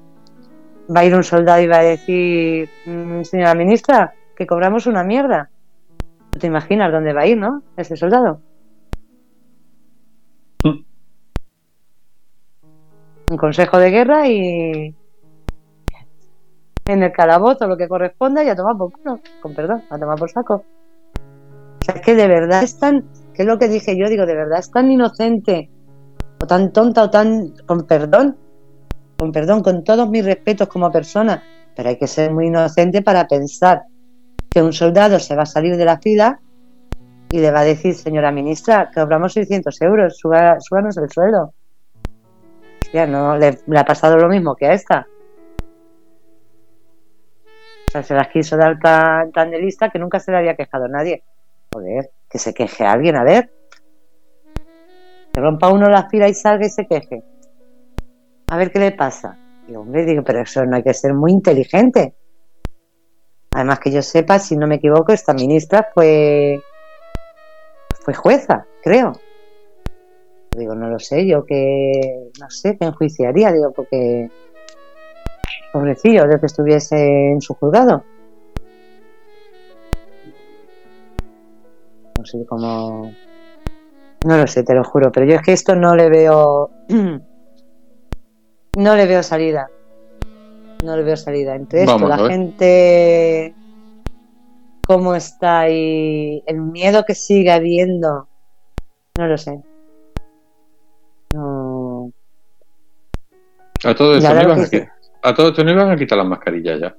va a ir un soldado y va a decir, mm, señora ministra, que cobramos una mierda. te imaginas dónde va a ir, ¿no? Ese soldado. Mm. Un consejo de guerra y en el calabozo lo que corresponda y a tomar por culo, con perdón, a tomar por saco. O sea, es que de verdad es tan, que es lo que dije yo, digo, de verdad es tan inocente, o tan tonta, o tan, con perdón, con perdón, con todos mis respetos como persona, pero hay que ser muy inocente para pensar que un soldado se va a salir de la fila y le va a decir, señora ministra, que cobramos 600 euros, suba, el sueldo. Ya no le, le ha pasado lo mismo que a esta. O sea, se las quiso dar tan, tan de lista que nunca se le había quejado a nadie. Joder, que se queje a alguien, a ver. Que rompa uno la fila y salga y se queje. A ver qué le pasa. Y hombre, digo, pero eso no hay que ser muy inteligente. Además que yo sepa, si no me equivoco, esta ministra fue fue jueza, creo. Digo, no lo sé, yo que no sé, qué enjuiciaría, digo, porque pobrecillo de que estuviese en su juzgado. No sé cómo. No lo sé, te lo juro, pero yo es que esto no le veo. no le veo salida. No le veo salida. Entre esto, Vamos la gente. cómo está y el miedo que sigue habiendo. No lo sé. No. A todo esto no a que a no a quitar las mascarillas ya.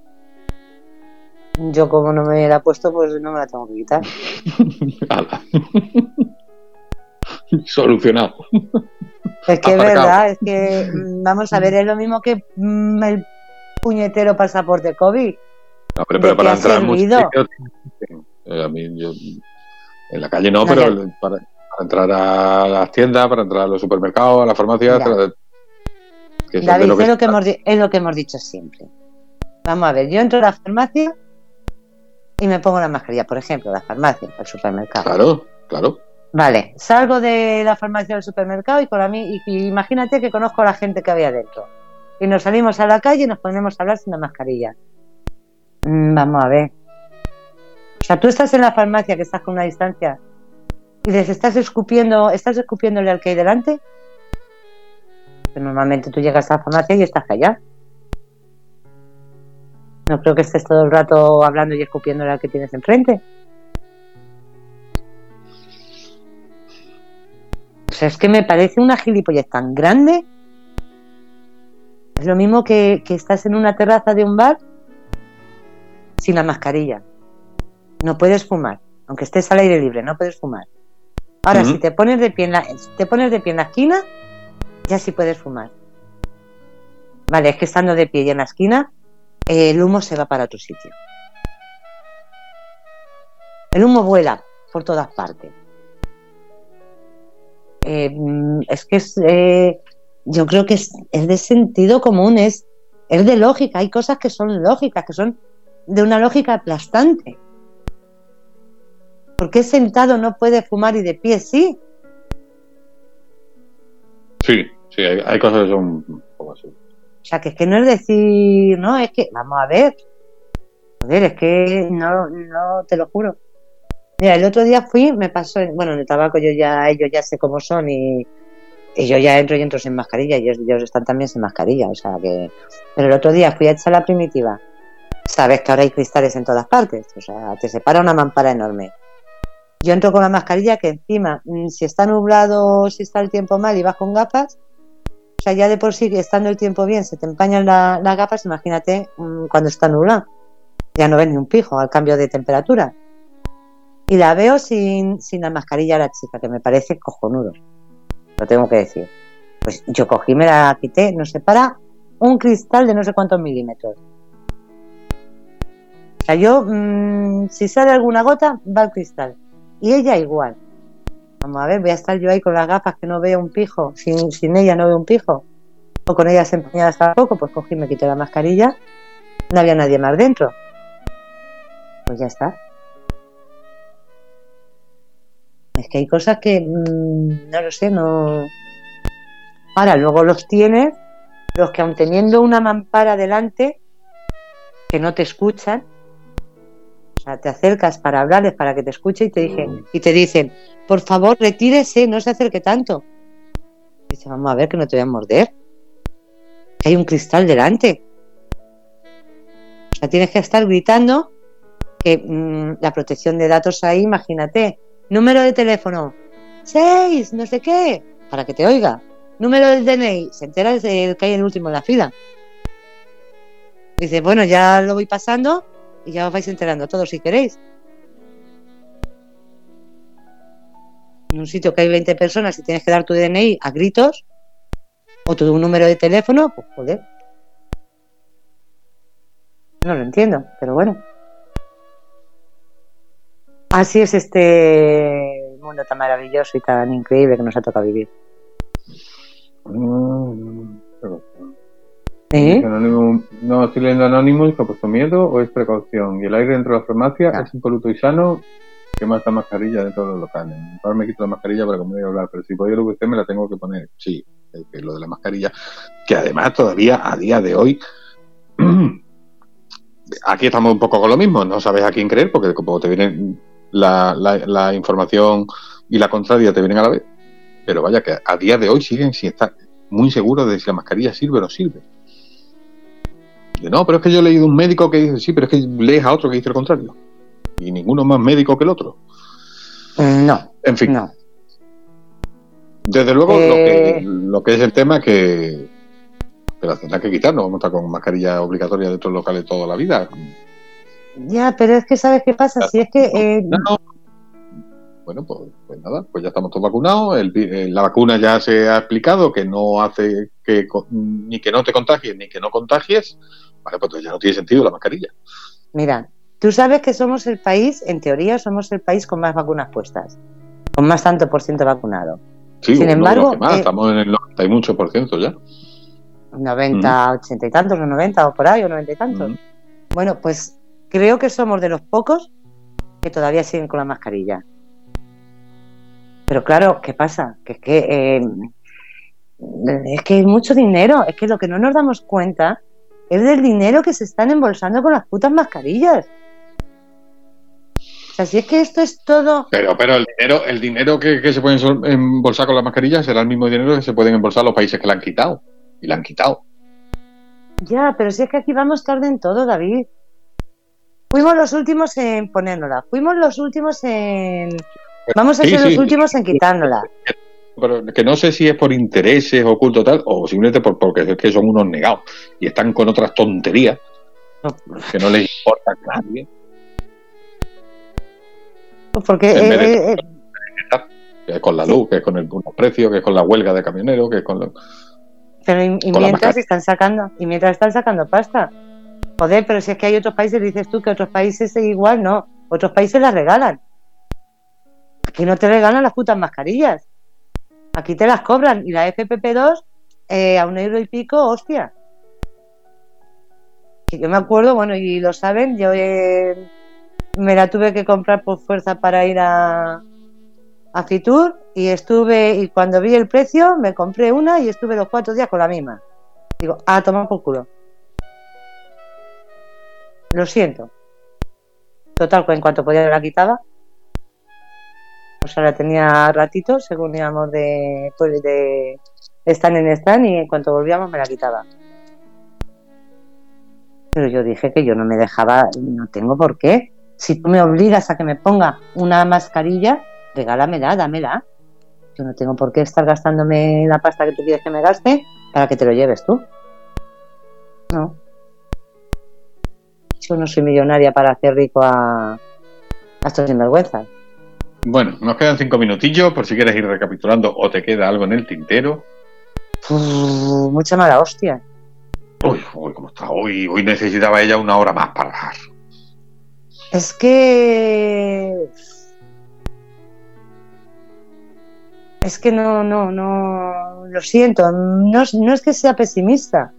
Yo, como no me la he puesto, pues no me la tengo que quitar. Solucionado. Es que es verdad, es que mm, vamos a ver, es lo mismo que mm, el puñetero pasaporte COVID. No, pero, ¿De pero qué para entrar en muchos eh, a mí, yo, en la calle no, No, pero ya. para, entrar a las tiendas, para entrar a los supermercados, a las farmacias, Ya. para- que son de David, lo que es, lo que hemos, es lo que hemos dicho siempre. Vamos a ver, yo entro a la farmacia y me pongo la mascarilla, por ejemplo, la farmacia, el supermercado. Claro, claro. Vale, salgo de la farmacia del supermercado y con la mi- y, imagínate que conozco a la gente que había dentro. Y nos salimos a la calle y nos ponemos a hablar sin la mascarilla. Mm, vamos a ver. O sea, tú estás en la farmacia que estás con una distancia y les estás escupiendo, estás escupiéndole al que hay delante. Normalmente tú llegas a la farmacia y estás callado. No creo que estés todo el rato hablando y escupiéndole al que tienes enfrente. Sea, es que me parece una gilipollez tan grande. Es lo mismo que, que estás en una terraza de un bar sin la mascarilla. No puedes fumar. Aunque estés al aire libre, no puedes fumar. Ahora, si te pones de pie en la, si te pones de pie en la esquina, ya sí puedes fumar. Vale, es que estando de pie y en la esquina, eh, el humo se va para otro sitio. El humo vuela por todas partes. Eh, es que es, eh, yo creo que es, es de sentido común, es, es de lógica. Hay cosas que son lógicas, que son de una lógica aplastante. ¿Por qué sentado no puede fumar y de pie sí? Sí, sí, hay, hay cosas que son un poco así. O sea, que es que no es decir, no, es que, vamos a ver. Joder, es que no, no, te lo juro. Mira, el otro día fui, me pasó, en- bueno, en el tabaco yo ya, ellos ya sé cómo son y, yo ya entro y entro sin mascarilla y ellos, ellos están también sin mascarilla, o sea que... Pero el otro día fui a echar la primitiva. Sabes que ahora hay cristales en todas partes, o sea, te separa una mampara enorme. Yo entro con la mascarilla que encima, mm, si está nublado, si está el tiempo mal y vas con gafas, o sea, ya de por sí, estando el tiempo bien, se te empañan la- las gafas, imagínate mm, cuando está nublado. Ya no ves ni un pijo al cambio de temperatura. Y la veo sin, sin la mascarilla a la chica, que me parece cojonudo. Lo tengo que decir. Pues yo cogí, me la quité, nos separa un cristal de no sé cuántos milímetros. O sea, yo, mm, si sale alguna gota, va al cristal. Y ella igual. Vamos a ver, voy a estar yo ahí con las gafas que no veo un pijo, sin, sin ella no veo un pijo, o con ellas empeñadas tampoco, pues cogí, me quité la mascarilla, no había nadie más dentro. Pues ya está. Es que hay cosas que mm, no lo sé, no. Ahora, luego los tienes, los que aun teniendo una mampara delante, que no te escuchan, o sea, te acercas para hablarles, para que te escuche y te dicen, y te dicen, por favor, retírese, no se acerque tanto. Dice, vamos a ver que no te voy a morder. Hay un cristal delante. O sea, tienes que estar gritando que mm, la protección de datos ahí, imagínate, número de teléfono, 6, no sé qué, para que te oiga. Número del DNI, se entera de que hay el último en la fila. Dice, bueno, ya lo voy pasando y ya os vais enterando todos si queréis. En un sitio que hay 20 personas y tienes que dar tu DNI a gritos o tu número de teléfono, pues joder. No lo entiendo, pero bueno. Así es este mundo tan maravilloso y tan increíble que nos ha tocado vivir. ¿Eh? Anónimo, no, estoy leyendo Anonymous, que ha puesto miedo o es precaución. Y el aire dentro de la farmacia Ah. es impoluto y sano. que más la mascarilla dentro de los locales? Ahora me quito la mascarilla para voy a hablar, pero si lo que usted me la tengo que poner. Sí, lo de la mascarilla, que además todavía a día de hoy. Aquí estamos un poco con lo mismo, no sabes a quién creer, porque como te viene la, la, la información y la contraria te vienen a la vez. Pero vaya que a día de hoy siguen sin estar muy seguros de si la mascarilla sirve o no sirve. De, no, pero es que yo he leído un médico que dice, sí, pero es que lees a otro que dice lo contrario. Y ninguno más médico que el otro. No, En fin, no. desde luego Eh. lo, que, lo que es el tema que, que la tendrán que quitar, no vamos a estar con mascarilla obligatoria dentro de los locales toda la vida. Ya, pero es que ¿sabes qué pasa? Si es que... eh, No, no. Bueno, pues, pues nada, pues ya estamos todos vacunados. El eh, la vacuna ya se ha explicado que no hace que ni que no te contagies ni que no contagies. Vale, pues ya no tiene sentido la mascarilla. Mira, tú sabes que somos el país, en teoría, somos el país con más vacunas puestas, con más tanto por ciento vacunado. Sí, Sin embargo, más, eh, estamos en el 90 y mucho por ciento ya. 90, 80 y tantos, o 90 o por ahí, o 90 y tantos. Mm. Bueno, pues creo que somos de los pocos que todavía siguen con la mascarilla. Pero claro, ¿qué pasa? Que es que eh, es que hay mucho dinero, es que lo que no nos damos cuenta es del dinero que se están embolsando con las putas mascarillas. O sea, si es que esto es todo Pero, pero el dinero, el dinero que, que se pueden embolsar con las mascarillas será el mismo dinero que se pueden embolsar los países que la han quitado. Y la han quitado. Ya, pero si es que aquí vamos tarde en todo, David. Fuimos los últimos en ponérnosla, fuimos los últimos en... Vamos a Sí, ser sí. los últimos en quitárnosla. Pero que no sé si es por intereses ocultos tal, o simplemente por, porque es que son unos negados y están con otras tonterías que no les importa a nadie. Porque vez de- eh, Que es con la luz, que es con el, los precios, que es con la huelga de camioneros, que es con lo- pero y, y mientras están sacando, y mientras están sacando pasta. Joder, pero si es que hay otros países, dices tú que otros países es igual, no. Otros países las regalan. Aquí no te regalan las putas mascarillas. Aquí te las cobran. Y la FPP2 eh, a un euro y pico, hostia. Que yo me acuerdo, bueno, y lo saben, yo eh, me la tuve que comprar por fuerza para ir a, a Fitur y estuve, y cuando vi el precio, me compré una y estuve los cuatro días con la misma. Digo, a tomar por culo. Lo siento. Total, en cuanto podía la quitaba. O sea, la tenía ratitos según íbamos de, pues de stand en stand y en cuanto volvíamos me la quitaba. Pero yo dije que yo no me dejaba, no tengo por qué. Si tú me obligas a que me ponga una mascarilla, regálamela, dámela. Yo no tengo por qué estar gastándome la pasta que tú quieres que me gaste para que te lo lleves tú. No. Yo no soy millonaria para hacer rico a, a estos sinvergüenzas. Bueno, nos quedan cinco minutillos por si quieres ir recapitulando o te queda algo en el tintero. Uf, mucha mala hostia. Uy, uy, ¿cómo está? Hoy, hoy necesitaba ella una hora más para hablar. Es que. Es que no, no, no. Lo siento. No, no es que sea pesimista.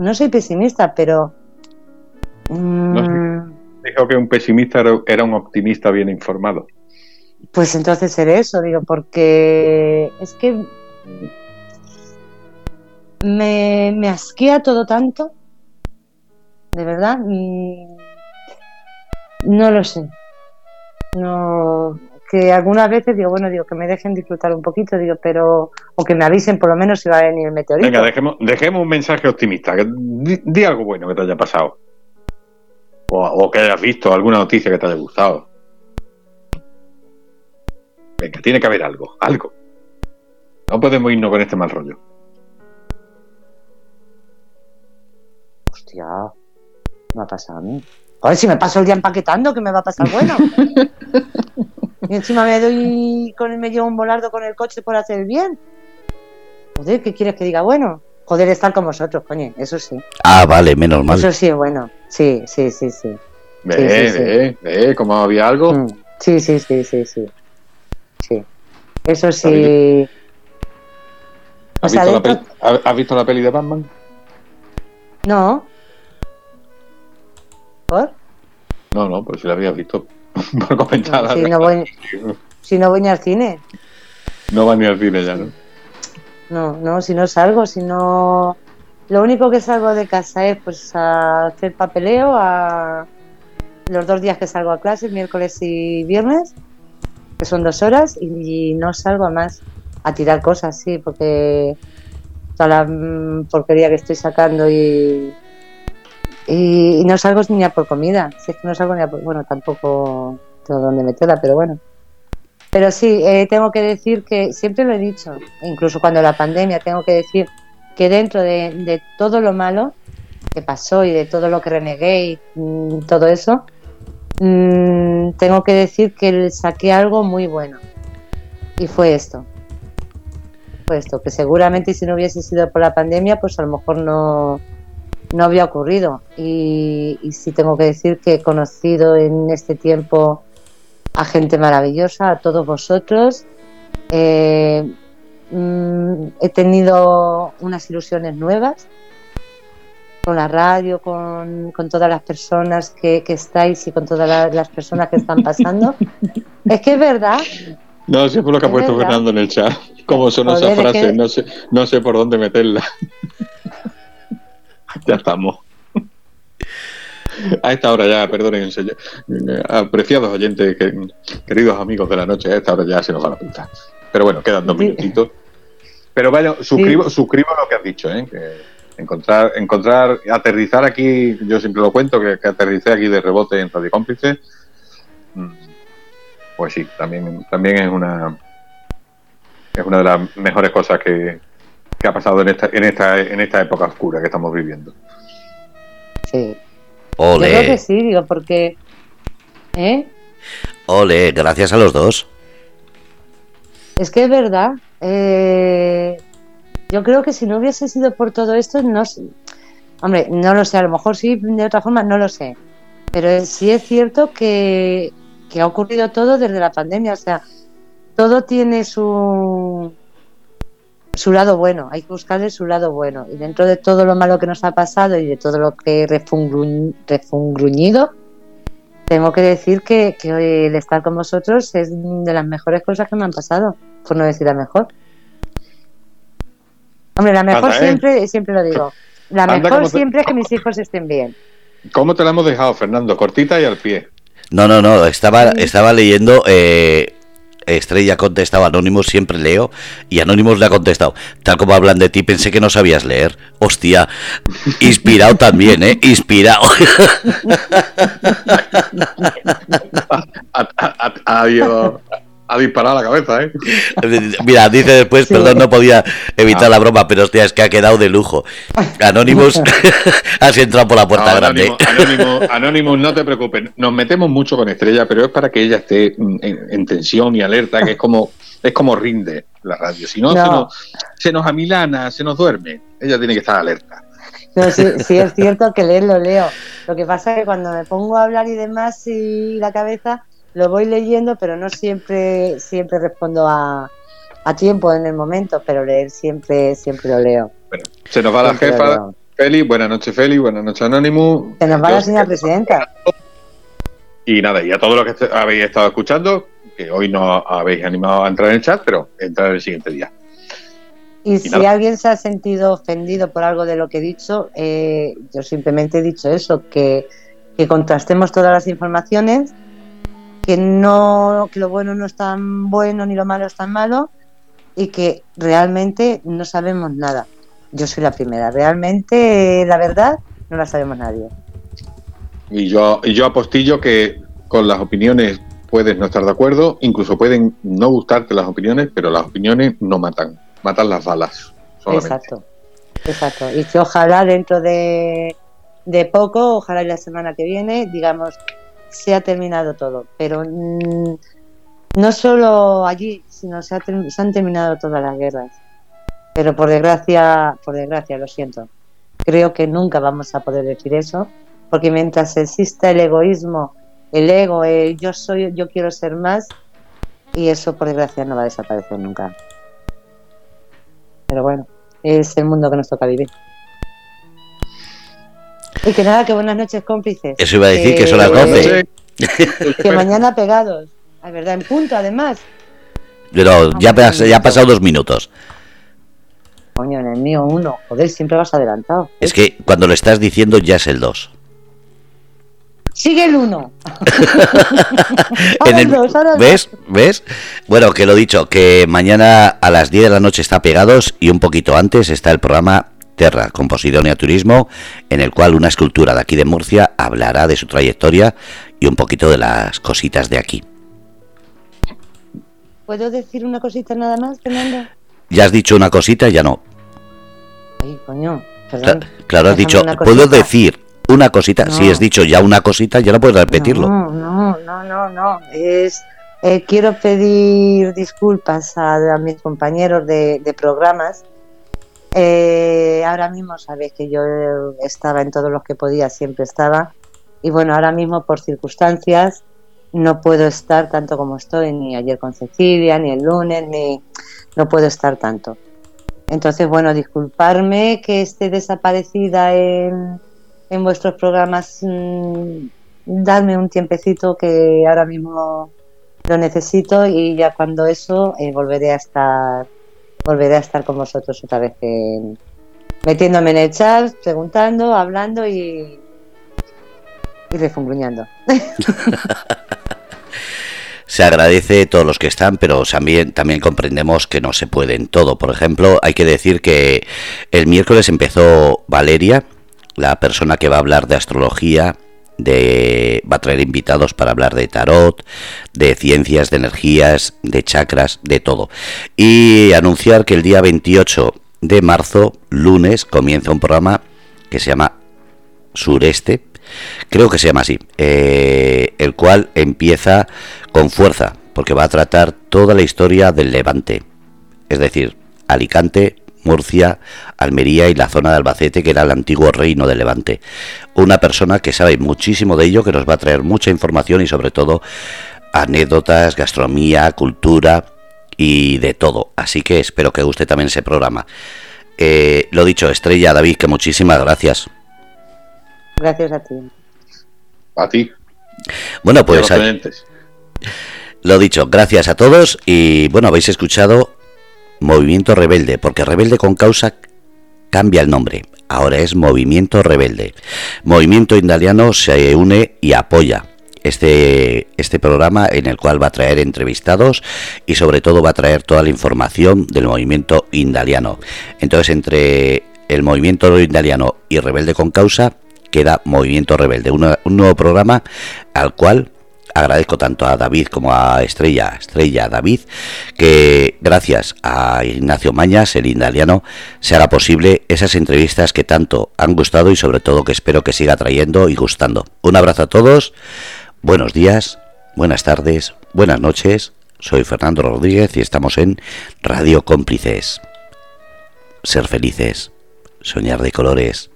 No soy pesimista, pero. Mm, Dijo que un pesimista era- un optimista bien informado. Pues entonces seré eso, digo, porque es que me, me asquea todo tanto, de verdad. mm, No lo sé. No, que algunas veces digo, bueno, digo, que me dejen disfrutar un poquito, digo, pero, o que me avisen por lo menos si va a venir el meteorito. Venga, dejemos, dejemos un mensaje optimista. que di, di algo bueno que te haya pasado. O, o que hayas visto alguna noticia que te haya gustado. Venga, tiene que haber algo, algo. No podemos irnos con este mal rollo. Hostia, me ha pasado a mí. A ver si me paso el día empaquetando, que me va a pasar bueno. y encima me doy con el me llevo un volardo con el coche por hacer el bien. Joder, ¿qué quieres que diga? Bueno, poder estar con vosotros, coño, eso sí. Ah, vale, menos mal. Eso sí bueno. Sí, sí, sí, sí. Ve, Sí, sí, sí. ve, ve, cómo había algo. Mm, Sí, sí, sí, sí, sí. Sí. Eso sí. O ¿Has, sea, visto la peli, ha- has visto la peli de Batman? No. ¿Por? No, no, pues si la habías visto. Por comentar. Si no voy, si no voy ni al cine. No va ni al cine ya, ¿no? No, no, si no salgo, si no... Lo único que salgo de casa es pues a hacer papeleo, a los dos días que salgo a clase, miércoles y viernes, que son dos horas, y, no salgo a más a tirar cosas, sí, porque toda la mm, porquería que estoy sacando y, y, y no salgo ni a por comida, si es que no salgo ni a por... Bueno, tampoco tengo dónde meterla, pero bueno. Pero sí, eh, tengo que decir que siempre lo he dicho, incluso cuando la pandemia, tengo que decir que dentro de, todo lo malo que pasó y de todo lo que renegué y mm, todo eso, mm, tengo que decir que saqué algo muy bueno. Y fue esto. Fue esto, que seguramente si no hubiese sido por la pandemia, pues a lo mejor no, no había ocurrido. Y sí tengo que decir que he conocido en este tiempo a gente maravillosa, a todos vosotros. Eh, mm, he tenido unas ilusiones nuevas con la radio, con, con todas las personas que, que estáis y con todas la- las personas que están pasando. es que es verdad, No, sí por lo que ha Es puesto verdad. Fernando en el chat. ¿Cómo son Joder, esas es frases? que- No, sé, no sé por dónde meterla. ya estamos. A esta hora ya, perdonen, señor- apreciados oyentes, que- queridos amigos de la noche, a esta hora ya se nos va la puta. Pero bueno, quedan dos Sí. minutitos. Pero bueno, suscribo, suscribo lo que has dicho, ¿eh? que encontrar, encontrar, aterrizar aquí, yo siempre lo cuento, que, que aterricé aquí de rebote en Radio Cómplice, mm, pues sí, también, también es una es una de las mejores cosas que, que ha pasado en esta, en esta, en esta época oscura que estamos viviendo. sí. Yo creo que sí, digo, porque. ¿Eh? ole, gracias a los dos. Es que es verdad. eh, yo creo que si no hubiese sido por todo esto, no sé. Hombre, no lo sé, a lo mejor sí, de otra forma, no lo sé. Pero sí es cierto que, que ha ocurrido todo desde la pandemia. O sea, todo tiene su, su lado bueno. Hay que buscarle su lado bueno. Y dentro de todo lo malo que nos ha pasado y de todo lo que refungruñ- refungruñido, tengo que decir que, que hoy el estar con vosotros es de las mejores cosas que me han pasado, por no decir la mejor. Hombre, la mejor Anda, ¿eh? siempre, siempre lo digo, la Anda, mejor ¿cómo te- siempre es que mis hijos estén bien. ¿Cómo te la hemos dejado, Fernando? Cortita y al pie. No, no, no, estaba, estaba leyendo. eh, Estrella ha contestado, Anónimos siempre leo. Y Anónimos le ha contestado. Tal como hablan de ti, pensé que no sabías leer. Hostia, inspirado también, ¿eh? Inspirado. Ha, ha- disparado a la cabeza, ¿eh? Mira, dice después, Sí. perdón, no podía evitar Ah. la broma, pero hostia, es que ha quedado de lujo. Anónimos, has entrado por la puerta No, grande. Anónimo, Anónimo, Anónimo, no te preocupes. Nos metemos mucho con Estrella, pero es para que ella esté en, en tensión y alerta, que es como es como rinde la radio. Si no, No. Se, nos, se nos amilana, se nos duerme. Ella tiene que estar alerta. No, sí, sí es cierto que leerlo leo. Lo que pasa es que cuando me pongo a hablar y demás y la cabeza, lo voy leyendo, pero no siempre, siempre respondo a, a tiempo en el momento, pero leer siempre, siempre lo leo. Bueno, se nos va la Siempre jefa. Feli. Buenas noches, Feli. Buenas noches, Anónimo. Se nos va la señora presidenta. Y nada, y a todos los que est- habéis estado escuchando, que hoy no habéis animado a entrar en el chat, pero entrar el siguiente día. Y si nada. alguien se ha sentido ofendido por algo de lo que he dicho, eh, yo simplemente he dicho eso, que, que contrastemos todas las informaciones, que no que lo bueno no es tan bueno ni lo malo es tan malo y que realmente no sabemos nada. Yo soy la primera, realmente la verdad no la sabemos nadie. Y yo, y yo apostillo que con las opiniones puedes no estar de acuerdo, incluso pueden no gustarte las opiniones, pero las opiniones no matan, matan las balas. Exacto, exacto. Y que ojalá dentro de, de poco, ojalá la semana que viene, digamos, se ha terminado todo. Pero mm, no solo allí, sino se, se han terminado todas las guerras. Pero por desgracia, por desgracia, lo siento. Creo que nunca vamos a poder decir eso, porque mientras exista el egoísmo, el ego, el yo soy, yo quiero ser más, y eso por desgracia no va a desaparecer nunca. Pero bueno, es el mundo que nos toca vivir. Y que nada, que buenas noches, cómplices. Eso iba a decir que, son las 12. que mañana pegados. Es verdad, en punto, además. Pero ya, ya ha pasado dos minutos. Coño, en el mío uno. Joder, siempre vas adelantado. Es que cuando lo estás diciendo ya es el 2. Sigue el 1. ¿Ves? ¿Ves? Bueno, que lo dicho, que mañana a las 10 de la noche está pegados y un poquito antes está el programa Terra, con Posidonia Turismo, en el cual una escultura de aquí de Murcia hablará de su trayectoria y un poquito de las cositas de aquí. ¿Puedo decir una cosita nada más, Fernando? Ya has dicho una cosita, ya no. Ay, coño. Claro, has dicho, puedo decir una cosita. Si has dicho ya una cosita, ya no puedes repetirlo. No, no, no, no, no. Es, eh, quiero pedir disculpas a, mis compañeros de, programas. Eh, ahora mismo sabéis que yo estaba en todo lo que podía, siempre estaba. Y bueno, ahora mismo por circunstancias no puedo estar tanto como estoy, ni ayer con Cecilia, ni el lunes, ni no puedo estar tanto. Entonces, bueno, disculparme que esté desaparecida en, en vuestros programas, mm, darme un tiempecito que ahora mismo lo necesito y ya cuando eso eh, volveré a estar volveré a estar con vosotros otra vez metiéndome en el chat, preguntando, hablando y, y refungruñando. se agradece todos los que están, pero también, también comprendemos que no se pueden todo. Por ejemplo, hay que decir que el miércoles empezó Valeria, la persona que va a hablar de astrología, de, va a traer invitados para hablar de tarot, de ciencias, de energías, de chakras, de todo. Y anunciar que el día 28 de marzo, lunes, comienza un programa que se llama Sureste, creo que se llama así, eh, el cual empieza con fuerza, porque va a tratar toda la historia del Levante, es decir, Alicante, Murcia, Almería y la zona de Albacete, que era el antiguo reino de Levante. Una persona que sabe muchísimo de ello, que nos va a traer mucha información y sobre todo anécdotas, gastronomía, cultura y de todo. Así que espero que guste también ese programa. Eh, lo dicho, Estrella, David, que muchísimas gracias. Gracias a ti. A ti. Bueno, pues... Lo dicho, gracias a todos y bueno, habéis escuchado Movimiento Rebelde, porque Rebelde con causa cambia el nombre, ahora es Movimiento Rebelde. Movimiento Indaliano se une y apoya este, este programa en el cual va a traer entrevistados y sobre todo va a traer toda la información del movimiento indaliano. Entonces entre el movimiento indaliano y Rebelde con causa queda Movimiento Rebelde, un nuevo programa al cual agradezco tanto a David como a Estrella, Estrella David, que gracias a Ignacio Mañas, el indaliano, se hará posible esas entrevistas que tanto han gustado y sobre todo que espero que siga trayendo y gustando. Un abrazo a todos, buenos días, buenas tardes, buenas noches. Soy Fernando Rodríguez y estamos en Radio Cómplices. Ser felices, soñar de colores.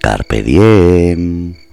Carpe diem.